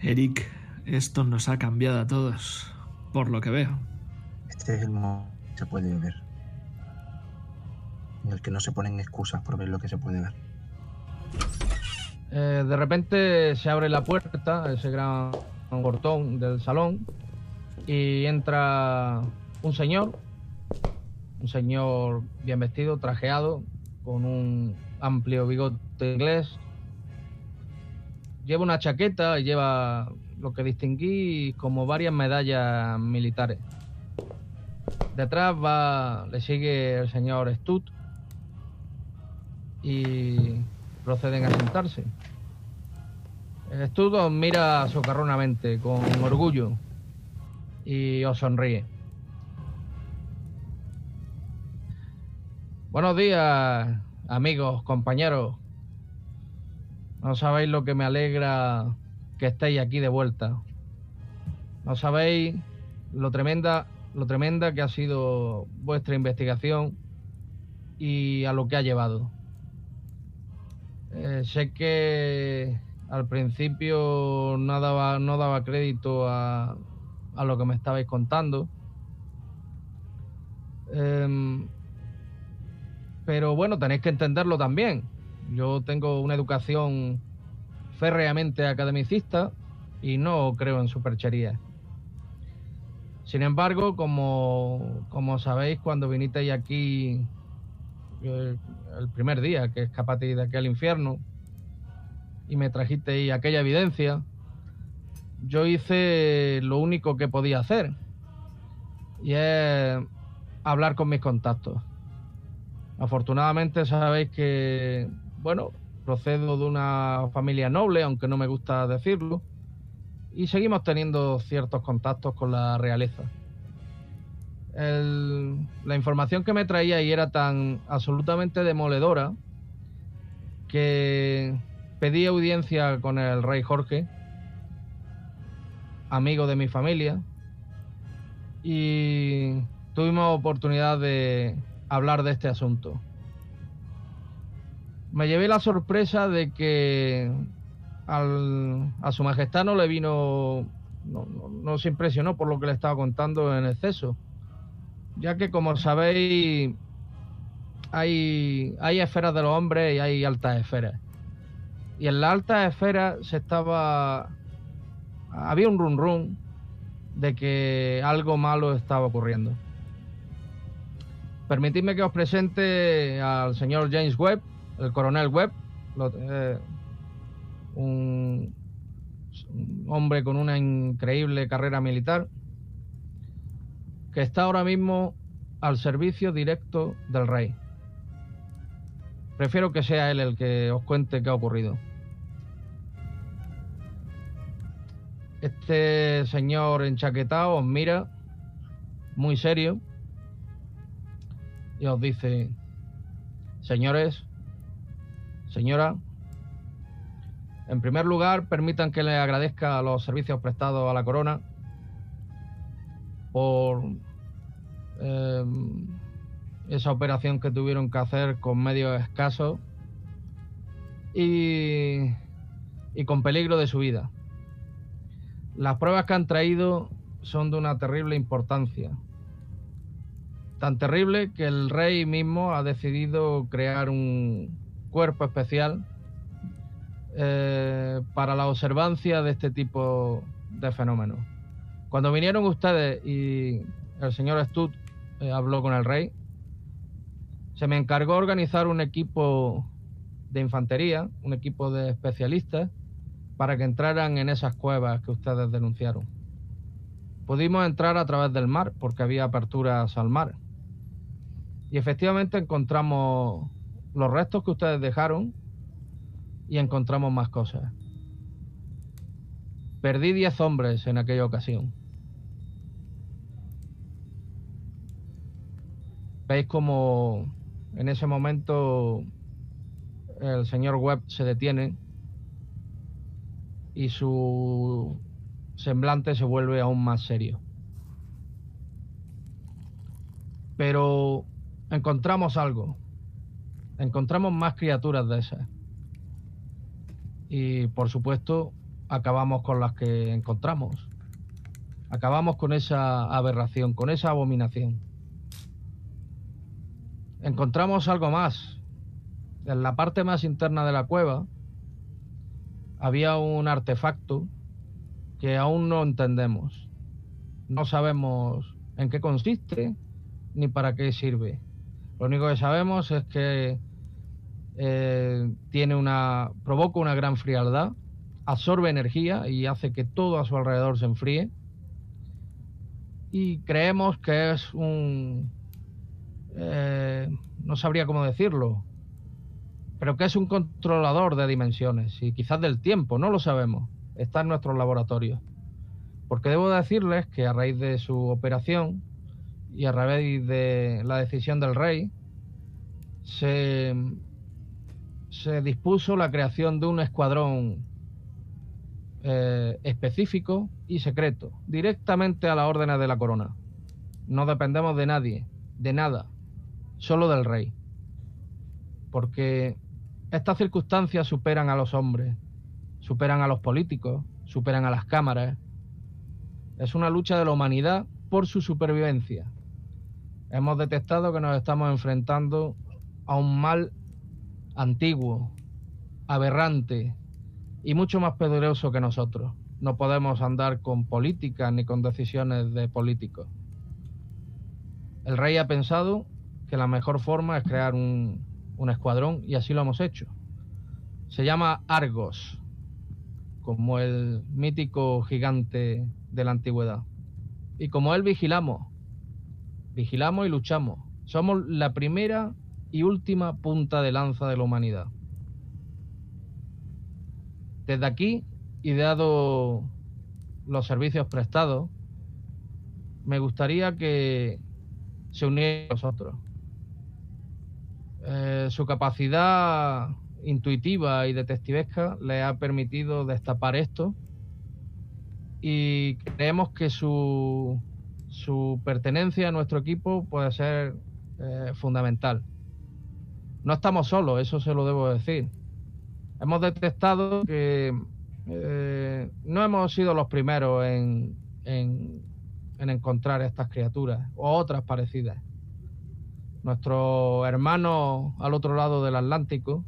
Eric, esto nos ha cambiado a todos, por lo que veo. Este es el momento que se puede ver. En el que no se ponen excusas por ver lo que se puede ver. Eh, de repente se abre la puerta, ese gran portón del salón, y entra un señor, un señor bien vestido, trajeado, con un amplio bigote inglés. Lleva una chaqueta y lleva lo que distinguí como varias medallas militares. Detrás va, le sigue el señor Stutt y proceden a sentarse. Stutt mira socarronamente, con orgullo, y os sonríe. Buenos días, amigos, compañeros. No sabéis lo que me alegra que estéis aquí de vuelta. No sabéis lo tremenda, lo tremenda que ha sido vuestra investigación y a lo que ha llevado. Eh, sé que al principio no daba, no daba crédito a, a lo que me estabais contando. Em, pero bueno, tenéis que entenderlo también. Yo tengo una educación férreamente academicista y no creo en supercherías. Sin embargo, como, como sabéis, cuando vinisteis aquí eh, el primer día que escapasteis de aquel infierno y me trajisteis aquella evidencia, yo hice lo único que podía hacer y es hablar con mis contactos. Afortunadamente sabéis que, bueno, procedo de una familia noble, aunque no me gusta decirlo, y seguimos teniendo ciertos contactos con la realeza. La información que me traía y era tan absolutamente demoledora que pedí audiencia con el rey Jorge, amigo de mi familia, y tuvimos oportunidad de hablar de este asunto. Me llevé la sorpresa de que a su majestad no le vino, no, no se impresionó por lo que le estaba contando en exceso, ya que como sabéis hay, hay esferas de los hombres y hay altas esferas. Y en la alta esfera se estaba. Había un run run de que algo malo estaba ocurriendo. Permitidme que os presente al señor James Webb, el coronel Webb, eh, un hombre con una increíble carrera militar, que está ahora mismo al servicio directo del rey. Prefiero que sea él el que os cuente qué ha ocurrido. Este señor enchaquetado os mira muy serio y os dice, señores, señora, en primer lugar, permitan que le agradezca los servicios prestados a la corona por eh, esa operación que tuvieron que hacer con medios escasos y con peligro de su vida. Las pruebas que han traído son de una terrible importancia. Tan terrible que el rey mismo ha decidido crear un cuerpo especial eh, para la observancia de este tipo de fenómenos. Cuando vinieron ustedes y el señor Stud eh, habló con el rey, se me encargó organizar un equipo de infantería, un equipo de especialistas, para que entraran en esas cuevas que ustedes denunciaron. Pudimos entrar a través del mar, porque había aperturas al mar. Y efectivamente encontramos los restos que ustedes dejaron y encontramos más cosas. Perdí 10 hombres en aquella ocasión. Veis como en ese momento el señor Webb se detiene y su semblante se vuelve aún más serio. Pero encontramos algo. Encontramos más criaturas de esas. Y por supuesto, acabamos con las que encontramos. Acabamos con esa aberración, con esa abominación encontramos algo más. En la parte más interna de la cueva había un artefacto que aún no entendemos. No sabemos en qué consiste ni para qué sirve. Lo único que sabemos es que eh, tiene una provoca una gran frialdad, absorbe energía y hace que todo a su alrededor se enfríe. Y creemos que es un eh, no sabría cómo decirlo, pero que es un controlador de dimensiones y quizás del tiempo, no lo sabemos. Está en nuestros laboratorios. Porque debo decirles que a raíz de su operación y a raíz de la decisión del rey, se, se dispuso la creación de un escuadrón eh, específico y secreto, directamente a la órdenes de la corona. No dependemos de nadie, de nada solo del rey. Porque estas circunstancias superan a los hombres, superan a los políticos, superan a las cámaras. Es una lucha de la humanidad por su supervivencia. Hemos detectado que nos estamos enfrentando a un mal antiguo, aberrante y mucho más poderoso que nosotros. No podemos andar con políticas ni con decisiones de políticos. El rey ha pensado que la mejor forma es crear un, escuadrón y así lo hemos hecho. Se llama Argos, como el mítico gigante de la antigüedad. Y como él vigilamos, vigilamos y luchamos. Somos la primera y última punta de lanza de la humanidad. Desde aquí, y dado los servicios prestados, me gustaría que se unieran nosotros. Eh, su capacidad intuitiva y detectivesca le ha permitido destapar esto y creemos que su su pertenencia a nuestro equipo puede ser eh, fundamental. No estamos solos, eso se lo debo decir. Hemos detectado que eh, no hemos sido los primeros en, en, en encontrar estas criaturas o otras parecidas. Nuestro hermano al otro lado del Atlántico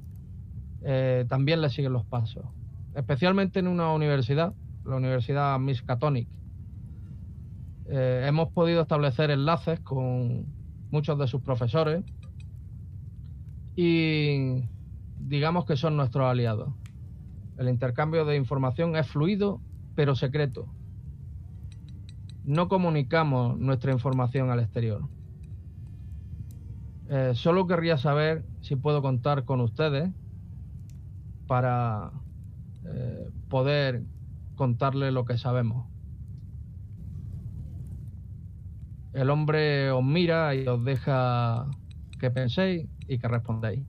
eh, también le siguen los pasos, especialmente en una universidad, la Universidad Miskatonic. Eh, hemos podido establecer enlaces con muchos de sus profesores y digamos que son nuestros aliados. El intercambio de información es fluido pero secreto. No comunicamos nuestra información al exterior. Eh, solo querría saber si puedo contar con ustedes para eh, poder contarle lo que sabemos. El hombre os mira y os deja que penséis y que respondéis.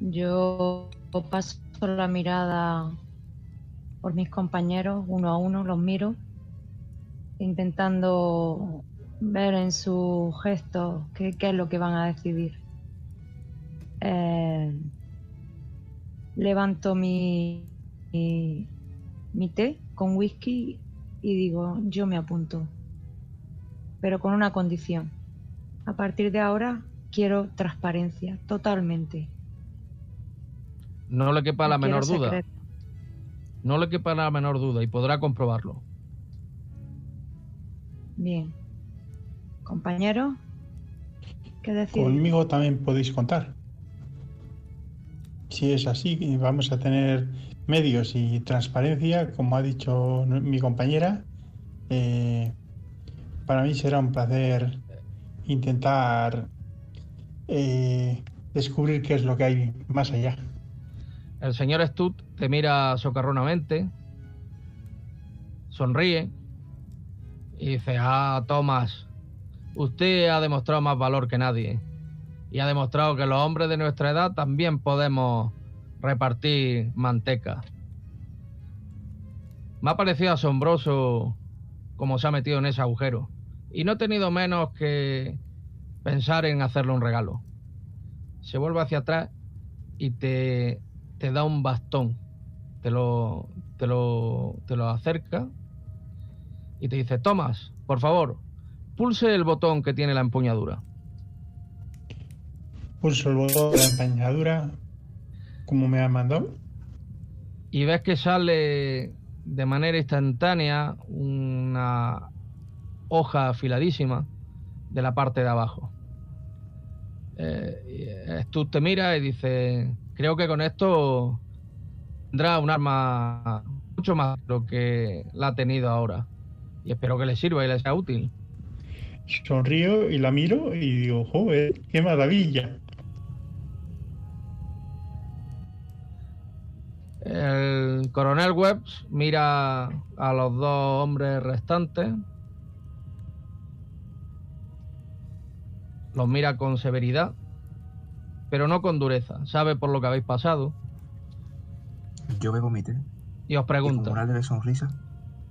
Yo paso la mirada por mis compañeros, uno a uno, los miro, intentando ver en sus gestos qué, es lo que van a decidir. Eh, levanto mi, mi té con whisky y digo, yo me apunto, pero con una condición. A partir de ahora quiero transparencia, totalmente. No le quepa la No menor duda. secreto. No le quepa la menor duda y podrá comprobarlo. Bien. Compañero, ¿qué decir? Conmigo también podéis contar. Si es así, y vamos a tener medios y transparencia, como ha dicho mi compañera. eh, para mí será un placer intentar eh, descubrir qué es lo que hay más allá. El señor Stud te mira socarronamente, sonríe y dice, ah, Tomás, usted ha demostrado más valor que nadie y ha demostrado que los hombres de nuestra edad también podemos repartir manteca. Me ha parecido asombroso cómo se ha metido en ese agujero y no he tenido menos que pensar en hacerle un regalo. Se vuelve hacia atrás y te, te da un bastón, te lo, te lo, te lo acerca y te dice, Tomás, por favor, pulse el botón que tiene la empuñadura. Pulso el botón de la empañadura, como me ha mandado. y ves que sale de manera instantánea una hoja afiladísima de la parte de abajo. Eh, y Stu te mira y dice, creo que con esto tendrá un arma mucho más de lo que la ha tenido ahora. Y espero que le sirva y le sea útil. Sonrío y la miro y digo, joder, qué maravilla. El coronel Webbs mira a los dos hombres restantes. Los mira con severidad, pero no con dureza. Sabe por lo que habéis pasado Yo bebo mi té y os y con una leve sonrisa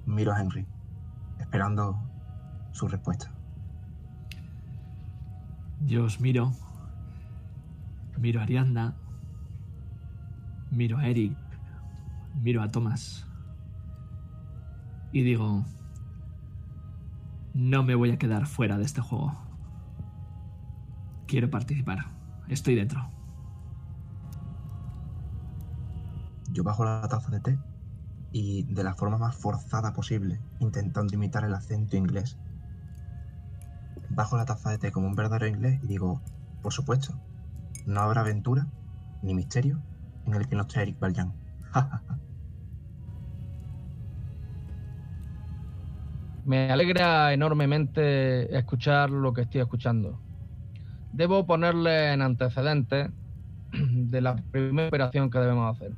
miro a Henry, esperando su respuesta. Yo os miro. Miro a Arianda. Miro a Eric. Miro a Thomas. Y digo... No me voy a quedar fuera de este juego. Quiero participar. Estoy dentro. Yo bajo la taza de té y de la forma más forzada posible, intentando imitar el acento inglés, bajo la taza de té como un verdadero inglés y digo, por supuesto, no habrá aventura ni misterio en el que no esté Eric Valjean. Me alegra enormemente escuchar lo que estoy escuchando. Debo ponerle en antecedentes de la primera operación que debemos hacer.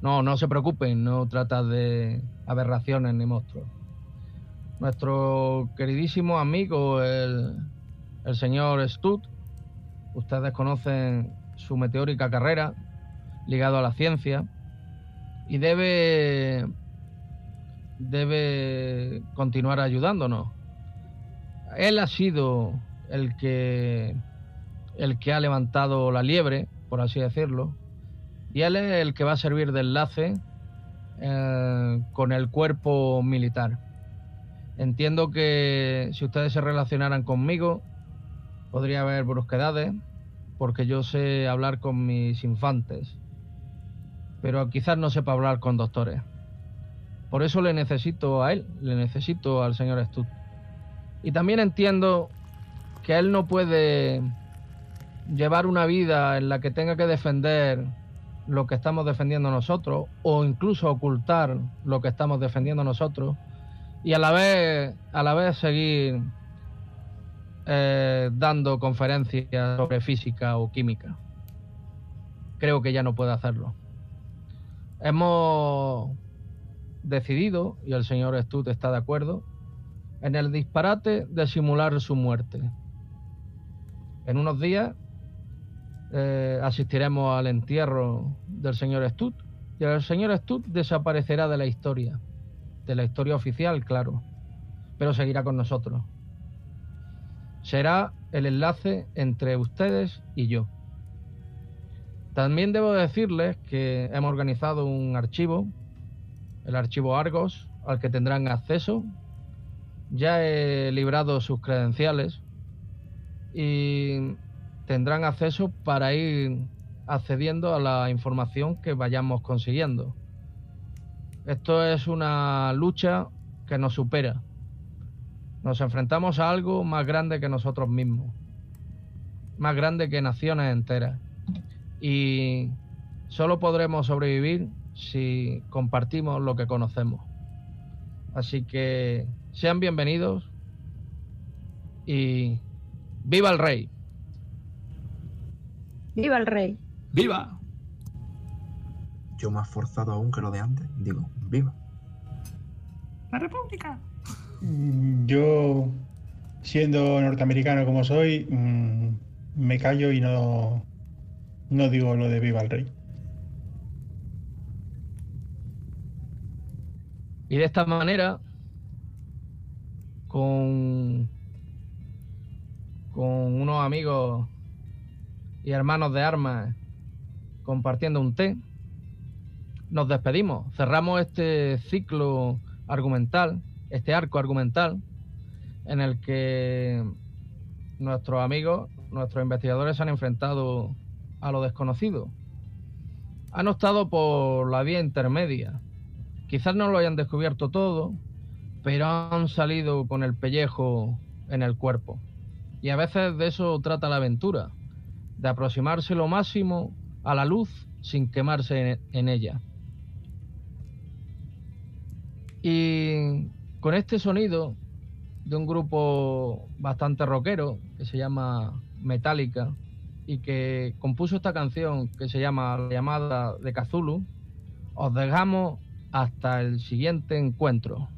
No, no se preocupen, no trata de aberraciones ni monstruos. Nuestro queridísimo amigo, el, el señor Stud, Ustedes conocen su meteórica carrera ligado a la ciencia y debe debe continuar ayudándonos. Él ha sido el que el que ha levantado la liebre, por así decirlo, y él es el que va a servir de enlace eh, con el cuerpo militar. Entiendo que si ustedes se relacionaran conmigo, podría haber brusquedades, porque yo sé hablar con mis infantes, pero quizás no sepa hablar con doctores. Por eso le necesito a él, le necesito al señor Stud. Y también entiendo que él no puede llevar una vida en la que tenga que defender lo que estamos defendiendo nosotros o incluso ocultar lo que estamos defendiendo nosotros y a la vez a la vez seguir eh, dando conferencias sobre física o química. Creo que ya no puede hacerlo. Hemos decidido, y el señor Stud está de acuerdo, en el disparate de simular su muerte. En unos días eh, asistiremos al entierro del señor Stud y el señor Stud desaparecerá de la historia, de la historia oficial, claro, pero seguirá con nosotros. Será el enlace entre ustedes y yo. También debo decirles que hemos organizado un archivo el archivo Argos al que tendrán acceso. Ya he librado sus credenciales y tendrán acceso para ir accediendo a la información que vayamos consiguiendo. Esto es una lucha que nos supera. Nos enfrentamos a algo más grande que nosotros mismos, más grande que naciones enteras. Y solo podremos sobrevivir si compartimos lo que conocemos. Así que sean bienvenidos y viva el rey. Viva el rey. ¡Viva! Yo más forzado aún que lo de antes, digo, viva. ¡La República! Yo, siendo norteamericano como soy, mm, me callo y no, no digo lo de viva el rey. Y de esta manera, con, con unos amigos y hermanos de armas compartiendo un té, nos despedimos. Cerramos este ciclo argumental, este arco argumental, en el que nuestros amigos, nuestros investigadores se han enfrentado a lo desconocido. Han optado por la vía intermedia, Quizás no lo hayan descubierto todo, pero han salido con el pellejo en el cuerpo. Y a veces de eso trata la aventura, de aproximarse lo máximo a la luz sin quemarse en, ella. Y con este sonido de un grupo bastante rockero que se llama Metallica y que compuso esta canción que se llama La llamada de Cthulhu, os dejamos hasta el siguiente encuentro.